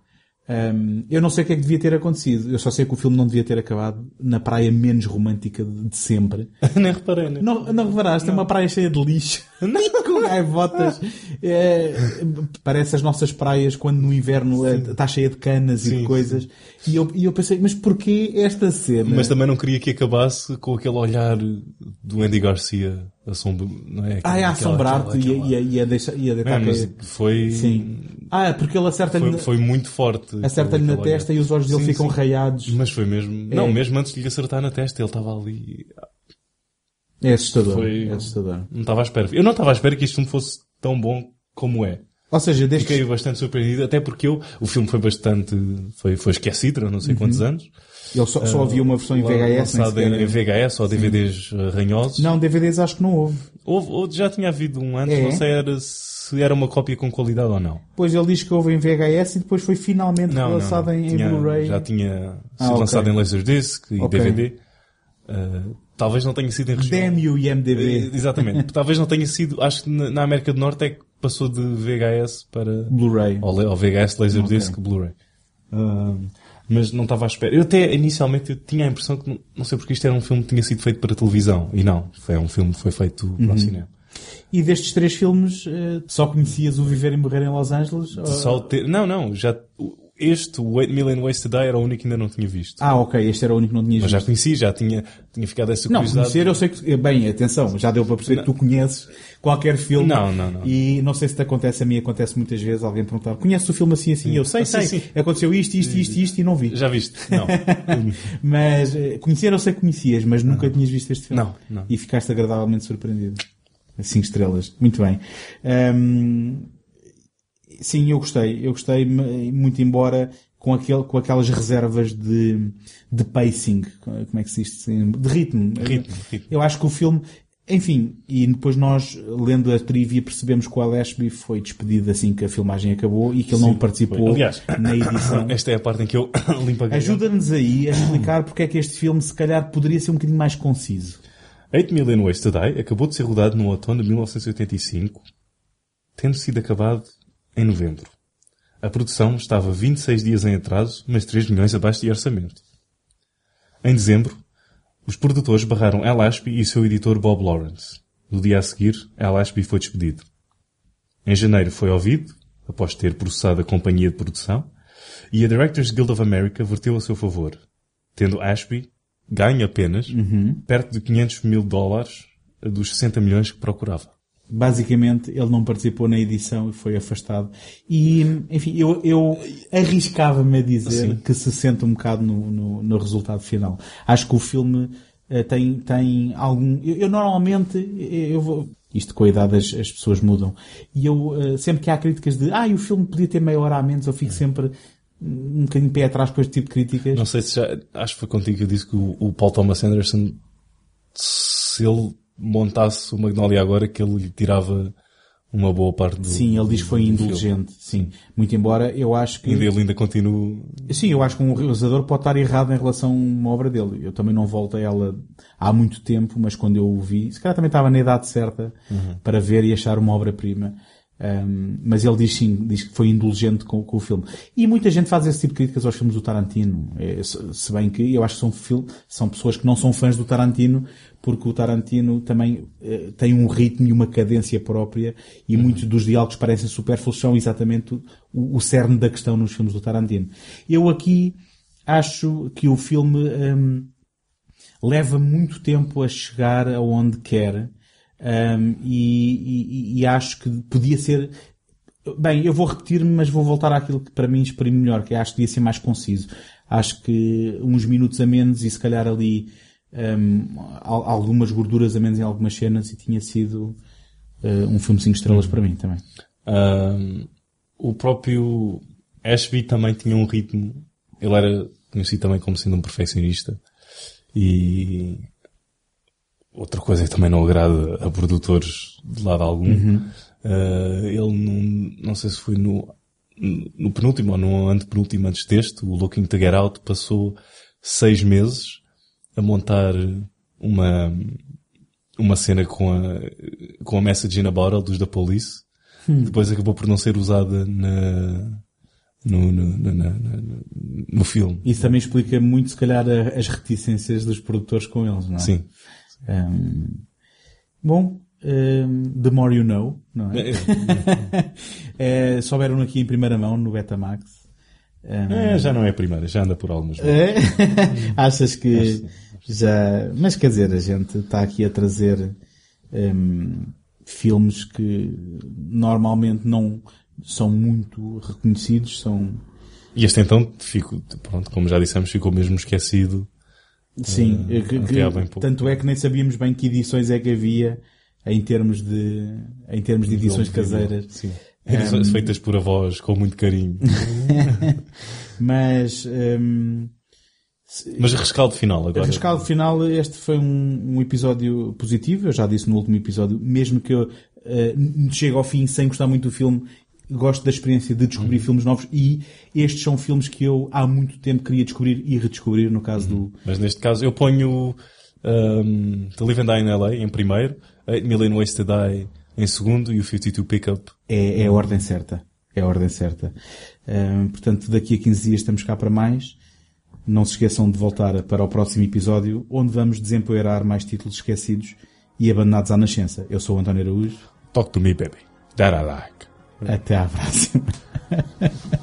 Hum, eu não sei o que é que devia ter acontecido. Eu só sei que o filme não devia ter acabado na praia menos romântica de sempre. Nem reparei, né? Não, não reparaste? É uma praia cheia de lixo. Com gaivotas. É, parece as nossas praias quando no inverno é- está cheia de canas e Sim, de coisas. E eu, e eu pensei, mas porquê esta cena? Mas também não queria que acabasse com aquele olhar do Andy Garcia assombro, não é? Ah, é assombrar-te e, a- e, e a deixar, e a deitar Não, mas foi- Sim. Ah, é porque ele acerta-lhe. Foi, foi muito forte. Acerta-lhe na aquele olhar. testa e os olhos dele Sim, ficam sim. raiados. Mas foi mesmo. É. Não, mesmo antes de lhe acertar na testa, ele estava ali. É assustador. Foi- É assustador. Não estava à espera. Eu não estava à espera que este filme fosse tão bom como é. Ou seja, desde Fiquei bastante surpreendido, até porque eu, o filme foi bastante, foi, foi esquecido não sei quantos Uhum. anos. Ele só- só havia uma versão em lá- VHS, Lançado em, em VHS ou Sim. DVDs ranhosos. Não, DVDs acho que não houve. Houve, houve- já tinha havido um antes, É? não sei era, se era uma cópia com qualidade ou não. Pois ele diz que houve em VHS e depois foi finalmente Não, não, lançado não. em, em Tinha- Blu-ray. Já tinha Ah, sido ok. lançado em Laserdisc e Ok. DVD. Uh, talvez não tenha sido em região. You, IMDB. Eh, Exatamente. talvez não tenha sido, acho que na, América do Norte é que passou de VHS para Blu-ray. Ou, VHS Laserdisc. Blu-ray. Mas não estava à espera. Eu até inicialmente eu tinha a impressão que não, não sei porque isto era um filme que tinha sido feito para televisão. E não, foi um filme que foi feito para Uhum. o cinema. E destes três filmes, eh, só conhecias o Viver e Morrer em Los Angeles? ou- Só ter, não, não, já este, o 8 Million Ways to Die era o único que ainda não tinha visto. Ah, ok, este era o único que não tinhas Mas já visto. conheci, já tinha, tinha ficado essa Não, curiosidade. conhecer eu sei que... eh, Bem, atenção, já deu para perceber que tu conheces qualquer filme. Não, não, não. E não sei se te acontece, a mim acontece muitas vezes alguém perguntar conheces o filme assim, assim? Eu sei, Ah, sim, sei. sim. Aconteceu isto, isto, isto, isto e não vi. Já viste? Não. mas eh, conhecer eu sei que conhecias, mas nunca tinhas visto este filme. Não, não. E ficaste agradavelmente surpreendido. Cinco estrelas. Muito bem. Ahm, sim, eu gostei. Eu gostei, muito embora com, aquele, com aquelas reservas de, de pacing. Como é que se diz? De ritmo. Ritmo, ritmo. Eu acho que o filme, enfim, e depois nós, lendo a trivia, percebemos que o Al Ashby foi despedido assim que a filmagem acabou e que ele não Sim, participou foi. Aliás, na edição. Esta é a parte em que eu limpo a. Ajuda-nos aí a explicar porque é que este filme se calhar poderia ser um bocadinho mais conciso. 8 Million Ways to Die acabou de ser rodado no outono de 1985, tendo sido acabado em novembro. A produção estava 26 dias em atraso, mas 3 milhões abaixo de orçamento. Em dezembro, os produtores barraram Al Ashby e seu editor Bob Lawrence. No dia a seguir, Al Ashby foi despedido. Em janeiro foi ouvido, após ter processado a companhia de produção, e a Directors Guild of America verteu a seu favor, tendo Ashby ganho apenas perto de 500 mil dólares dos 60 milhões que procurava. Basicamente, ele não participou na edição e foi afastado. E, enfim, eu, eu arriscava-me a dizer Sim. que se sente um bocado no, no, no resultado final. Acho que o filme eh, tem, tem algum. Eu, eu normalmente, eu vou. Isto com a idade as, as pessoas mudam. E eu, eh, sempre que há críticas de, ah, o filme podia ter meia hora a menos, eu fico sempre. um bocadinho pé atrás com este tipo de críticas. Não sei se já, acho que foi contigo que eu disse que o, o Paul Thomas Anderson, se ele montasse o Magnolia agora, que ele lhe tirava uma boa parte do Sim, ele diz que foi indulgente, sim. Muito embora eu acho que... E ele ainda continua... Sim, eu acho que um realizador pode estar errado em relação a uma obra dele. Eu também não volto a ela há muito tempo, mas quando eu o vi, se calhar também estava na idade certa Uhum. para ver e achar uma obra-prima. Um, mas ele diz sim, diz que foi indulgente com, com o filme. E muita gente faz esse tipo de críticas aos filmes do Tarantino. É, se, bem que eu acho que são, fil- são pessoas que não são fãs do Tarantino, porque o Tarantino também eh, tem um ritmo e uma cadência própria, e muitos dos diálogos parecem supérfluos, são exatamente o, o cerne da questão nos filmes do Tarantino. Eu aqui acho que o filme hum, leva muito tempo a chegar aonde quer. Um, e, e- e acho que podia ser. Bem, eu vou repetir-me, mas vou voltar àquilo que para mim exprime melhor, que acho que devia ser mais conciso. Acho que uns minutos a menos e se calhar ali um, al- algumas gorduras a menos em algumas cenas e tinha sido uh, um filme 5 estrelas para mim também. Ahm, o próprio Ashby também tinha um ritmo. Ele era conhecido também como sendo um perfeccionista. E outra coisa que também não agrada a produtores de lado algum. Uhum. Ah, ele não, não sei se foi no, no penúltimo ou no antepenúltimo antes deste, o Looking to Get Out passou seis meses a montar uma, uma cena com a, com a Message in a Bottle dos da Police. Hum. Depois acabou por não ser usada na, no, no, na- na- no filme. Isso também explica muito, se calhar, as reticências dos produtores com eles, não é? Sim. Um, bom, um, The More You Know, não é? é souberam aqui em primeira mão no Betamax. Um, É, já não é a primeira, já anda por algumas É? vezes. Achas que Acho já. Mas quer dizer, a gente está aqui a trazer hum, filmes que normalmente não são muito reconhecidos, são. E este então, fico, pronto, como já dissemos, ficou mesmo esquecido. Sim, eh, que- que- tanto é que nem sabíamos bem que edições é que havia em termos de, em termos de edições Vídeo, caseiras. Sim. Edições Hum, feitas por avós com muito carinho. Mas, hum, Mas rescaldo final agora. Rescaldo final, este foi um, um episódio positivo, eu já disse no último episódio, mesmo que eu eh, n- chegue ao fim sem gostar muito do filme, gosto da experiência de descobrir Uhum. filmes novos e estes são filmes que eu há muito tempo queria descobrir e redescobrir no caso do... Mas neste caso eu ponho um, The Live and Die in LA em primeiro, 8 Million Ways to Die em segundo e o 52 Pickup. É, é a ordem certa. É a ordem certa. Hum, portanto, daqui a 15 dias estamos cá para mais. Não se esqueçam de voltar para o próximo episódio, onde vamos desempoeirar mais títulos esquecidos e abandonados à nascença. Eu sou o António Araújo. Talk to me, baby. That I like. Até à próxima.